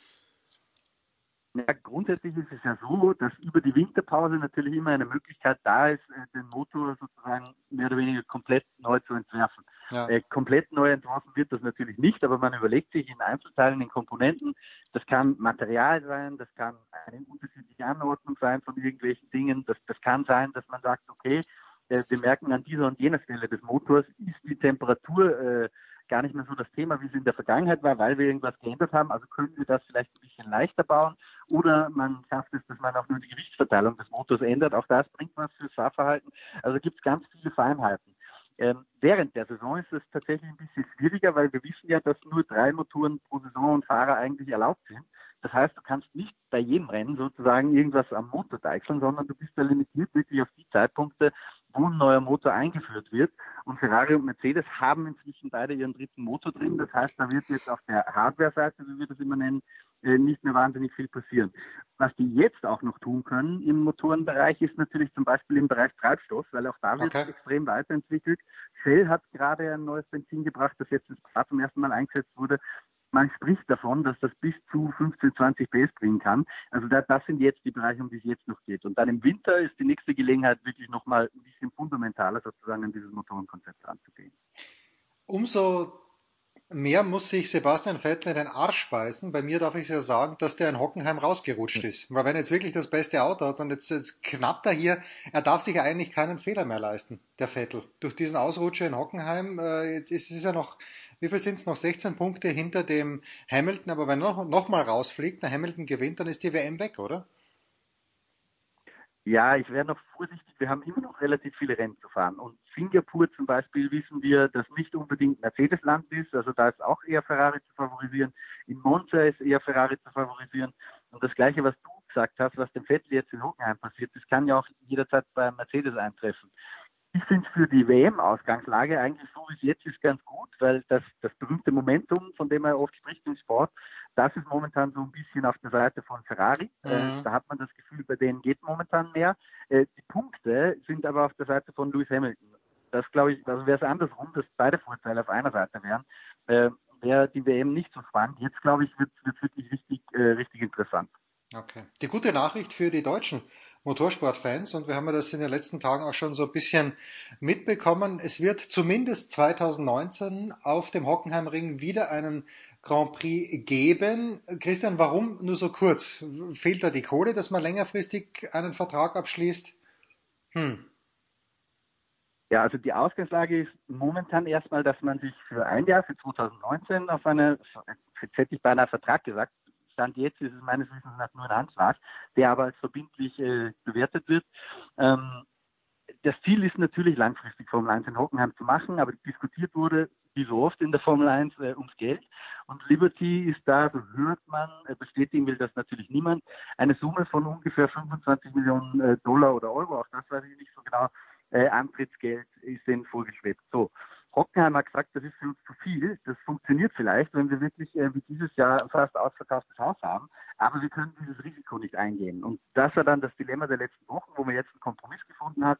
Speaker 14: Ja, grundsätzlich ist es ja so, dass über die Winterpause natürlich immer eine Möglichkeit da ist, äh, den Motor sozusagen mehr oder weniger komplett neu zu entwerfen.
Speaker 13: Ja.
Speaker 14: Äh, komplett neu entworfen wird das natürlich nicht, aber man überlegt sich in Einzelteilen, in Komponenten, das kann Material sein, das kann eine unterschiedliche Anordnung sein von irgendwelchen Dingen, das, das kann sein, dass man sagt, okay, äh, wir merken an dieser und jener Stelle des Motors ist die Temperatur äh, gar nicht mehr so das Thema, wie es in der Vergangenheit war, weil wir irgendwas geändert haben. Also können wir das vielleicht ein bisschen leichter bauen oder man schafft es, dass man auch nur die Gewichtsverteilung des Motors ändert. Auch das bringt was fürs Fahrverhalten. Also gibt es ganz viele Feinheiten. Ähm, während der Saison ist es tatsächlich ein bisschen schwieriger, weil wir wissen ja, dass nur drei Motoren pro Saison und Fahrer eigentlich erlaubt sind. Das heißt, du kannst nicht bei jedem Rennen sozusagen irgendwas am Motor deichseln, sondern du bist da limitiert wirklich auf die Zeitpunkte, wo ein neuer Motor eingeführt wird. Und Ferrari und Mercedes haben inzwischen beide ihren dritten Motor drin. Das heißt, da wird jetzt auf der Hardware-Seite, wie wir das immer nennen, äh, nicht mehr wahnsinnig viel passieren. Was die jetzt auch noch tun können im Motorenbereich ist natürlich zum Beispiel im Bereich Treibstoff, weil auch da wird
Speaker 13: Okay.
Speaker 14: extrem weiterentwickelt. Shell hat gerade ein neues Benzin gebracht, das jetzt ins zum ersten Mal eingesetzt wurde. Man spricht davon, dass das bis zu 15, 20 PS bringen kann. Also da, das sind jetzt die Bereiche, um die es jetzt noch geht. Und dann im Winter ist die nächste Gelegenheit, wirklich nochmal ein bisschen fundamentaler sozusagen an dieses Motorenkonzept ranzugehen.
Speaker 13: Umso mehr muss sich Sebastian Vettel in den Arsch beißen. Bei mir darf ich ja sagen, dass der in Hockenheim rausgerutscht ist. Weil wenn er jetzt wirklich das beste Auto hat und jetzt, jetzt knappt er hier, er darf sich ja eigentlich keinen Fehler mehr leisten, der Vettel. Durch diesen Ausrutscher in Hockenheim, äh, jetzt ist es ja noch, wie viel sind es noch? 16 Punkte hinter dem Hamilton, aber wenn er noch, noch mal rausfliegt, der Hamilton gewinnt, dann ist die WM weg, oder?
Speaker 14: Ja, ich wäre noch vorsichtig. Wir haben immer noch relativ viele Rennen zu fahren. Und Singapur zum Beispiel wissen wir, dass nicht unbedingt Mercedes-Land ist. Also da ist auch eher Ferrari zu favorisieren. In Monza ist eher Ferrari zu favorisieren. Und das Gleiche, was du gesagt hast, was dem Vettel jetzt in Hockenheim passiert, das kann ja auch jederzeit bei Mercedes eintreffen. Ich finde es für die WM-Ausgangslage eigentlich so, wie es jetzt ist, ganz gut, weil das, das berühmte Momentum, von dem er oft spricht im Sport, das ist momentan so ein bisschen auf der Seite von Ferrari.
Speaker 13: Mhm.
Speaker 14: Äh, da hat man das Gefühl, bei denen geht momentan mehr. Äh, die Punkte sind aber auf der Seite von Lewis Hamilton. Das glaube ich, also wäre es andersrum, dass beide Vorteile auf einer Seite wären, äh, wäre die WM nicht so spannend. Jetzt glaube ich, wird es wirklich richtig, äh, richtig interessant.
Speaker 13: Okay. Die gute Nachricht für die deutschen Motorsportfans, und wir haben ja das in den letzten Tagen auch schon so ein bisschen mitbekommen, es wird zumindest 2019 auf dem Hockenheimring wieder einen Grand Prix geben. Christian, warum nur so kurz? Fehlt da die Kohle, dass man längerfristig einen Vertrag abschließt? Hm.
Speaker 14: Ja, also die Ausgangslage ist momentan erstmal, dass man sich für ein Jahr, für 2019, auf eine, jetzt hätte ich beinahe Vertrag gesagt, Stand jetzt ist es meines Wissens nach nur ein Anschlag, der aber als verbindlich äh, bewertet wird. Ähm, das Ziel ist natürlich langfristig Formel 1 in Hockenheim zu machen, aber diskutiert wurde, wie so oft in der Formel 1, äh, ums Geld. Und Liberty ist da, so hört man, äh, bestätigen will das natürlich niemand, eine Summe von ungefähr 25 Millionen äh, Dollar oder Euro, auch das weiß ich nicht so genau, äh, Antrittsgeld ist denen vorgeschwebt. So. Hockenheim hat gesagt, das ist für uns zu viel. Das funktioniert vielleicht, wenn wir wirklich äh, wie dieses Jahr fast ausverkauftes Haus haben. Aber wir können dieses Risiko nicht eingehen. Und das war dann das Dilemma der letzten Wochen, wo man jetzt einen Kompromiss gefunden hat.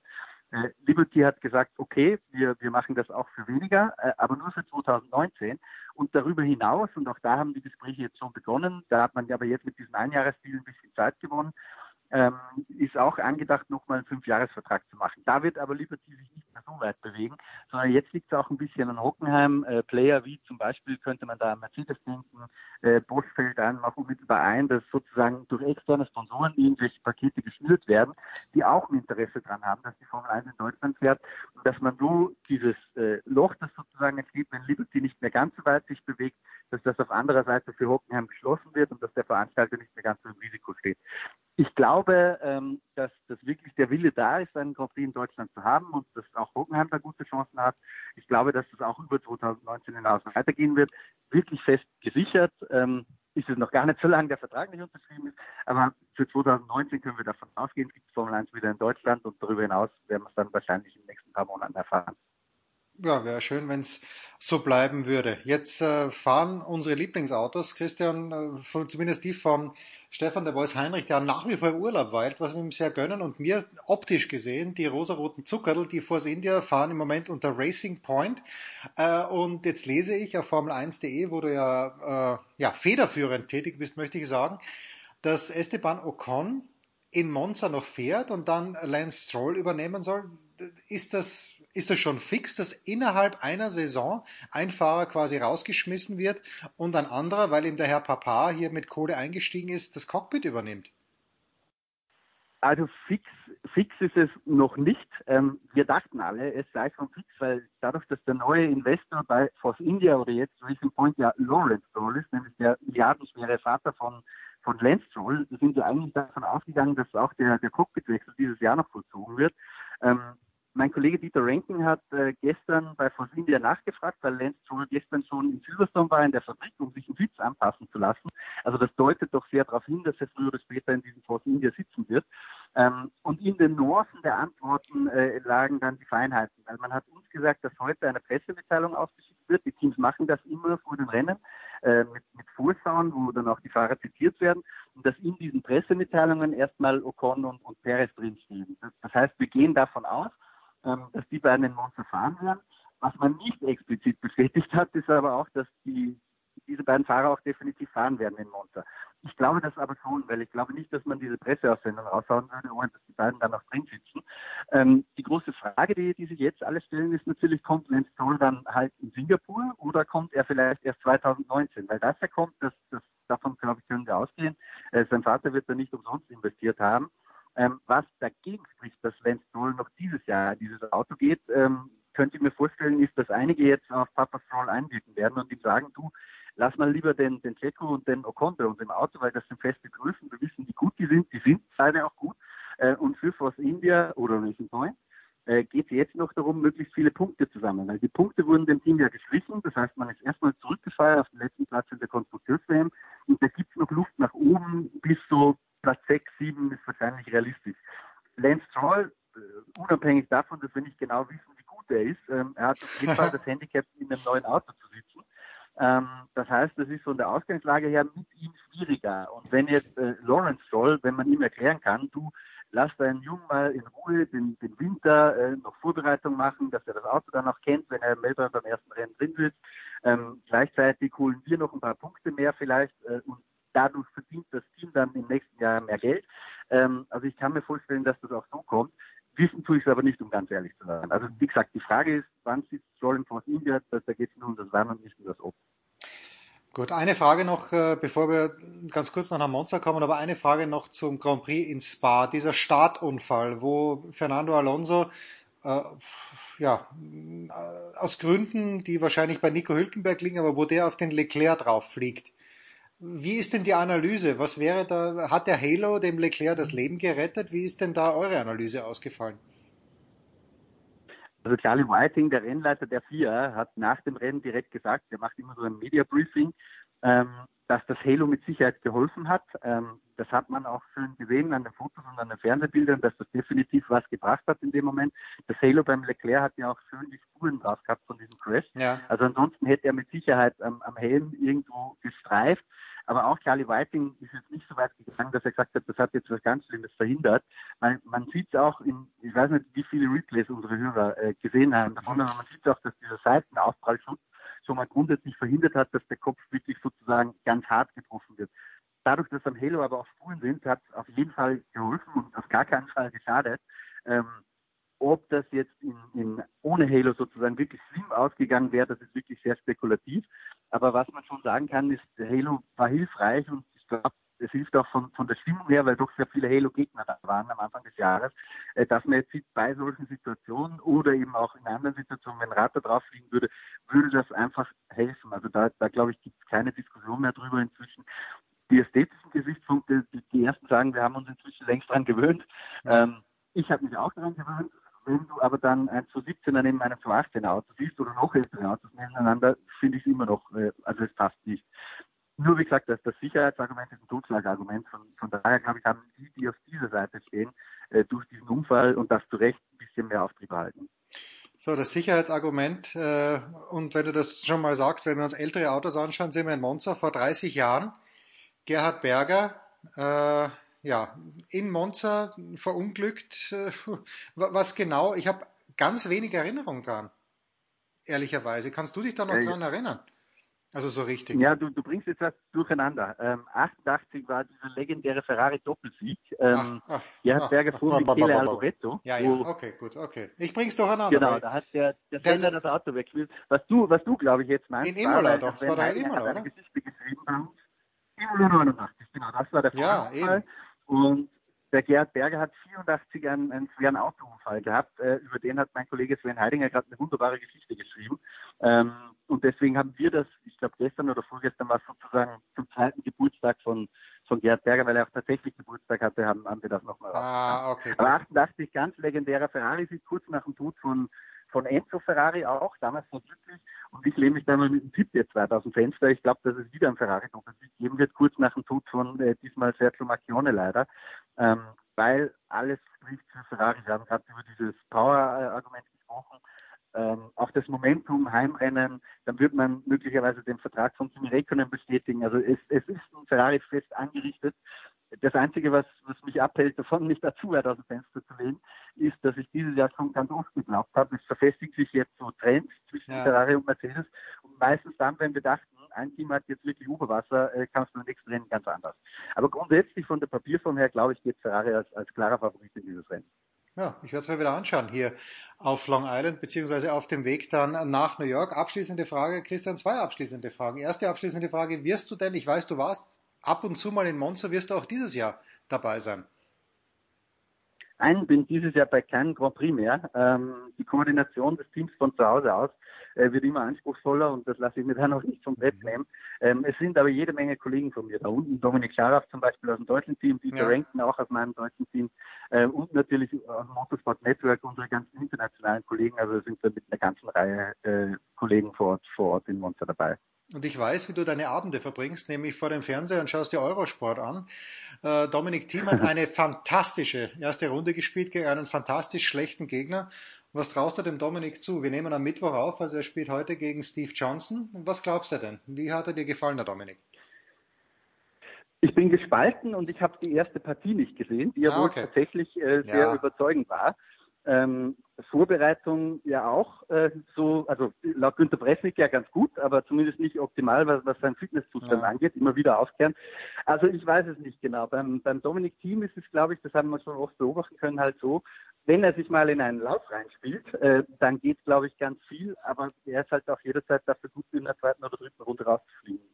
Speaker 14: Äh, Liberty hat gesagt, okay, wir, wir machen das auch für weniger, äh, aber nur für 2019. Und darüber hinaus, und auch da haben die Gespräche jetzt schon begonnen, da hat man aber jetzt mit diesem Einjahresdeal ein bisschen Zeit gewonnen, ähm, ist auch angedacht, nochmal einen Fünfjahresvertrag zu machen. Da wird aber Liberty sich nicht mehr so weit bewegen, sondern jetzt liegt es auch ein bisschen an Hockenheim. Äh, Player wie zum Beispiel könnte man da an Mercedes denken, äh, Bosch fällt einem auch unmittelbar ein, dass sozusagen durch externe Sponsoren irgendwelche Pakete geschnürt werden, die auch ein Interesse daran haben, dass die Formel 1 in Deutschland fährt und dass man so dieses äh, Loch, das sozusagen entsteht, wenn Liberty nicht mehr ganz so weit sich bewegt, dass das auf anderer Seite für Hockenheim geschlossen wird und dass der Veranstalter nicht mehr ganz so im Risiko steht. Ich glaube, ähm, dass, dass wirklich der Wille da ist, einen Grand Prix in Deutschland zu haben und dass auch Hockenheim da gute Chancen hat. Ich glaube, dass das auch über 2019 hinaus weitergehen wird. Wirklich fest gesichert ähm, ist es noch gar nicht so lange der Vertrag nicht unterschrieben ist, aber für 2019 können wir davon ausgehen, es gibt Formel 1 wieder in Deutschland und darüber hinaus werden wir es dann wahrscheinlich in den nächsten paar Monaten erfahren.
Speaker 13: Ja, wäre schön, wenn es so bleiben würde. Jetzt äh, fahren unsere Lieblingsautos, Christian, äh, von, zumindest die von Stefan de Vois Heinrich, der nach wie vor im Urlaub weilt, was wir ihm sehr gönnen. Und mir optisch gesehen, die rosaroten Zuckerl, die Force India fahren im Moment unter Racing Point. Äh, und jetzt lese ich auf Formel1.de, wo du ja, äh, ja federführend tätig bist, möchte ich sagen, dass Esteban Ocon in Monza noch fährt und dann Lance Stroll übernehmen soll. Ist das, ist das schon fix, dass innerhalb einer Saison ein Fahrer quasi rausgeschmissen wird und ein anderer, weil ihm der Herr Papa hier mit Kohle eingestiegen ist, das Cockpit übernimmt?
Speaker 14: Also fix, fix ist es noch nicht. Ähm, wir dachten alle, es sei schon fix, weil dadurch, dass der neue Investor bei Force India oder jetzt Racing Point ja Lawrence Stroll ist, nämlich der milliardenschwere Vater von von Lance Stroll, sind wir eigentlich davon ausgegangen, dass auch der, der Cockpitwechsel dieses Jahr noch vollzogen wird. Ähm, mein Kollege Dieter Renken hat äh, gestern bei India nachgefragt, weil Lance Stroll gestern schon in Silverstone war in der Fabrik, um sich einen Sitz anpassen zu lassen. Also das deutet doch sehr darauf hin, dass er früher oder später in diesem Force India sitzen wird. Ähm, und in den Nuancen der Antworten äh, lagen dann die Feinheiten. Also man hat uns gesagt, dass heute eine Pressemitteilung ausgeschickt wird. Die Teams machen das immer vor den Rennen äh, mit, mit Vorsauen, wo dann auch die Fahrer zitiert werden. Und dass in diesen Pressemitteilungen erstmal Ocon und, und Perez drinstehen. Das, das heißt, wir gehen davon aus, ähm, dass die beiden in Monza fahren werden. Was man nicht explizit bestätigt hat, ist aber auch, dass die, diese beiden Fahrer auch definitiv fahren werden in Monza. Ich glaube das aber schon, weil ich glaube nicht, dass man diese Presseaussendung raushauen würde, ohne dass die beiden dann noch drin sitzen. Ähm, die große Frage, die, die sich jetzt alle stellen, ist natürlich, kommt Lance Stroll dann halt in Singapur oder kommt er vielleicht erst 2019? Weil das er kommt, das, das, davon glaube ich können wir ausgehen. Äh, sein Vater wird da nicht umsonst investiert haben. Ähm, was dagegen spricht, dass Lance Stroll noch dieses Jahr dieses Auto geht, ähm, könnte ich mir vorstellen, ist, dass einige jetzt auf Papa Stroll einwirken werden und ihm sagen, du, lass mal lieber den, den Checo und den Ocon bei uns im Auto, weil das sind feste Größen, wir wissen, wie gut die sind, die sind beide auch gut. Äh, und für Force India oder Racing Point äh, geht es jetzt noch darum, möglichst viele Punkte zu sammeln. Weil die Punkte wurden dem Team ja gestrichen, das heißt, man ist erstmal zurückgefallen auf den letzten Platz in der Konstrukteurs-WM und da gibt es noch Luft nach oben bis so Platz 6, 7 ist wahrscheinlich realistisch. Lance Stroll, unabhängig davon, dass wir nicht genau wissen, wie gut er ist, ähm, er hat auf jeden Fall das Handicap, in einem neuen Auto zu sitzen. Ähm, das heißt, das ist von der Ausgangslage her mit ihm schwieriger. Und wenn jetzt äh, Lawrence Stroll, wenn man ihm erklären kann, du lass deinen Jungen mal in Ruhe den, den Winter äh, noch Vorbereitung machen, dass er das Auto dann auch kennt, wenn er in Melbourne beim ersten Rennen drin sitzt. Ähm, gleichzeitig holen wir noch ein paar Punkte mehr vielleicht äh, und dadurch verdient das Team dann im nächsten Jahr mehr Geld. Ähm, also ich kann mir vorstellen, dass das auch so kommt. Wissen tue ich es aber nicht, um ganz ehrlich zu sein. Also wie gesagt, die Frage ist, wann sitzt Stroll im Force India? Da geht es nur um das Wann und nicht um das Ob.
Speaker 13: Gut, eine Frage noch, äh, bevor wir ganz kurz noch nach Monza kommen, aber eine Frage noch zum Grand Prix in Spa. Dieser Startunfall, wo Fernando Alonso äh, ja, aus Gründen, die wahrscheinlich bei Nico Hülkenberg liegen, aber wo der auf den Leclerc drauf fliegt. Wie ist denn die Analyse? Was wäre da, hat der Halo dem Leclerc das Leben gerettet? Wie ist denn da eure Analyse ausgefallen?
Speaker 14: Also Charlie Whiting, der Rennleiter der FIA, hat nach dem Rennen direkt gesagt, er macht immer so ein Media Briefing, ähm, dass das Halo mit Sicherheit geholfen hat. Ähm, das hat man auch schön gesehen an den Fotos und an den Fernsehbildern, dass das definitiv was gebracht hat in dem Moment. Das Halo beim Leclerc hat ja auch schön die Spuren drauf gehabt von diesem Crash.
Speaker 13: Ja.
Speaker 14: Also ansonsten hätte er mit Sicherheit am, am Helm irgendwo gestreift. Aber auch Charlie Whiting ist jetzt nicht so weit gegangen, dass er gesagt hat, das hat jetzt was ganz Schlimmes verhindert. Man, man sieht es auch in, ich weiß nicht, wie viele Replays unsere Hörer äh, gesehen haben davon, aber man sieht auch, dass dieser Seitenaufprallschutz schon mal grundsätzlich verhindert hat, dass der Kopf wirklich sozusagen ganz hart getroffen wird. Dadurch, dass am Halo aber auch Spuren sind, hat es auf jeden Fall geholfen und auf gar keinen Fall geschadet. Ähm, ob das jetzt in, in, ohne Halo sozusagen wirklich schlimm ausgegangen wäre, das ist wirklich sehr spekulativ. Aber was man schon sagen kann, ist, Halo war hilfreich und ich glaube, es hilft auch von, von der Stimmung her, weil doch sehr viele Halo-Gegner da waren am Anfang des Jahres, äh, dass man jetzt sieht, bei solchen Situationen oder eben auch in anderen Situationen, wenn Rad da drauf fliegen würde, würde das einfach helfen. Also da, da glaube ich, gibt es keine Diskussion mehr drüber inzwischen. Die ästhetischen Gesichtspunkte, die, die ersten sagen, wir haben uns inzwischen längst dran gewöhnt. Ähm, ich habe mich auch daran gewöhnt. Wenn du aber dann ein zu 17er neben einem zu 18er Auto siehst oder noch ältere Autos nebeneinander, finde ich es immer noch, äh, also es passt nicht. Nur wie gesagt, das, das Sicherheitsargument ist ein Totschlagargument. Von, von daher, glaube ich, haben die, die auf dieser Seite stehen, äh, durch diesen Unfall und das zu Recht ein bisschen mehr Auftrieb erhalten.
Speaker 13: So, das Sicherheitsargument, äh, und wenn du das schon mal sagst, wenn wir uns ältere Autos anschauen, sind wir in Monza vor 30 Jahren. Gerhard Berger, äh, ja, in Monza verunglückt. Was genau? Ich habe ganz wenig Erinnerung dran. Ehrlicherweise. Kannst du dich da noch äh, dran erinnern? Also so richtig.
Speaker 14: Ja, du, du bringst jetzt was durcheinander. Ähm, 88 war dieser legendäre Ferrari-Doppelsieg. Ähm, ach, ach, Gerhard fuhr mit Michele Alboreto.
Speaker 13: Ja, ja, okay, gut, okay. Ich bring's durcheinander.
Speaker 14: Genau, da hat der, der Sender das Auto weggespielt. Was du, was du, glaube ich, jetzt meinst.
Speaker 13: In Imola doch, das war da in Imola,
Speaker 14: oder? Geschichte geschrieben uns. Imola 89, genau, das war der
Speaker 13: Ja, eben.
Speaker 14: Und der Gerhard Berger hat 84 einen, einen schweren Autounfall gehabt. Äh, über den hat mein Kollege Sven Heidinger gerade eine wunderbare Geschichte geschrieben. Ähm, und deswegen haben wir das, ich glaube gestern oder vorgestern war es sozusagen zum zweiten Geburtstag von, von Gerhard Berger, weil er auch tatsächlich Geburtstag hatte, haben, haben wir das nochmal
Speaker 13: Ah, okay.
Speaker 14: Aber 88 ganz legendärer Ferrari-Sieg kurz nach dem Tod von, von Enzo Ferrari auch, damals so glücklich. Und ich lehne mich da mal mit dem Tipp jetzt weit aus dem Fenster. Ich glaube, dass es wieder ein Ferrari Doppelsieg geben wird, kurz nach dem Tod von äh, diesmal Sergio Macchione leider. Ähm, weil alles spricht für Ferrari. Wir haben gerade über dieses Power-Argument gesprochen. Ähm, auch das Momentum, Heimrennen, dann wird man möglicherweise den Vertrag von Kimi Räikkönen bestätigen. Also es, es ist ein Ferrari fest angerichtet. Das Einzige, was, was mich abhält, davon nicht dazu weit aus dem Fenster zu lehnen, ist, dass ich dieses Jahr schon ganz oft geglaubt habe, es verfestigt sich jetzt so Trends zwischen ja. Ferrari und Mercedes. Und meistens dann, wenn wir dachten, ein Team hat jetzt wirklich Oberwasser, äh, kam es beim nächsten Rennen ganz anders. Aber grundsätzlich von der Papierform her, glaube ich, geht Ferrari als, als klarer Favorit in dieses Rennen.
Speaker 13: Ja, ich werde es mir wieder anschauen hier auf Long Island, beziehungsweise auf dem Weg dann nach New York. Abschließende Frage, Christian, zwei abschließende Fragen. Erste abschließende Frage, wirst du denn, ich weiß, du warst ab und zu mal in Monza, wirst du auch dieses Jahr dabei sein?
Speaker 14: Ein bin dieses Jahr bei keinem Grand Prix mehr. Ähm, die Koordination des Teams von zu Hause aus äh, wird immer anspruchsvoller und das lasse ich mir dann auch nicht vom Brett nehmen. Ähm, es sind aber jede Menge Kollegen von mir da unten. Dominik Scharaf zum Beispiel aus dem deutschen Team, Dieter ja. Renken auch aus meinem deutschen Team äh, und natürlich aus dem Motorsport Network unsere ganzen internationalen Kollegen. Also sind wir mit einer ganzen Reihe äh, Kollegen vor Ort, vor Ort in Monza dabei.
Speaker 13: Und ich weiß, wie du deine Abende verbringst, nämlich vor dem Fernseher und schaust dir Eurosport an. Äh, Dominik Thiem hat eine fantastische erste Runde gespielt gegen einen fantastisch schlechten Gegner. Was traust du dem Dominik zu? Wir nehmen am Mittwoch auf, also er spielt heute gegen Steve Johnson. Was glaubst du denn? Wie hat er dir gefallen, der Dominik?
Speaker 14: Ich bin gespalten und ich habe die erste Partie nicht gesehen, die ja ah, okay. wohl tatsächlich äh, sehr ja. überzeugend war. Ähm, Vorbereitung ja auch äh, so, also laut Günter Bresnik ja ganz gut, aber zumindest nicht optimal, was, was sein Fitnesszustand ja. angeht, immer wieder aufkehren. Also ich weiß es nicht genau. Beim, beim Dominik Team ist es, glaube ich, das haben wir schon oft beobachten können, halt so, wenn er sich mal in einen Lauf reinspielt, äh, dann geht, glaube ich, ganz viel, aber er ist halt auch jederzeit dafür gut, in der zweiten oder dritten Runde rauszufliegen.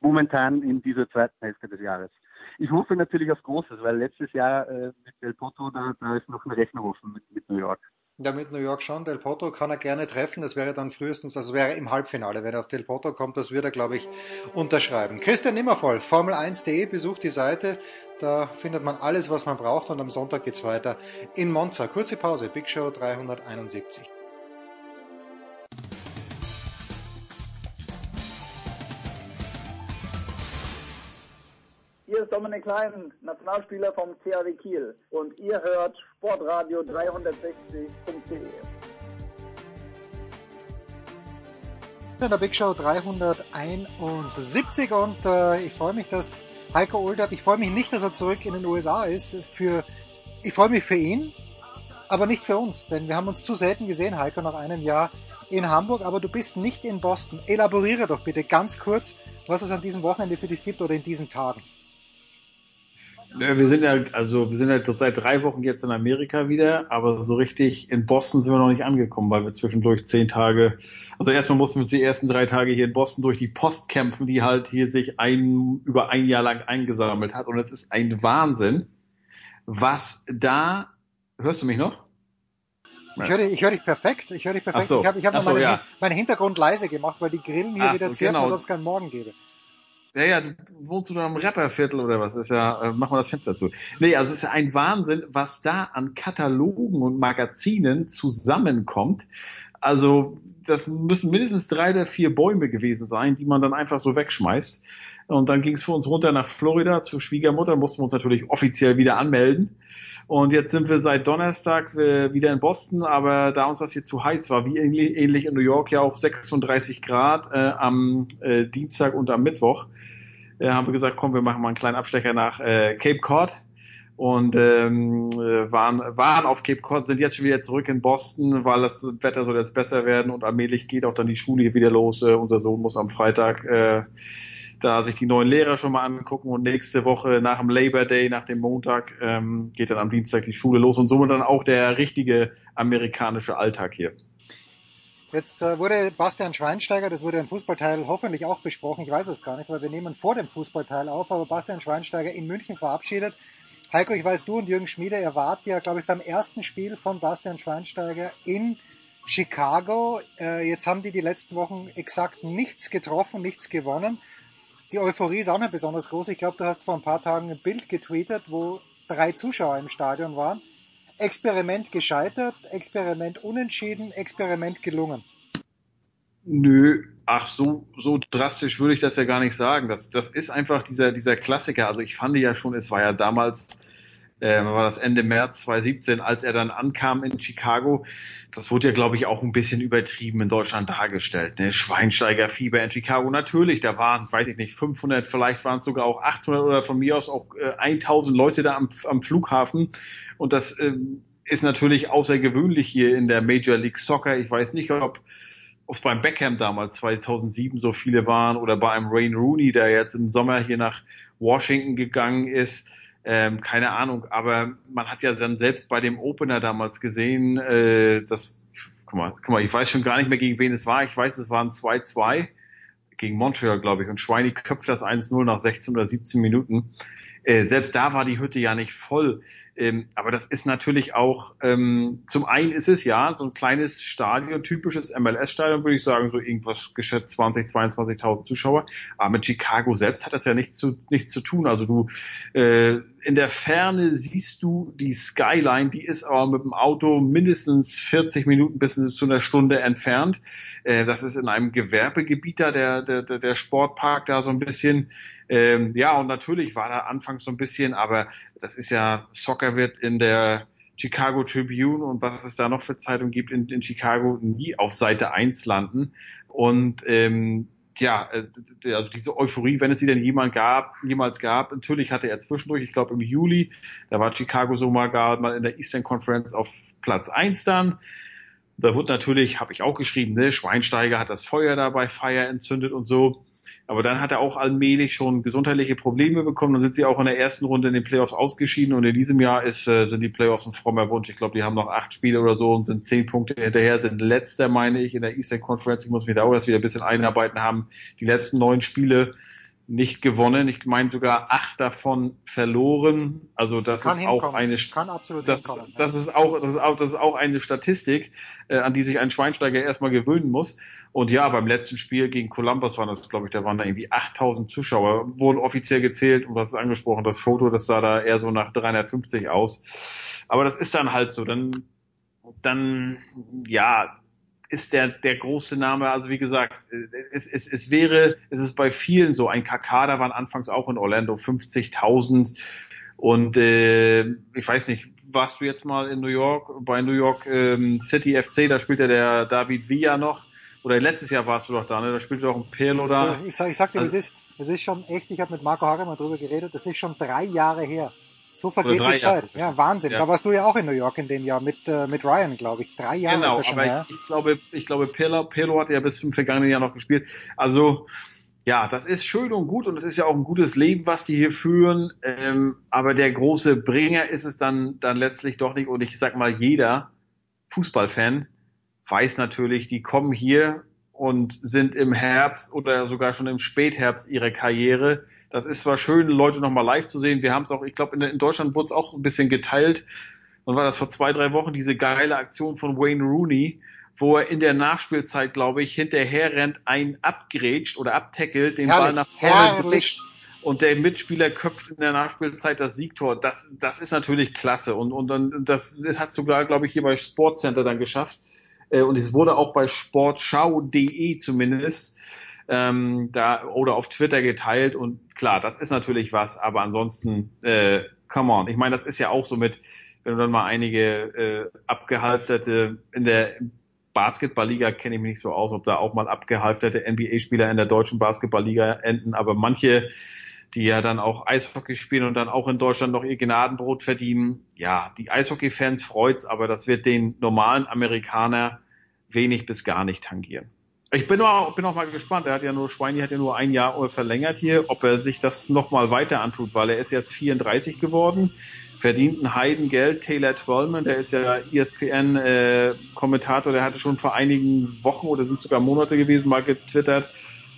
Speaker 14: Momentan in dieser zweiten Hälfte des Jahres. Ich hoffe natürlich auf Großes, weil letztes Jahr äh, mit Del Potro, da, da ist noch eine Rechnung offen mit, mit New York.
Speaker 13: Ja, mit New York schon. Del Potro kann er gerne treffen. Das wäre dann frühestens, also wäre im Halbfinale. Wenn er auf Del Potro kommt, das würde er, glaube ich, unterschreiben. Christian Nimmervoll, Formel1.de, besucht die Seite. Da findet man alles, was man braucht. Und am Sonntag geht's weiter in Monza. Kurze Pause, Big Show 371.
Speaker 15: Hier ist Dominik Klein, Nationalspieler vom CAW Kiel und ihr hört Sportradio 360.de.
Speaker 13: In der Big Show 371 und äh, ich freue mich, dass Heiko Olderb, ich freue mich nicht, dass er zurück in den USA ist. Für, ich freue mich für ihn, aber nicht für uns, denn wir haben uns zu selten gesehen, Heiko, nach einem Jahr in Hamburg, aber du bist nicht in Boston. Elaboriere doch bitte ganz kurz, was es an diesem Wochenende für dich gibt oder in diesen Tagen.
Speaker 16: Wir sind ja, also wir sind ja seit drei Wochen jetzt in Amerika wieder, aber so richtig in Boston sind wir noch nicht angekommen, weil wir zwischendurch zehn Tage, also erstmal mussten wir uns die ersten drei Tage hier in Boston durch die Post kämpfen, die halt hier sich ein, über ein Jahr lang eingesammelt hat. Und es ist ein Wahnsinn, was da, hörst du mich noch?
Speaker 13: Ich höre dich, hör dich perfekt. Ich höre dich perfekt. So. Ich habe ich hab so, meinen, ja. meinen Hintergrund leise gemacht, weil die Grillen hier Ach wieder so, zirpen, genau. als ob es keinen Morgen gäbe.
Speaker 16: Ja, ja, du wohnst du da im Rapperviertel oder was? Das ist ja, äh, mach mal das Fenster zu. Nee, also es ist ja ein Wahnsinn, was da an Katalogen und Magazinen zusammenkommt. Also das müssen mindestens drei oder vier Bäume gewesen sein, die man dann einfach so wegschmeißt. Und dann ging es für uns runter nach Florida zur Schwiegermutter, mussten wir uns natürlich offiziell wieder anmelden. Und jetzt sind wir seit Donnerstag wieder in Boston, aber da uns das hier zu heiß war, wie ähnlich in New York ja auch 36 Grad äh, am äh, Dienstag und am Mittwoch, äh, haben wir gesagt, komm, wir machen mal einen kleinen Abstecher nach äh, Cape Cod und ähm, äh, waren, waren auf Cape Cod, sind jetzt schon wieder zurück in Boston, weil das Wetter soll jetzt besser werden und allmählich geht auch dann die Schule wieder los. Äh, unser Sohn muss am Freitag äh, da sich die neuen Lehrer schon mal angucken und nächste Woche nach dem Labor Day, nach dem Montag, ähm, geht dann am Dienstag die Schule los und somit dann auch der richtige amerikanische Alltag hier.
Speaker 13: Jetzt äh, wurde Bastian Schweinsteiger, das wurde im Fußballteil hoffentlich auch besprochen, ich weiß es gar nicht, weil wir nehmen vor dem Fußballteil auf, aber Bastian Schweinsteiger in München verabschiedet. Heiko, ich weiß, du und Jürgen Schmiede, ihr wart ja, glaube ich, beim ersten Spiel von Bastian Schweinsteiger in Chicago. Äh, jetzt haben die die letzten Wochen exakt nichts getroffen, nichts gewonnen die Euphorie ist auch nicht besonders groß. Ich glaube, du hast vor ein paar Tagen ein Bild getweetet, wo drei Zuschauer im Stadion waren. Experiment gescheitert, Experiment unentschieden, Experiment gelungen?
Speaker 16: Nö, ach, so, so drastisch würde ich das ja gar nicht sagen. Das, das ist einfach dieser, dieser Klassiker. Also ich fand ja schon, es war ja damals, äh, war das Ende März 2017, als er dann ankam in Chicago. Das wurde ja, glaube ich, auch ein bisschen übertrieben in Deutschland dargestellt. Ne? Schweinsteigerfieber in Chicago. Natürlich, da waren, weiß ich nicht, 500, vielleicht waren es sogar auch 800 oder von mir aus auch äh, 1000 Leute da am, am Flughafen. Und das äh, ist natürlich außergewöhnlich hier in der Major League Soccer. Ich weiß nicht, ob ob es beim Beckham damals 2007 so viele waren oder bei einem Rain Rooney, der jetzt im Sommer hier nach Washington gegangen ist. Ähm, keine Ahnung, aber man hat ja dann selbst bei dem Opener damals gesehen, äh, dass, guck mal, guck mal, ich weiß schon gar nicht mehr, gegen wen es war. Ich weiß, es waren 2-2 gegen Montreal, glaube ich, und Schweini köpft das 1-0 nach 16 oder 17 Minuten. Äh, selbst da war die Hütte ja nicht voll. Ähm, aber das ist natürlich auch, ähm, zum einen ist es ja so ein kleines Stadion, typisches MLS-Stadion, würde ich sagen, so irgendwas geschätzt 20, 22.000 Zuschauer. Aber mit Chicago selbst hat das ja nichts zu, nichts zu tun. Also du, äh, in der Ferne siehst du die Skyline, die ist aber mit dem Auto mindestens 40 Minuten bis zu einer Stunde entfernt. Äh, das ist in einem Gewerbegebiet da, der, der, der Sportpark da so ein bisschen. Ähm, ja, und natürlich war da anfangs so ein bisschen, aber das ist ja Soccer wird in der Chicago Tribune und was es da noch für Zeitungen gibt in, in Chicago nie auf Seite 1 landen. Und ähm, ja, äh, also diese Euphorie, wenn es sie denn jemand gab, jemals gab, natürlich hatte er zwischendurch, ich glaube im Juli, da war Chicago so mal in der Eastern Conference auf Platz 1 dann. Da wird natürlich, habe ich auch geschrieben, ne, Schweinsteiger hat das Feuer dabei Feier entzündet und so. Aber dann hat er auch allmählich schon gesundheitliche Probleme bekommen. Dann sind sie auch in der ersten Runde in den Playoffs ausgeschieden und in diesem Jahr ist, äh, sind die Playoffs ein frommer Wunsch. Ich glaube, die haben noch acht Spiele oder so und sind zehn Punkte hinterher, sind letzter, meine ich, in der Eastern Conference. Ich muss mich da auch erst wieder ein bisschen einarbeiten, haben die letzten neun Spiele nicht gewonnen. Ich meine sogar acht davon verloren. Also das kann ist auch eine
Speaker 13: kann absolut
Speaker 16: das, das ist auch das ist auch das ist auch eine Statistik, äh, an die sich ein Schweinsteiger erstmal gewöhnen muss. Und ja, beim letzten Spiel gegen Columbus waren das, glaube ich, da waren da irgendwie 8000 Zuschauer, wurden offiziell gezählt und was ist angesprochen, das Foto, das sah da eher so nach 350 aus. Aber das ist dann halt so. Dann dann ja, ist der, der große Name, also wie gesagt, es, es, es wäre, es ist bei vielen so, ein KK, da waren anfangs auch in Orlando 50.000 und äh, ich weiß nicht, warst du jetzt mal in New York, bei New York ähm, City FC, da spielt ja der David Villa noch, oder letztes Jahr warst du doch da, ne? da spielt doch ein Pirlo da.
Speaker 13: Ich sag, ich sag dir, also, es ist, es ist schon echt, ich habe mit Marco Hagemann drüber geredet, das ist schon drei Jahre her. So vergeht die Zeit. Ja, Wahnsinn. Ja. Da warst du ja auch in New York in dem Jahr mit, äh, mit Ryan, glaube ich. Drei Jahre
Speaker 16: genau, ist das schon aber her. Ich, ich glaube, ich glaube, Pirlo, Pirlo hat ja bis zum vergangenen Jahr noch gespielt. Also, ja, das ist schön und gut und es ist ja auch ein gutes Leben, was die hier führen. Ähm, aber der große Bringer ist es dann, dann letztlich doch nicht. Und ich sag mal, jeder Fußballfan weiß natürlich, die kommen hier und sind im Herbst oder sogar schon im Spätherbst ihrer Karriere. Das ist zwar schön, Leute nochmal live zu sehen. Wir haben es auch, ich glaube, in, in, Deutschland wurde es auch ein bisschen geteilt. Und war das vor zwei, drei Wochen diese geile Aktion von Wayne Rooney, wo er in der Nachspielzeit, glaube ich, hinterher rennt, einen abgrätscht oder abtackelt, den herrlich, Ball nach vorne drischt und der Mitspieler köpft in der Nachspielzeit das Siegtor. Das, das ist natürlich klasse. Und, und dann, das, das hat sogar, glaube ich, hier bei Sportcenter dann geschafft äh, und es wurde auch bei sportschau.de zumindest ähm, da oder auf Twitter geteilt und klar, das ist natürlich was, aber ansonsten, äh, come on. Ich meine, das ist ja auch so mit, wenn du dann mal einige äh, abgehalfterte in der Basketballliga kenne ich mich nicht so aus, ob da auch mal abgehalfterte NBA-Spieler in der deutschen Basketballliga enden, aber manche die ja dann auch Eishockey spielen und dann auch in Deutschland noch ihr Gnadenbrot verdienen. Ja, die Eishockey-Fans freut's, aber das wird den normalen Amerikaner wenig bis gar nicht tangieren. Ich bin auch, bin auch mal gespannt. Er hat ja nur, Schweini hat ja nur ein Jahr verlängert hier, ob er sich das nochmal weiter antut, weil er ist jetzt 34 geworden, verdient ein Heidengeld. Taylor Twellman, der ist ja ESPN-Kommentator, äh, der hatte schon vor einigen Wochen oder sind sogar Monate gewesen, mal getwittert,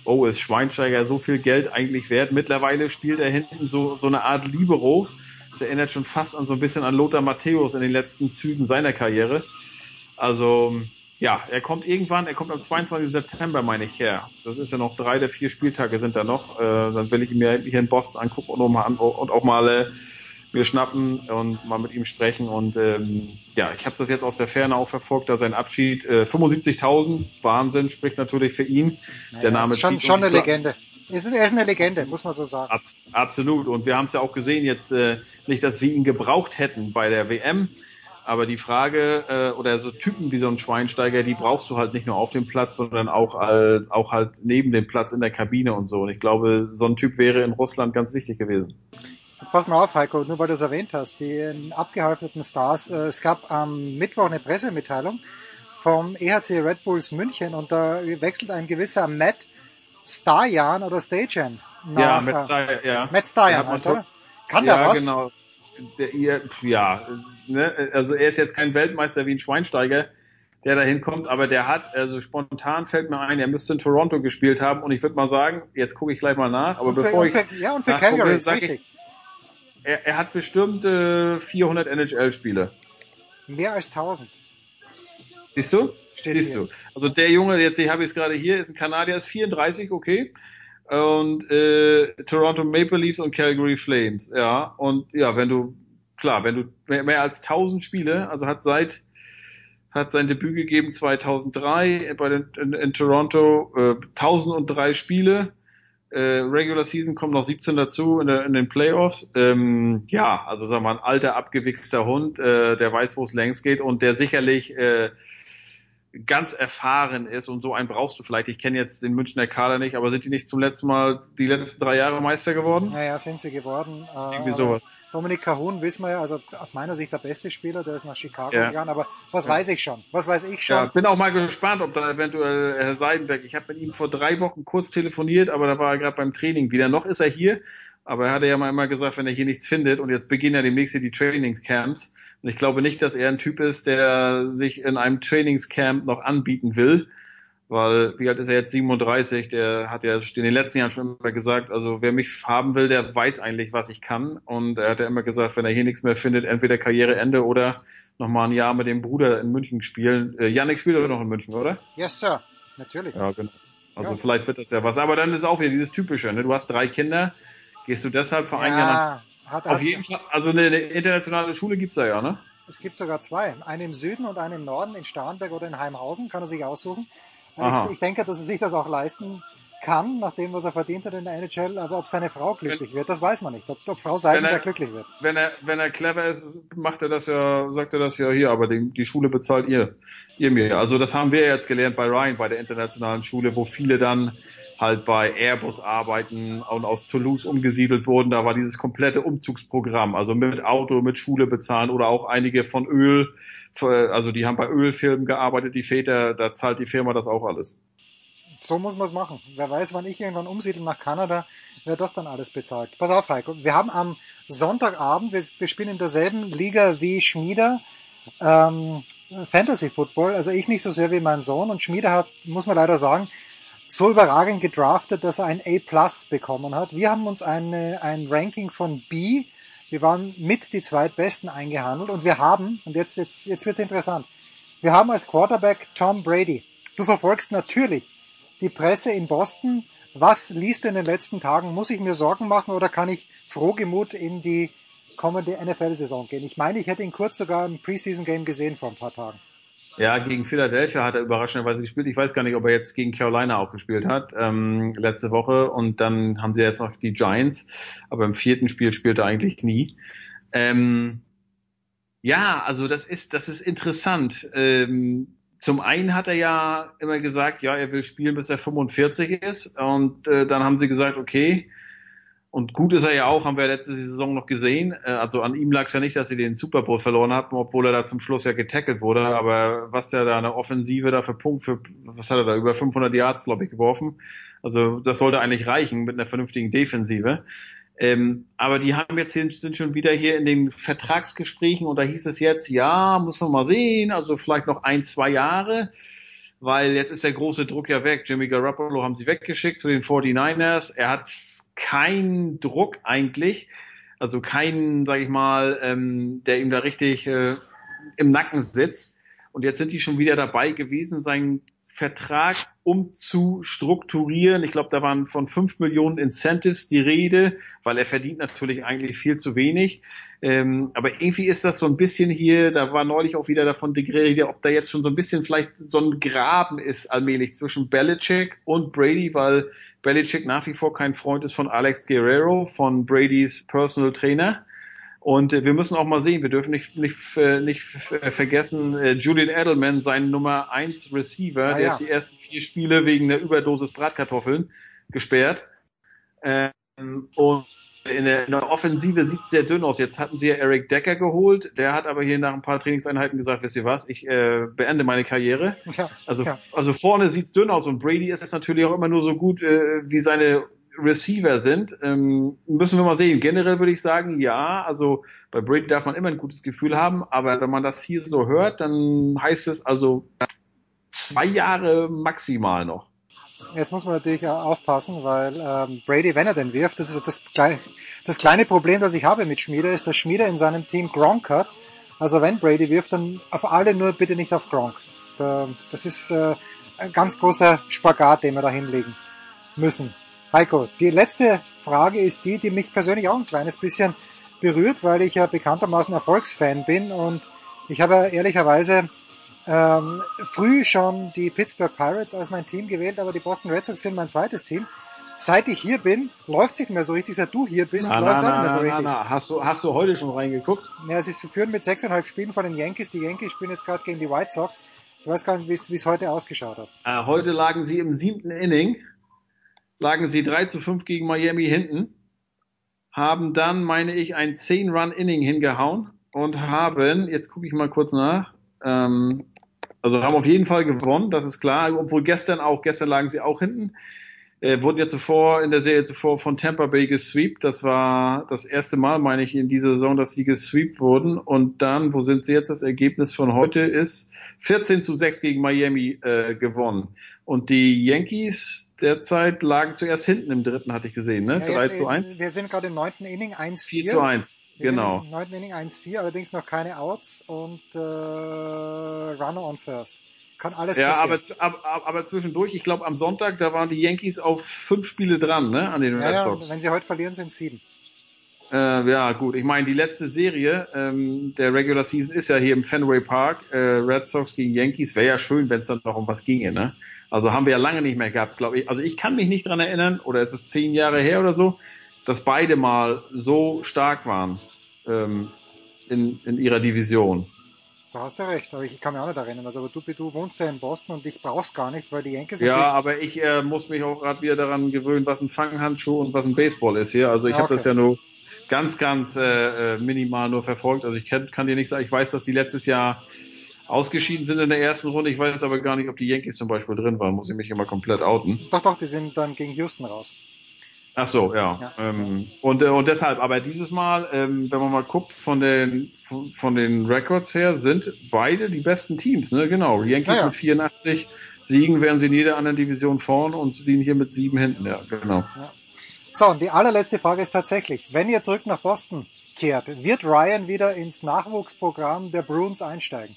Speaker 16: oh, ist Schweinsteiger so viel Geld eigentlich wert? Mittlerweile spielt er hinten so, so eine Art Libero. Das erinnert schon fast an so ein bisschen an Lothar Matthäus in den letzten Zügen seiner Karriere. Also, ja, er kommt irgendwann, er kommt am 22. September, meine ich, her. Das ist ja noch drei der vier Spieltage sind da noch. Äh, dann will ich mir hier in Boston angucken und, auch mal, und auch mal mir schnappen und mal mit ihm sprechen. Und ähm, ja, ich habe das jetzt aus der Ferne auch verfolgt, da sein Abschied. Äh, 75.000, Wahnsinn, spricht natürlich für ihn.
Speaker 13: Naja,
Speaker 16: der Name
Speaker 13: schon,
Speaker 16: zieht
Speaker 13: schon
Speaker 16: uns-
Speaker 13: eine Legende. Ist, er ist eine Legende, muss man so sagen.
Speaker 16: Ab, absolut. Und wir haben es ja auch gesehen jetzt, äh, nicht, dass wir ihn gebraucht hätten bei der WM. Aber die Frage, äh, oder so Typen wie so ein Schweinsteiger, die brauchst du halt nicht nur auf dem Platz, sondern auch als, auch halt neben dem Platz in der Kabine und so. Und ich glaube, so ein Typ wäre in Russland ganz wichtig gewesen.
Speaker 13: Jetzt pass mal auf, Heiko, nur weil du es erwähnt hast, die äh, abgehalfterten Stars. Äh, es gab am Mittwoch eine Pressemitteilung vom EHC Red Bulls München und da wechselt ein gewisser Matt Starjan oder Stajan.
Speaker 16: ja, Matt
Speaker 13: äh,
Speaker 16: Steyer, ja.
Speaker 13: Matt Starjan, er, oder? Kann
Speaker 16: ja,
Speaker 13: der was?
Speaker 16: genau. Der, ihr, ja, ne, also er ist jetzt kein Weltmeister wie ein Schweinsteiger, der da hinkommt, aber der hat, also spontan fällt mir ein, er müsste in Toronto gespielt haben und ich würde mal sagen, jetzt gucke ich gleich mal nach, aber
Speaker 13: Und für-
Speaker 16: bevor
Speaker 13: und
Speaker 16: ich
Speaker 13: für- ja, und für Calgary, ist
Speaker 16: sag
Speaker 13: richtig.
Speaker 16: ich, er, er hat bestimmt äh, 400 NHL-Spiele.
Speaker 13: Mehr als 1000.
Speaker 16: Siehst du?
Speaker 13: Steht
Speaker 16: Siehst
Speaker 13: hier.
Speaker 16: du. Also der Junge, jetzt ich habe es gerade hier, ist ein Kanadier, ist 34, okay. Und äh, Toronto Maple Leafs und Calgary Flames, ja. Und ja, wenn du, klar, wenn du mehr, mehr als 1000 Spiele, also hat seit hat sein Debüt gegeben 2003 bei den, in, in Toronto, äh, 1003 Spiele. Äh, Regular Season kommt noch 17 dazu in, der, in den Playoffs. Ähm, ja, also sagen wir mal, ein alter, abgewichster Hund, äh, der weiß, wo es längst geht und der sicherlich äh, ganz erfahren ist und so einen brauchst du vielleicht. Ich kenne jetzt den Münchner Kader nicht, aber sind die nicht zum letzten Mal die letzten drei Jahre Meister geworden?
Speaker 13: Naja, sind sie geworden.
Speaker 16: Irgendwie sowas.
Speaker 13: Dominik Cahun wissen wir ja, also aus meiner Sicht der beste Spieler, der ist nach Chicago
Speaker 16: Ja.
Speaker 13: gegangen, aber was
Speaker 16: Ja.
Speaker 13: weiß ich schon? Was weiß ich schon?
Speaker 16: Ja, bin auch mal gespannt, ob da eventuell Herr Seidenberg, ich habe mit ihm vor drei Wochen kurz telefoniert, aber da war er gerade beim Training wieder. Noch ist er hier, aber er hatte ja mal immer gesagt, wenn er hier nichts findet und jetzt beginnen ja demnächst hier die Trainingscamps. Und ich glaube nicht, dass er ein Typ ist, der sich in einem Trainingscamp noch anbieten will, weil, wie alt ist er jetzt? 37, der hat ja in den letzten Jahren schon immer gesagt, also wer mich haben will, der weiß eigentlich, was ich kann. Und er hat ja immer gesagt, wenn er hier nichts mehr findet, entweder Karriereende oder nochmal ein Jahr mit dem Bruder in München spielen. Äh, Yannick spielt aber noch in München, oder?
Speaker 13: Yes, Sir. Natürlich.
Speaker 16: Ja, genau. Also
Speaker 13: Ja.
Speaker 16: vielleicht wird das ja was. Aber dann ist auch wieder dieses Typische, ne? Du hast drei Kinder, gehst du deshalb für ein Jahr nach...
Speaker 13: Hat,
Speaker 16: Auf jeden Fall, also eine, eine internationale Schule gibt's da ja, ne?
Speaker 13: Es gibt sogar zwei. Eine im Süden und eine im Norden, in Starnberg oder in Heimhausen, kann er sich aussuchen. Ich, ich denke, dass er sich das auch leisten kann, nach dem, was er verdient hat in der NHL, aber ob seine Frau glücklich wird, das weiß man nicht. Ob, ob Frau Seidenberg
Speaker 16: er-
Speaker 13: glücklich wird.
Speaker 16: Wenn er, wenn er clever ist, macht er das ja, sagt er das ja hier, aber die, die Schule bezahlt ihr, ihr mir. Also das haben wir jetzt gelernt bei Ryan, bei der internationalen Schule, wo viele dann halt bei Airbus arbeiten und aus Toulouse umgesiedelt wurden. Da war dieses komplette Umzugsprogramm, also mit Auto, mit Schule bezahlen oder auch einige von Öl, also die haben bei Ölfirmen gearbeitet, die Väter, da zahlt die Firma das auch alles.
Speaker 13: So muss man es machen. Wer weiß, wann ich irgendwann umsiedle nach Kanada, wer das dann alles bezahlt. Pass auf, Heiko. Wir haben am Sonntagabend, wir, wir spielen in derselben Liga wie Schmieder, ähm, Fantasy Football. Also ich nicht so sehr wie mein Sohn. Und Schmieder hat, muss man leider sagen, so überragend gedraftet, dass er ein A bekommen hat. Wir haben uns eine, ein Ranking von B. Wir waren mit die zweitbesten eingehandelt und wir haben, und jetzt, jetzt, jetzt wird's interessant, wir haben als Quarterback Tom Brady. Du verfolgst natürlich die Presse in Boston. Was liest du in den letzten Tagen? Muss ich mir Sorgen machen oder kann ich frohgemut in die kommende NFL-Saison gehen? Ich meine, ich hätte ihn kurz sogar im Preseason-Game gesehen vor ein paar Tagen.
Speaker 16: Ja, gegen Philadelphia hat er überraschenderweise gespielt. Ich weiß gar nicht, ob er jetzt gegen Carolina auch gespielt hat, ähm, letzte Woche. Und dann haben sie jetzt noch die Giants. Aber im vierten Spiel spielt er eigentlich nie. Ähm, ja, also das ist, das ist interessant. Ähm, zum einen hat er ja immer gesagt, ja, er will spielen, bis er 45 ist. Und äh, dann haben sie gesagt, okay, und gut ist er ja auch, haben wir letzte Saison noch gesehen. Äh, Also an ihm lag es ja nicht, dass sie den Super Bowl verloren hatten, obwohl er da zum Schluss ja getackelt wurde. Aber was der da eine Offensive da für Punkt für, was hat er da, über 500 Yards, ich, geworfen. Also das sollte eigentlich reichen mit einer vernünftigen Defensive. Ähm, aber die haben jetzt sind schon wieder hier in den Vertragsgesprächen und da hieß es jetzt, ja, muss man mal sehen, also vielleicht noch ein, zwei Jahre, weil jetzt ist der große Druck ja weg. Jimmy Garoppolo haben sie weggeschickt zu den 49ers. Er hat keinen Druck eigentlich, also keinen, sag ich mal, ähm, der ihm da richtig äh, im Nacken sitzt. Und jetzt sind die schon wieder dabei gewesen, sein Vertrag umzustrukturieren. Ich glaube, da waren von 5 Millionen Incentives die Rede, weil er verdient natürlich eigentlich viel zu wenig. Ähm, aber irgendwie ist das so ein bisschen hier, da war neulich auch wieder davon die Rede, ob da jetzt schon so ein bisschen vielleicht so ein Graben ist allmählich zwischen Belichick und Brady, weil Belichick nach wie vor kein Freund ist von Alex Guerrero, von Bradys Personal Trainer. Und äh, wir müssen auch mal sehen, wir dürfen nicht, nicht, äh, nicht äh, vergessen, äh, Julian Edelman, sein Nummer 1 Receiver,
Speaker 13: Ah,
Speaker 16: der
Speaker 13: ja.
Speaker 16: ist die ersten vier Spiele wegen einer Überdosis Bratkartoffeln gesperrt. Ähm, und in der, in der Offensive sieht es sehr dünn aus. Jetzt hatten sie ja Eric Decker geholt, der hat aber hier nach ein paar Trainingseinheiten gesagt, wisst ihr was, ich äh, beende meine Karriere.
Speaker 13: Ja,
Speaker 16: Also,
Speaker 13: ja.
Speaker 16: also vorne sieht's dünn aus und Brady ist es natürlich auch immer nur so gut, äh, wie seine Receiver sind. Ähm, müssen wir mal sehen. Generell würde ich sagen, ja, also bei Brady darf man immer ein gutes Gefühl haben, aber wenn man das hier so hört, dann heißt es also zwei Jahre maximal noch.
Speaker 13: Jetzt muss man natürlich aufpassen, weil ähm, Brady, wenn er den wirft, das ist das, das kleine Problem, das ich habe mit Schmieder, ist, dass Schmieder in seinem Team Gronk hat. Also wenn Brady wirft, dann auf alle nur bitte nicht auf Gronk. Da, das ist äh, ein ganz großer Spagat, den wir da hinlegen müssen. Heiko, die letzte Frage ist die, die mich persönlich auch ein kleines bisschen berührt, weil ich ja bekanntermaßen Erfolgsfan bin und ich habe ja ehrlicherweise ähm, früh schon die Pittsburgh Pirates als mein Team gewählt, aber die Boston Red Sox sind mein zweites Team. Seit ich hier bin, läuft es nicht mehr so richtig. Seit du hier bist,
Speaker 16: Na,
Speaker 13: läuft
Speaker 16: na,
Speaker 13: es auch nicht
Speaker 16: na,
Speaker 13: mehr so
Speaker 16: na,
Speaker 13: richtig.
Speaker 16: na. Hast du, hast du heute schon reingeguckt?
Speaker 13: Ja, sie führen mit sechseinhalb Spielen von den Yankees. Die Yankees spielen jetzt gerade gegen die White Sox. Ich weiß gar nicht, wie es heute ausgeschaut hat.
Speaker 16: Äh, heute lagen sie im siebten Inning, lagen sie 3 zu 5 gegen Miami hinten, haben dann, meine ich, ein 10-Run-Inning hingehauen und haben, jetzt gucke ich mal kurz nach, ähm, also haben auf jeden Fall gewonnen, das ist klar, obwohl gestern auch, gestern lagen sie auch hinten, äh, wurden ja zuvor, in der Serie zuvor von Tampa Bay gesweept, das war das erste Mal, meine ich, in dieser Saison, dass sie gesweept wurden und dann, wo sind sie jetzt, das Ergebnis von heute ist 14 zu 6 gegen Miami äh, gewonnen und die Yankees derzeit lagen zuerst hinten im dritten, hatte ich gesehen, ne?
Speaker 13: Ja,
Speaker 16: 3
Speaker 13: jetzt,
Speaker 16: zu
Speaker 13: äh,
Speaker 16: 1.
Speaker 13: Wir sind gerade im neunten Inning 1-4.
Speaker 16: 4 zu 1,
Speaker 13: Wir
Speaker 16: genau.
Speaker 13: Im neunten Inning 1-4, allerdings noch keine Outs und äh, Runner on first. Kann alles
Speaker 16: Ja,
Speaker 13: passieren.
Speaker 16: aber, aber, aber- aber zwischendurch, ich glaube am Sonntag, da waren die Yankees auf fünf Spiele dran, ne, an den
Speaker 13: ja,
Speaker 16: Red
Speaker 13: ja,
Speaker 16: Sox.
Speaker 13: wenn sie heute verlieren, sind es sieben.
Speaker 16: Äh, ja, gut. Ich meine, die letzte Serie ähm, der Regular Season ist ja hier im Fenway Park, äh, Red Sox gegen Yankees. Wäre ja schön, wenn es dann noch um was ginge, ne? Also haben wir ja lange nicht mehr gehabt, glaube ich. Also ich kann mich nicht dran erinnern, oder es ist zehn Jahre her oder so, dass beide mal so stark waren ähm, in, in ihrer Division.
Speaker 13: Da hast du recht, aber ich kann mich auch nicht erinnern. Also, aber du, du wohnst ja in Boston und ich brauch's gar nicht, weil die Yankees
Speaker 16: Ja, aber ich äh, muss mich auch gerade wieder daran gewöhnen, was ein Fanghandschuh und was ein Baseball ist hier. Also ich
Speaker 13: Ah,
Speaker 16: habe das
Speaker 13: okay.
Speaker 16: ja nur ganz, ganz äh, äh, minimal nur verfolgt. Also ich kann, kann dir nicht sagen, ich weiß, dass die letztes Jahr ausgeschieden sind in der ersten Runde. Ich weiß aber gar nicht, ob die Yankees zum Beispiel drin waren. Muss ich mich immer komplett outen.
Speaker 13: Doch, doch, die sind dann gegen Houston raus.
Speaker 16: Ach so, ja. Ähm, und, äh, und deshalb, aber dieses Mal, ähm, wenn man mal guckt, von den, von, von den Records her, sind beide die besten Teams, ne? Genau. Yankees
Speaker 13: Ja, ja.
Speaker 16: mit 84 Siegen wären sie in jeder anderen Division vorn und sie liegen hier mit sieben hinten, ja, genau.
Speaker 13: So, und die allerletzte Frage ist tatsächlich, wenn ihr zurück nach Boston kehrt, wird Ryan wieder ins Nachwuchsprogramm der Bruins einsteigen?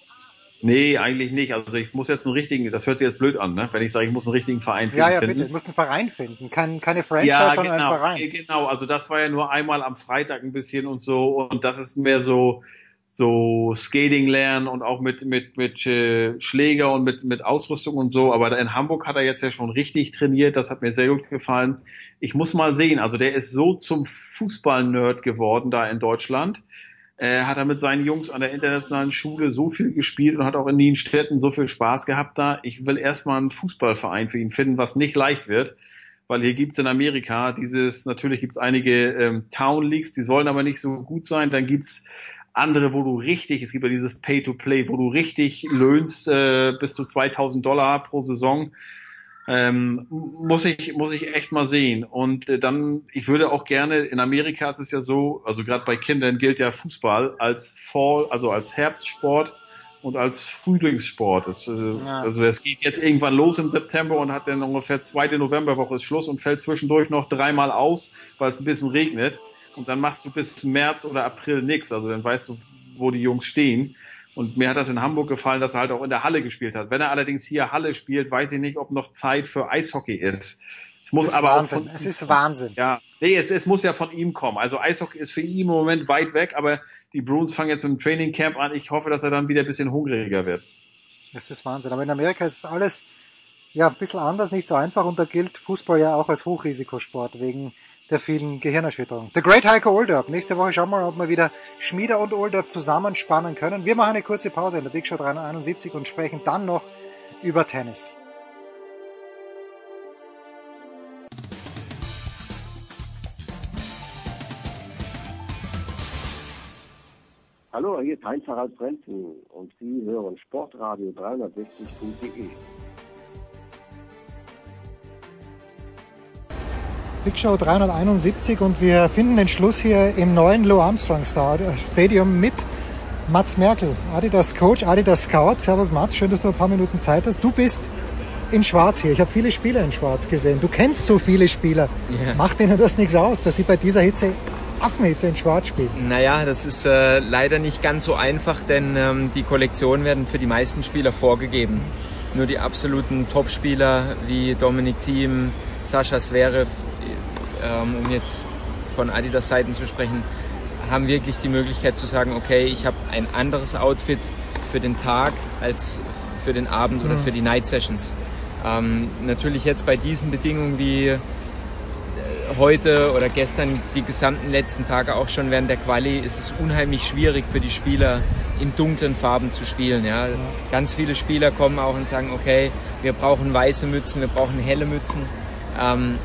Speaker 16: Nee, eigentlich nicht. Also ich muss jetzt einen richtigen, das hört sich jetzt blöd an, ne? Wenn ich sage, ich muss einen richtigen Verein finden.
Speaker 13: Ja, ja, bitte. Du musst einen Verein finden. Kein, keine Franchise,
Speaker 16: ja,
Speaker 13: sondern
Speaker 16: genau,
Speaker 13: einen Verein.
Speaker 16: äh, genau. Also das war ja nur einmal am Freitag ein bisschen und so und das ist mehr so so Skating lernen und auch mit mit mit äh, Schläger und mit mit Ausrüstung und so. Aber in Hamburg hat er jetzt ja schon richtig trainiert. Das hat mir sehr gut gefallen. Ich muss mal sehen. Also der ist so zum Fußball-Nerd geworden da in Deutschland. Äh, hat er mit seinen Jungs an der internationalen Schule so viel gespielt und hat auch in Nienstetten so viel Spaß gehabt da. Ich will erstmal einen Fußballverein für ihn finden, was nicht leicht wird weil hier gibt's in Amerika dieses, natürlich gibt's einige ähm, Town Leagues, die sollen aber nicht so gut sein. Dann gibt's andere, wo du richtig, es gibt ja dieses Pay-to-Play, wo du richtig löhnst äh, bis zu 2000 Dollar pro Saison. Ähm, muss ich muss ich echt mal sehen. Und äh, dann ich würde auch gerne in Amerika ist es ja so also gerade bei Kindern gilt ja Fußball als Fall also als Herbstsport und als Frühlingssport. Das, äh,
Speaker 13: Ja.
Speaker 16: also es geht jetzt irgendwann los im September und hat dann ungefähr zweite Novemberwoche ist Schluss und fällt zwischendurch noch dreimal aus weil es ein bisschen regnet. Und dann machst du bis März oder April nichts also dann weißt du wo die Jungs stehen Und mir hat das in Hamburg gefallen, dass er halt auch in der Halle gespielt hat. Wenn er allerdings hier Halle spielt, weiß ich nicht, ob noch Zeit für Eishockey ist. Es muss
Speaker 13: Es ist
Speaker 16: aber
Speaker 13: Wahnsinn.
Speaker 16: auch von,
Speaker 13: Es ist Wahnsinn.
Speaker 16: Ja, nee, es, es muss ja von ihm kommen. Also Eishockey ist für ihn im Moment weit weg, aber die Bruins fangen jetzt mit dem Training Camp an. Ich hoffe, dass er dann wieder ein bisschen hungriger wird.
Speaker 13: Das ist Wahnsinn. Aber in Amerika ist alles ja ein bisschen anders, nicht so einfach und da gilt Fußball ja auch als Hochrisikosport wegen der vielen Gehirnerschütterungen. The Great Heiko Olderb. Nächste Woche schauen wir mal, ob wir wieder Schmieder und Olderb zusammenspannen können. Wir machen eine kurze Pause in der Big Show 371 und sprechen dann noch über Tennis.
Speaker 7: Hallo, hier ist Heinz-Harald Frenzen und Sie hören Sportradio 360.de.
Speaker 13: Big Show 371 und wir finden den Schluss hier im neuen Lou Armstrong Stadium mit Mats Merkel, Adidas Coach, Adidas Scout. Servus Mats, schön, dass du ein paar Minuten Zeit hast. Du bist in Schwarz hier. Ich habe viele Spieler in Schwarz gesehen. Du kennst so viele Spieler.
Speaker 17: Ja.
Speaker 13: Macht ihnen das nichts aus, dass die bei dieser Hitze, Affenhitze in Schwarz spielen?
Speaker 17: Naja, das ist äh, leider nicht ganz so einfach, denn ähm, die Kollektionen werden für die meisten Spieler vorgegeben. Nur die absoluten Top-Spieler wie Dominik Thiem, Sascha Zverev, ähm, um jetzt von Adidas Seiten zu sprechen, haben wirklich die Möglichkeit zu sagen, okay, ich habe ein anderes Outfit für den Tag als für den Abend oder
Speaker 13: Mhm.
Speaker 17: für die Night Sessions. Ähm, natürlich jetzt bei diesen Bedingungen wie äh, heute oder gestern die gesamten letzten Tage auch schon während der Quali ist es unheimlich schwierig für die Spieler in dunklen Farben zu spielen. Ja. Ganz viele Spieler kommen auch und sagen, okay, wir brauchen weiße Mützen, wir brauchen helle Mützen. Ähm,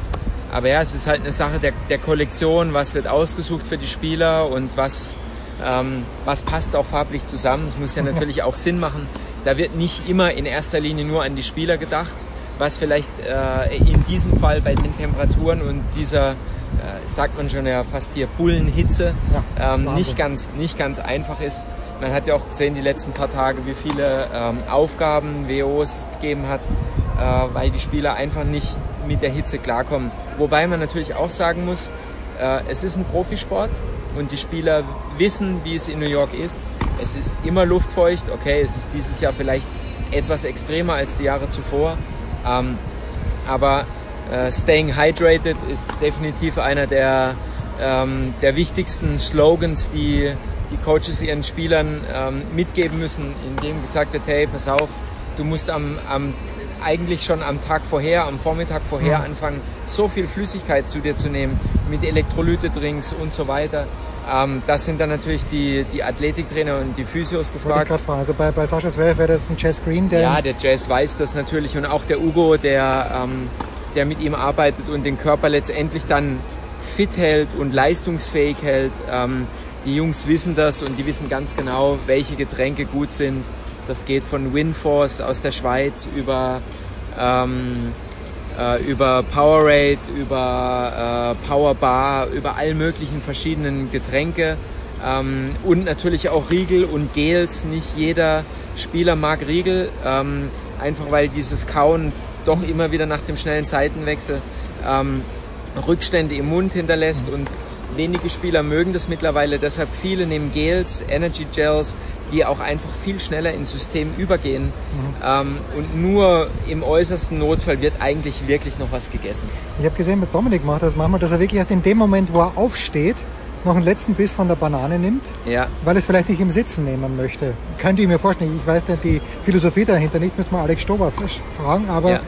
Speaker 17: aber ja, es ist halt eine Sache der, der Kollektion, was wird ausgesucht für die Spieler und was, ähm, was passt auch farblich zusammen. Es muss ja natürlich auch Sinn machen. Da wird nicht immer in erster Linie nur an die Spieler gedacht, was vielleicht äh, in diesem Fall bei den Temperaturen und dieser, äh, sagt man schon ja fast hier, Bullenhitze,
Speaker 13: ist
Speaker 17: ähm, nicht, ganz, nicht ganz einfach ist. Man hat ja auch gesehen die letzten paar Tage, wie viele ähm, Aufgaben WOs gegeben hat, äh, weil die Spieler einfach nicht mit der Hitze klarkommen. Wobei man natürlich auch sagen muss, äh, es ist ein Profisport und die Spieler wissen, wie es in New York ist. Es ist immer luftfeucht. Okay, es ist dieses Jahr vielleicht etwas extremer als die Jahre zuvor. Ähm, aber äh, staying hydrated ist definitiv einer der, ähm, der wichtigsten Slogans, die die Coaches ihren Spielern ähm, mitgeben müssen, indem gesagt wird, hey, pass auf, du musst am, am eigentlich schon am Tag vorher, am Vormittag vorher
Speaker 13: Mhm.
Speaker 17: anfangen, so viel Flüssigkeit zu dir zu nehmen, mit Elektrolyte-Drinks und so weiter. Ähm, das sind dann natürlich die, die Athletiktrainer und die Physios
Speaker 13: ich
Speaker 17: gefragt.
Speaker 13: gerade fragen. Also bei, bei Sascha Zverev wäre das ein Jess Green, der
Speaker 17: Ja, der Jazz weiß das natürlich und auch der Ugo, der, ähm, der mit ihm arbeitet und den Körper letztendlich dann fit hält und leistungsfähig hält. Ähm, die Jungs wissen das und die wissen ganz genau, welche Getränke gut sind. Das geht von Winforce aus der Schweiz über, ähm, äh, über Powerade, über äh, Power Bar, über all möglichen verschiedenen Getränke ähm, und natürlich auch Riegel und Gels. Nicht jeder Spieler mag Riegel, ähm, einfach weil dieses Kauen doch immer wieder nach dem schnellen Seitenwechsel ähm, Rückstände im Mund hinterlässt und wenige Spieler mögen das mittlerweile, deshalb viele nehmen Gels, Energy Gels, die auch einfach viel schneller ins System übergehen ähm, und nur im äußersten Notfall wird eigentlich wirklich noch was gegessen.
Speaker 13: Ich habe gesehen, mit Dominik macht das manchmal, dass er wirklich erst in dem Moment, wo er aufsteht, noch einen letzten Biss von der Banane nimmt,
Speaker 17: Ja.
Speaker 13: weil er es vielleicht nicht im Sitzen nehmen möchte. Könnte ich mir vorstellen. Ich weiß ja die Philosophie dahinter nicht, müssen wir Alex Stober fragen, aber
Speaker 17: Ja.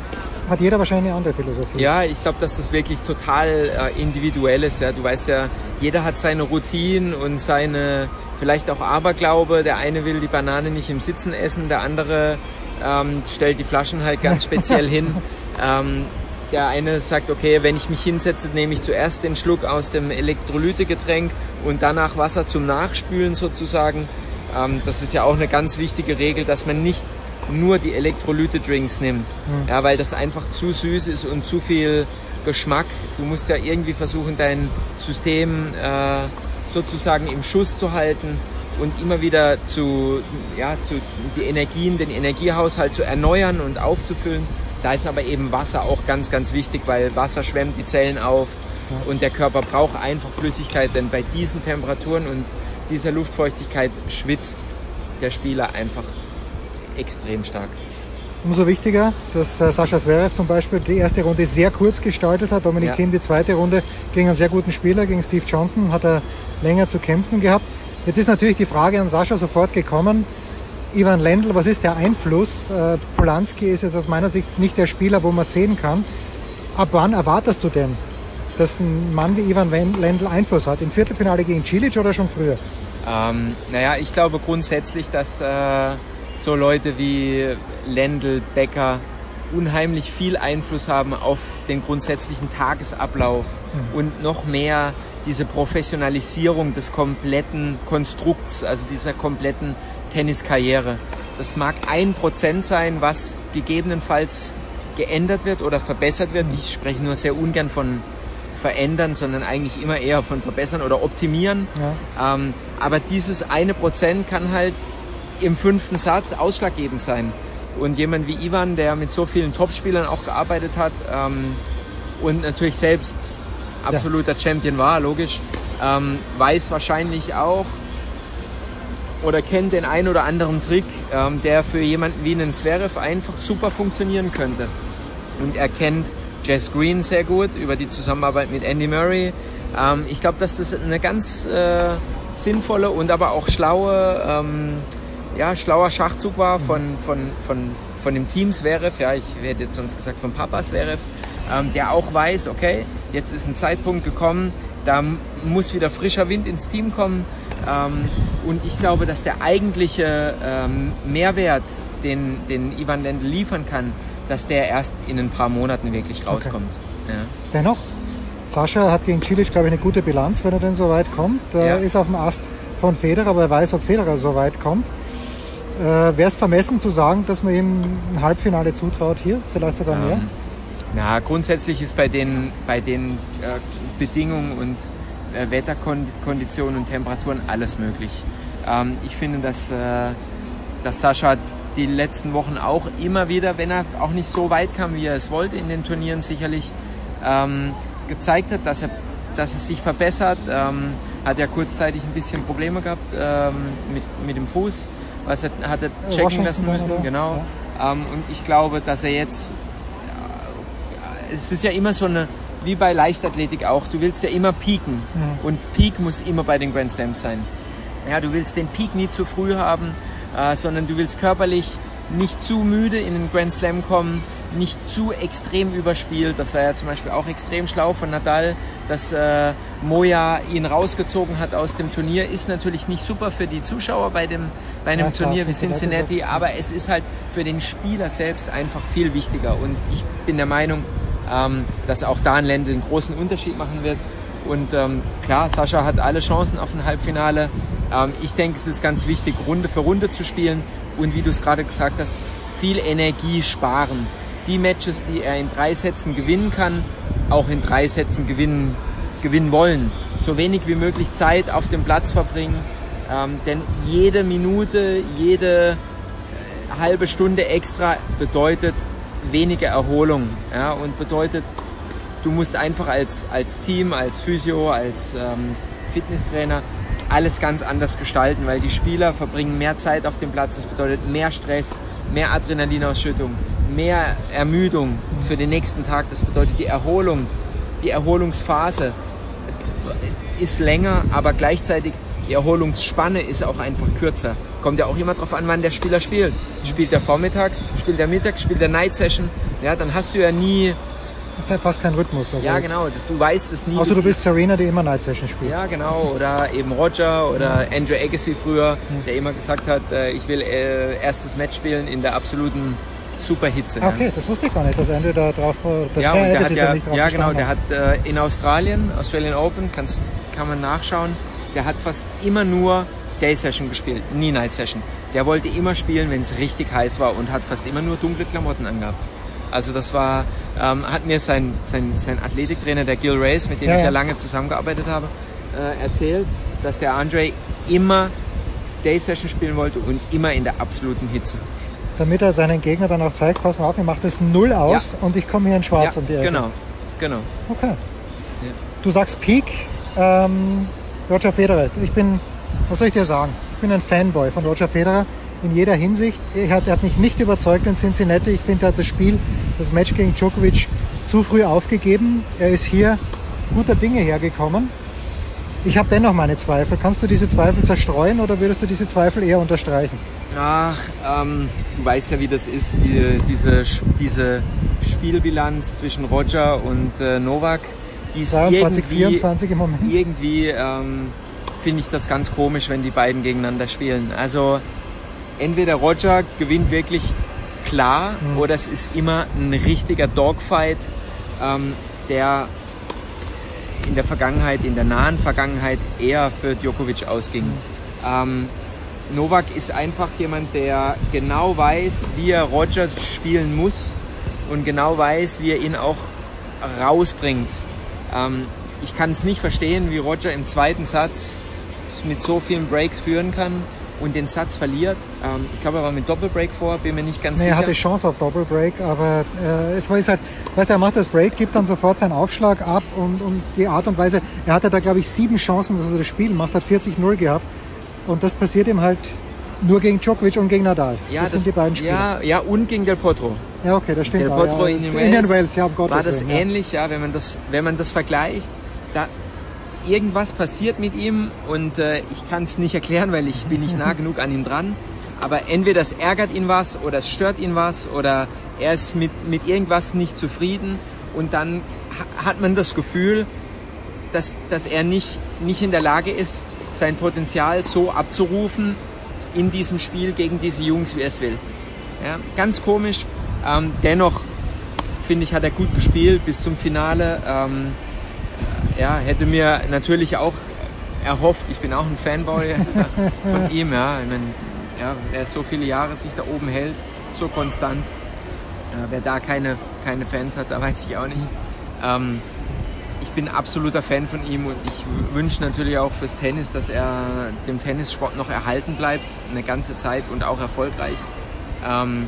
Speaker 13: Hat jeder wahrscheinlich eine andere Philosophie.
Speaker 17: Ja, ich glaube, dass das wirklich total äh, individuell ist. Ja. Du weißt ja, jeder hat seine Routinen und seine vielleicht auch Aberglaube. Der eine will die Banane nicht im Sitzen essen, der andere ähm, stellt die Flaschen halt ganz speziell hin. Ähm, der eine sagt, okay, wenn ich mich hinsetze, nehme ich zuerst den Schluck aus dem Elektrolytegetränk und danach Wasser zum Nachspülen sozusagen. Ähm, das ist ja auch eine ganz wichtige Regel, dass man nicht nur die Elektrolyte-Drinks nimmt,
Speaker 13: Mhm.
Speaker 17: ja, weil das einfach zu süß ist und zu viel Geschmack. Du musst ja irgendwie versuchen, dein System äh, sozusagen im Schuss zu halten und immer wieder zu, ja, zu die Energien, den Energiehaushalt zu erneuern und aufzufüllen. Da ist aber eben Wasser auch ganz, ganz wichtig, weil Wasser schwemmt die Zellen auf und der Körper braucht einfach Flüssigkeit, denn bei diesen Temperaturen und dieser Luftfeuchtigkeit schwitzt der Spieler einfach extrem stark.
Speaker 13: Umso wichtiger, dass äh, Sascha Zverev zum Beispiel die erste Runde sehr kurz gestaltet hat. Dominik
Speaker 17: Ja.
Speaker 13: Thiem die zweite Runde gegen einen sehr guten Spieler, gegen Steve Johnson, hat er länger zu kämpfen gehabt. Jetzt ist natürlich die Frage an Sascha sofort gekommen. Ivan Lendl, was ist der Einfluss? Äh, Polanski ist jetzt aus meiner Sicht nicht der Spieler, wo man sehen kann. Ab wann erwartest du denn, dass ein Mann wie Ivan Lendl Einfluss hat? Im Viertelfinale gegen Cilic oder schon früher?
Speaker 17: Ähm, naja, ich glaube grundsätzlich, dass äh, so Leute wie Lendl, Becker unheimlich viel Einfluss haben auf den grundsätzlichen Tagesablauf
Speaker 13: Mhm.
Speaker 17: und noch mehr diese Professionalisierung des kompletten Konstrukts, also dieser kompletten Tenniskarriere. Das mag ein Prozent sein, was gegebenenfalls geändert wird oder verbessert wird. Ich spreche nur sehr ungern von verändern, sondern eigentlich immer eher von verbessern oder optimieren.
Speaker 13: Ja.
Speaker 17: Ähm, aber dieses eine Prozent kann halt im fünften Satz ausschlaggebend sein. Und jemand wie Ivan, der mit so vielen Topspielern auch gearbeitet hat ähm, und natürlich selbst absoluter Champion war, logisch, ähm, weiß wahrscheinlich auch oder kennt den einen oder anderen Trick, ähm, der für jemanden wie einen Zverev einfach super funktionieren könnte. Und er kennt Jess Green sehr gut über die Zusammenarbeit mit Andy Murray. Ähm, ich glaube, dass das eine ganz äh, sinnvolle und aber auch schlaue, ähm, ja, schlauer Schachzug war von, von, von, von dem Team Zverev, ja, ich hätte jetzt sonst gesagt von Papa Zverev, ähm, der auch weiß, okay, jetzt ist ein Zeitpunkt gekommen, da muss wieder frischer Wind ins Team kommen. Ähm, und ich glaube, dass der eigentliche ähm, Mehrwert, den, den Ivan Lendl liefern kann, dass der erst in ein paar Monaten wirklich rauskommt. Ja.
Speaker 13: Dennoch, Sascha hat gegen Cilic, glaube ich, eine gute Bilanz, wenn er denn so weit kommt. Er
Speaker 17: Ja.
Speaker 13: ist auf dem Ast von Federer, aber er weiß, ob Federer so weit kommt. Äh, Wäre es vermessen zu sagen, dass man ihm ein Halbfinale zutraut hier? Vielleicht sogar mehr?
Speaker 17: Ähm, na, grundsätzlich ist bei den, bei den äh, Bedingungen und äh, Wetterkonditionen und Temperaturen alles möglich. Ähm, ich finde, dass, äh, dass Sascha die letzten Wochen auch immer wieder, wenn er auch nicht so weit kam, wie er es wollte in den Turnieren, sicherlich ähm, gezeigt hat, dass er, dass er sich verbessert. Ähm, hat ja kurzzeitig ein bisschen Probleme gehabt ähm, mit, mit dem Fuß, was er hatte checken
Speaker 13: Washington
Speaker 17: lassen müssen.
Speaker 13: oder?
Speaker 17: Genau. Ähm, und ich glaube, dass er jetzt es ist ja immer so eine, wie bei Leichtathletik auch, du willst ja immer pieken.
Speaker 13: Mhm.
Speaker 17: Und Peak muss immer bei den Grand Slams sein. Ja, du willst den Peak nie zu früh haben, äh, sondern du willst körperlich nicht zu müde in den Grand Slam kommen, nicht zu extrem überspielt. Das war ja zum Beispiel auch extrem schlau von Nadal, dass äh, Moja ihn rausgezogen hat aus dem Turnier. Ist natürlich nicht super für die Zuschauer bei, dem, bei einem
Speaker 13: Ja, klar,
Speaker 17: Turnier wie
Speaker 13: Cincinnati
Speaker 17: Cincinnati, aber es ist halt für den Spieler selbst einfach viel wichtiger. Und ich bin der Meinung, ähm, dass auch da ein Ländl einen großen Unterschied machen wird. Und ähm, klar, Sascha hat alle Chancen auf ein Halbfinale. Ähm, ich denke, es ist ganz wichtig, Runde für Runde zu spielen und wie du es gerade gesagt hast, viel Energie sparen. Die Matches, die er in drei Sätzen gewinnen kann, auch in drei Sätzen gewinnen, gewinnen wollen. So wenig wie möglich Zeit auf dem Platz verbringen. Ähm, denn jede Minute, jede äh, halbe Stunde extra bedeutet weniger Erholung ja, und bedeutet, du musst einfach als, als Team, als Physio, als ähm, Fitnesstrainer alles ganz anders gestalten, weil die Spieler verbringen mehr Zeit auf dem Platz. Das bedeutet mehr Stress, mehr Adrenalinausschüttung, mehr Ermüdung für den nächsten Tag. Das bedeutet die Erholung, die Erholungsphase ist länger, aber gleichzeitig die Erholungsspanne ist auch einfach kürzer. Kommt ja auch immer darauf an, wann der Spieler spielt. Spielt er vormittags, spielt er mittags, spielt er Night Session, ja, dann hast du ja nie,
Speaker 13: Das ist ja fast kein Rhythmus. Also,
Speaker 17: ja genau, das, du weißt es nie.
Speaker 13: Außer
Speaker 17: das
Speaker 13: du bist
Speaker 17: ist-
Speaker 13: Serena, die immer Night Session spielt.
Speaker 17: Ja, genau. Oder eben Roger oder Andrew Agassi früher, der immer gesagt hat, äh, ich will äh, erstes Match spielen in der absoluten Superhitze.
Speaker 13: Ah, Okay, das wusste ich gar nicht, dass Ende da drauf, dass
Speaker 17: ja,
Speaker 13: Herr
Speaker 17: und der hat ja, ja genau, der
Speaker 13: hat.
Speaker 17: hat äh, in Australien, Australian Open, kann's, kann man nachschauen, der hat fast immer nur Day Session gespielt, nie Night Session. Der wollte immer spielen, wenn es richtig heiß war und hat fast immer nur dunkle Klamotten angehabt. Also das war, ähm, hat mir sein, sein, sein Athletiktrainer, der Gil Race, mit dem
Speaker 13: Ja,
Speaker 17: ich ja
Speaker 13: ja.
Speaker 17: lange zusammengearbeitet habe, äh, erzählt, dass der Andre immer Day Session spielen wollte und immer in der absoluten Hitze.
Speaker 13: Damit er seinen Gegner dann auch zeigt, pass mal auf, mir macht das null aus und ich komme hier in schwarz
Speaker 17: ja,
Speaker 13: um die Ecke.
Speaker 17: genau, genau.
Speaker 13: Okay. Du sagst Peak, ähm, Roger Federer. Ich bin, was soll ich dir sagen? bin ein Fanboy von Roger Federer in jeder Hinsicht. Er hat, er hat mich nicht überzeugt in Cincinnati. Ich finde, er hat das Spiel, das Match gegen Djokovic zu früh aufgegeben. Er ist hier guter Dinge hergekommen. Ich habe dennoch meine Zweifel. Kannst du diese Zweifel zerstreuen oder würdest du diese Zweifel eher unterstreichen?
Speaker 17: Ach, ähm, du weißt ja, wie das ist, die, diese, diese Spielbilanz zwischen Roger und äh, Novak. Die ist
Speaker 13: 23,
Speaker 17: irgendwie,
Speaker 13: 24 im Moment.
Speaker 17: Irgendwie ähm, finde ich das ganz komisch, wenn die beiden gegeneinander spielen. Also entweder Roger gewinnt wirklich klar
Speaker 13: Mhm.
Speaker 17: oder es ist immer ein richtiger Dogfight, ähm, der in der Vergangenheit, in der nahen Vergangenheit eher für Djokovic ausging. Ähm, Novak ist einfach jemand, der genau weiß, wie er Roger spielen muss und genau weiß, wie er ihn auch rausbringt. Ähm, ich kann es nicht verstehen, wie Roger im zweiten Satz mit so vielen Breaks führen kann und den Satz verliert. Ähm, ich glaube, er war mit Doppelbreak vor, bin mir nicht ganz
Speaker 13: Nee, er
Speaker 17: sicher.
Speaker 13: hatte Chance auf Doppelbreak, aber äh, es war ist halt, weißt du, er macht das Break, gibt dann sofort seinen Aufschlag ab und, und die Art und Weise, er hatte da glaube ich sieben Chancen, dass er das Spiel macht, hat 40-0 gehabt und das passiert ihm halt nur gegen Djokovic und gegen Nadal.
Speaker 17: Ja,
Speaker 13: das, sind die beiden Spieler.
Speaker 17: ja, ja, und gegen Del Potro.
Speaker 13: Ja, okay, das stimmt
Speaker 17: Del
Speaker 13: auch,
Speaker 17: Potro
Speaker 13: ja.
Speaker 17: in den Wales,
Speaker 13: Wales, ja, um Gottes
Speaker 17: war das
Speaker 13: Willen, ja.
Speaker 17: ähnlich, ja, wenn man das, wenn man das vergleicht, da irgendwas passiert mit ihm und äh, ich kann es nicht erklären, weil ich bin nicht nah genug an ihm dran. Aber entweder es ärgert ihn was oder es stört ihn was oder er ist mit, mit irgendwas nicht zufrieden und dann ha- hat man das Gefühl, dass, dass er nicht, nicht in der Lage ist, sein Potenzial so abzurufen in diesem Spiel gegen diese Jungs, wie er es will. Ja, ganz komisch. Ähm, dennoch finde ich, hat er gut gespielt bis zum Finale. Ähm, ja, hätte mir natürlich auch erhofft, ich bin auch ein Fanboy von ihm, ja. Ich meine, ja, er so viele Jahre sich da oben hält, so konstant. Äh, wer da keine, keine Fans hat, da weiß ich auch nicht. Ähm, ich bin absoluter Fan von ihm und ich wünsche natürlich auch fürs Tennis, dass er dem Tennissport noch erhalten bleibt, eine ganze Zeit und auch erfolgreich. Ähm,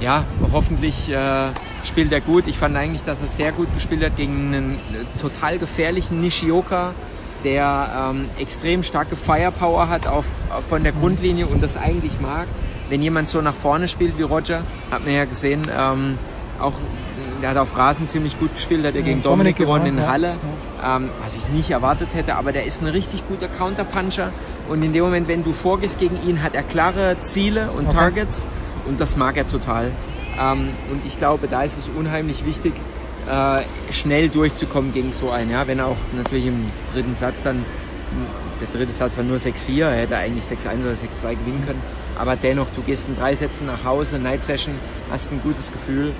Speaker 17: ja, hoffentlich äh, spielt er gut. Ich fand eigentlich, dass er sehr gut gespielt hat gegen einen äh, total gefährlichen Nishioka, der ähm, extrem starke Firepower hat auf, auf, von der Grundlinie und das eigentlich mag. Wenn jemand so nach vorne spielt wie Roger, hat man ja gesehen, ähm, auch der hat auf Rasen ziemlich gut gespielt, hat er gegen Dominik,
Speaker 13: Dominik
Speaker 17: gewonnen in
Speaker 13: gewonnen, ja.
Speaker 17: Halle, ähm, was ich nicht erwartet hätte, aber der ist ein richtig guter Counterpuncher und in dem Moment, wenn du vorgehst gegen ihn, hat er klare Ziele und
Speaker 13: Okay.
Speaker 17: Targets und das mag er total. Ähm, und ich glaube, da ist es unheimlich wichtig, äh, schnell durchzukommen gegen so einen. Ja? Wenn auch natürlich im dritten Satz dann, der dritte Satz war nur 6-4, er hätte eigentlich 6-1 oder 6-2 gewinnen können. Aber dennoch, du gehst in drei Sätzen nach Hause, Night Session, hast ein gutes Gefühl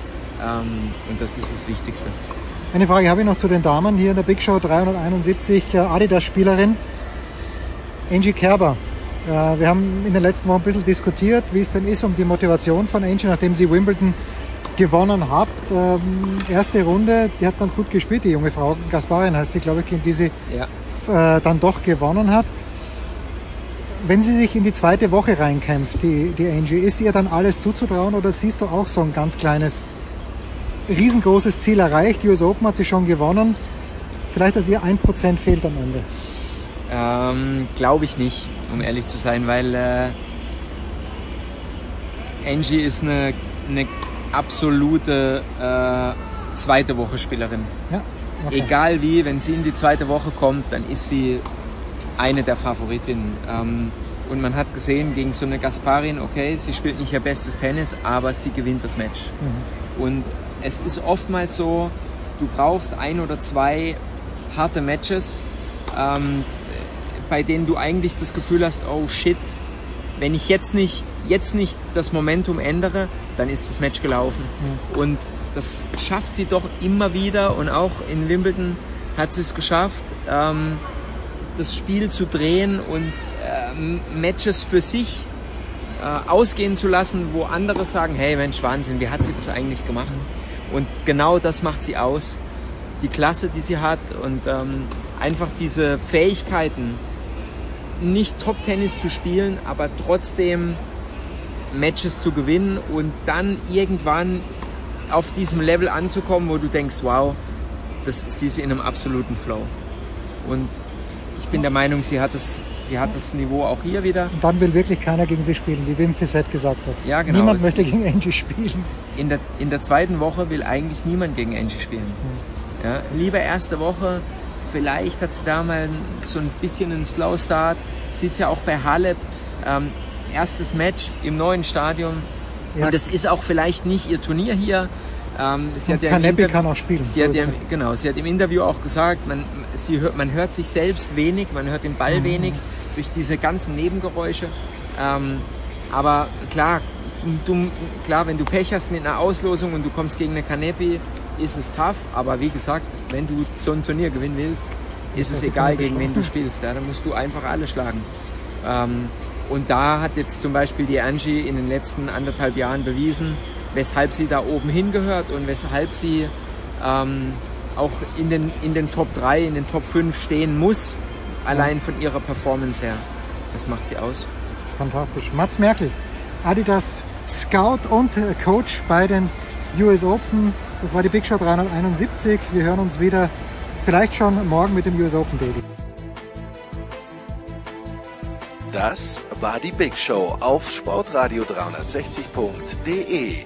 Speaker 17: und das ist das Wichtigste.
Speaker 13: Eine Frage habe ich noch zu den Damen hier in der Big Show 371. äh, Adidas-Spielerin Angie Kerber. Äh, Wir haben in den letzten Wochen ein bisschen diskutiert, wie es denn ist um die Motivation von Angie, nachdem sie Wimbledon gewonnen hat. Ähm, Erste Runde, die hat ganz gut gespielt, die junge Frau. Gasparin heißt sie, glaube ich, die sie
Speaker 17: Ja.
Speaker 13: äh, dann doch gewonnen hat. Wenn sie sich in die zweite Woche reinkämpft, die, die Angie, ist ihr dann alles zuzutrauen oder siehst du auch so ein ganz kleines, riesengroßes Ziel erreicht? Die US Open hat sie schon gewonnen. Vielleicht, dass ihr ein Prozent fehlt am Ende.
Speaker 17: Ähm, Glaube ich nicht, um ehrlich zu sein, weil äh, Angie ist eine, eine absolute äh, zweite Woche Spielerin.
Speaker 13: Ja, okay.
Speaker 17: Egal wie, wenn sie in die zweite Woche kommt, dann ist sie eine der Favoritinnen. Ähm, und man hat gesehen, gegen so eine Gasparin, okay, sie spielt nicht ihr bestes Tennis, aber sie gewinnt das Match. Und es ist oftmals so, du brauchst ein oder zwei harte Matches, ähm, bei denen du eigentlich das Gefühl hast, oh shit, wenn ich jetzt nicht, jetzt nicht das Momentum ändere, dann ist das Match gelaufen. Und das schafft sie doch immer wieder und auch in Wimbledon hat sie es geschafft, ähm, das Spiel zu drehen und ähm, Matches für sich äh, ausgehen zu lassen, wo andere sagen, hey Mensch, Wahnsinn, wie hat sie das eigentlich gemacht? Und genau das macht sie aus. Die Klasse, die sie hat und ähm, einfach diese Fähigkeiten, nicht Top-Tennis zu spielen, aber trotzdem Matches zu gewinnen und dann irgendwann auf diesem Level anzukommen, wo du denkst, wow, das, sie ist in einem absoluten Flow. Und ich bin der Meinung, sie hat es Sie hat das Niveau auch hier wieder.
Speaker 13: Und dann will wirklich keiner gegen sie spielen, wie Wim Fissett gesagt hat.
Speaker 17: Ja, genau.
Speaker 13: Niemand
Speaker 17: Es
Speaker 13: möchte gegen Angie spielen.
Speaker 17: In der, in der zweiten Woche will eigentlich niemand gegen Angie spielen. Ja, lieber erste Woche, vielleicht hat sie da mal so ein bisschen einen Slow Start. Sieht ja auch bei Halep. Ähm, erstes Match im neuen Stadion.
Speaker 13: Ja.
Speaker 17: Und das ist auch vielleicht nicht ihr Turnier hier. Ähm, sie
Speaker 13: Und
Speaker 17: hat ja
Speaker 13: Kanepi kann auch spielen,
Speaker 17: Sie
Speaker 13: so
Speaker 17: hat ja, genau, sie hat im Interview auch gesagt, man, sie hört, man hört sich selbst wenig, man hört den Ball
Speaker 13: Mhm.
Speaker 17: wenig durch diese ganzen Nebengeräusche. Ähm, aber klar, du, klar, wenn du Pech hast mit einer Auslosung und du kommst gegen eine Kanepi, ist es tough. Aber wie gesagt, wenn du so ein Turnier gewinnen willst, ist es egal, gegen wen du spielst. Ja, dann musst du einfach alle schlagen. Ähm, und da hat jetzt zum Beispiel die Angie in den letzten anderthalb Jahren bewiesen, weshalb sie da oben hingehört und weshalb sie ähm, auch in den, in den Top 3, in den Top 5 stehen muss, allein von ihrer Performance her. Das macht sie aus.
Speaker 13: Fantastisch. Mats Merkel, Adidas Scout und äh, Coach bei den US Open. Das war die Big Show 371. Wir hören uns wieder vielleicht schon morgen mit dem US Open Daily.
Speaker 1: Das war die Big Show auf sportradio360.de.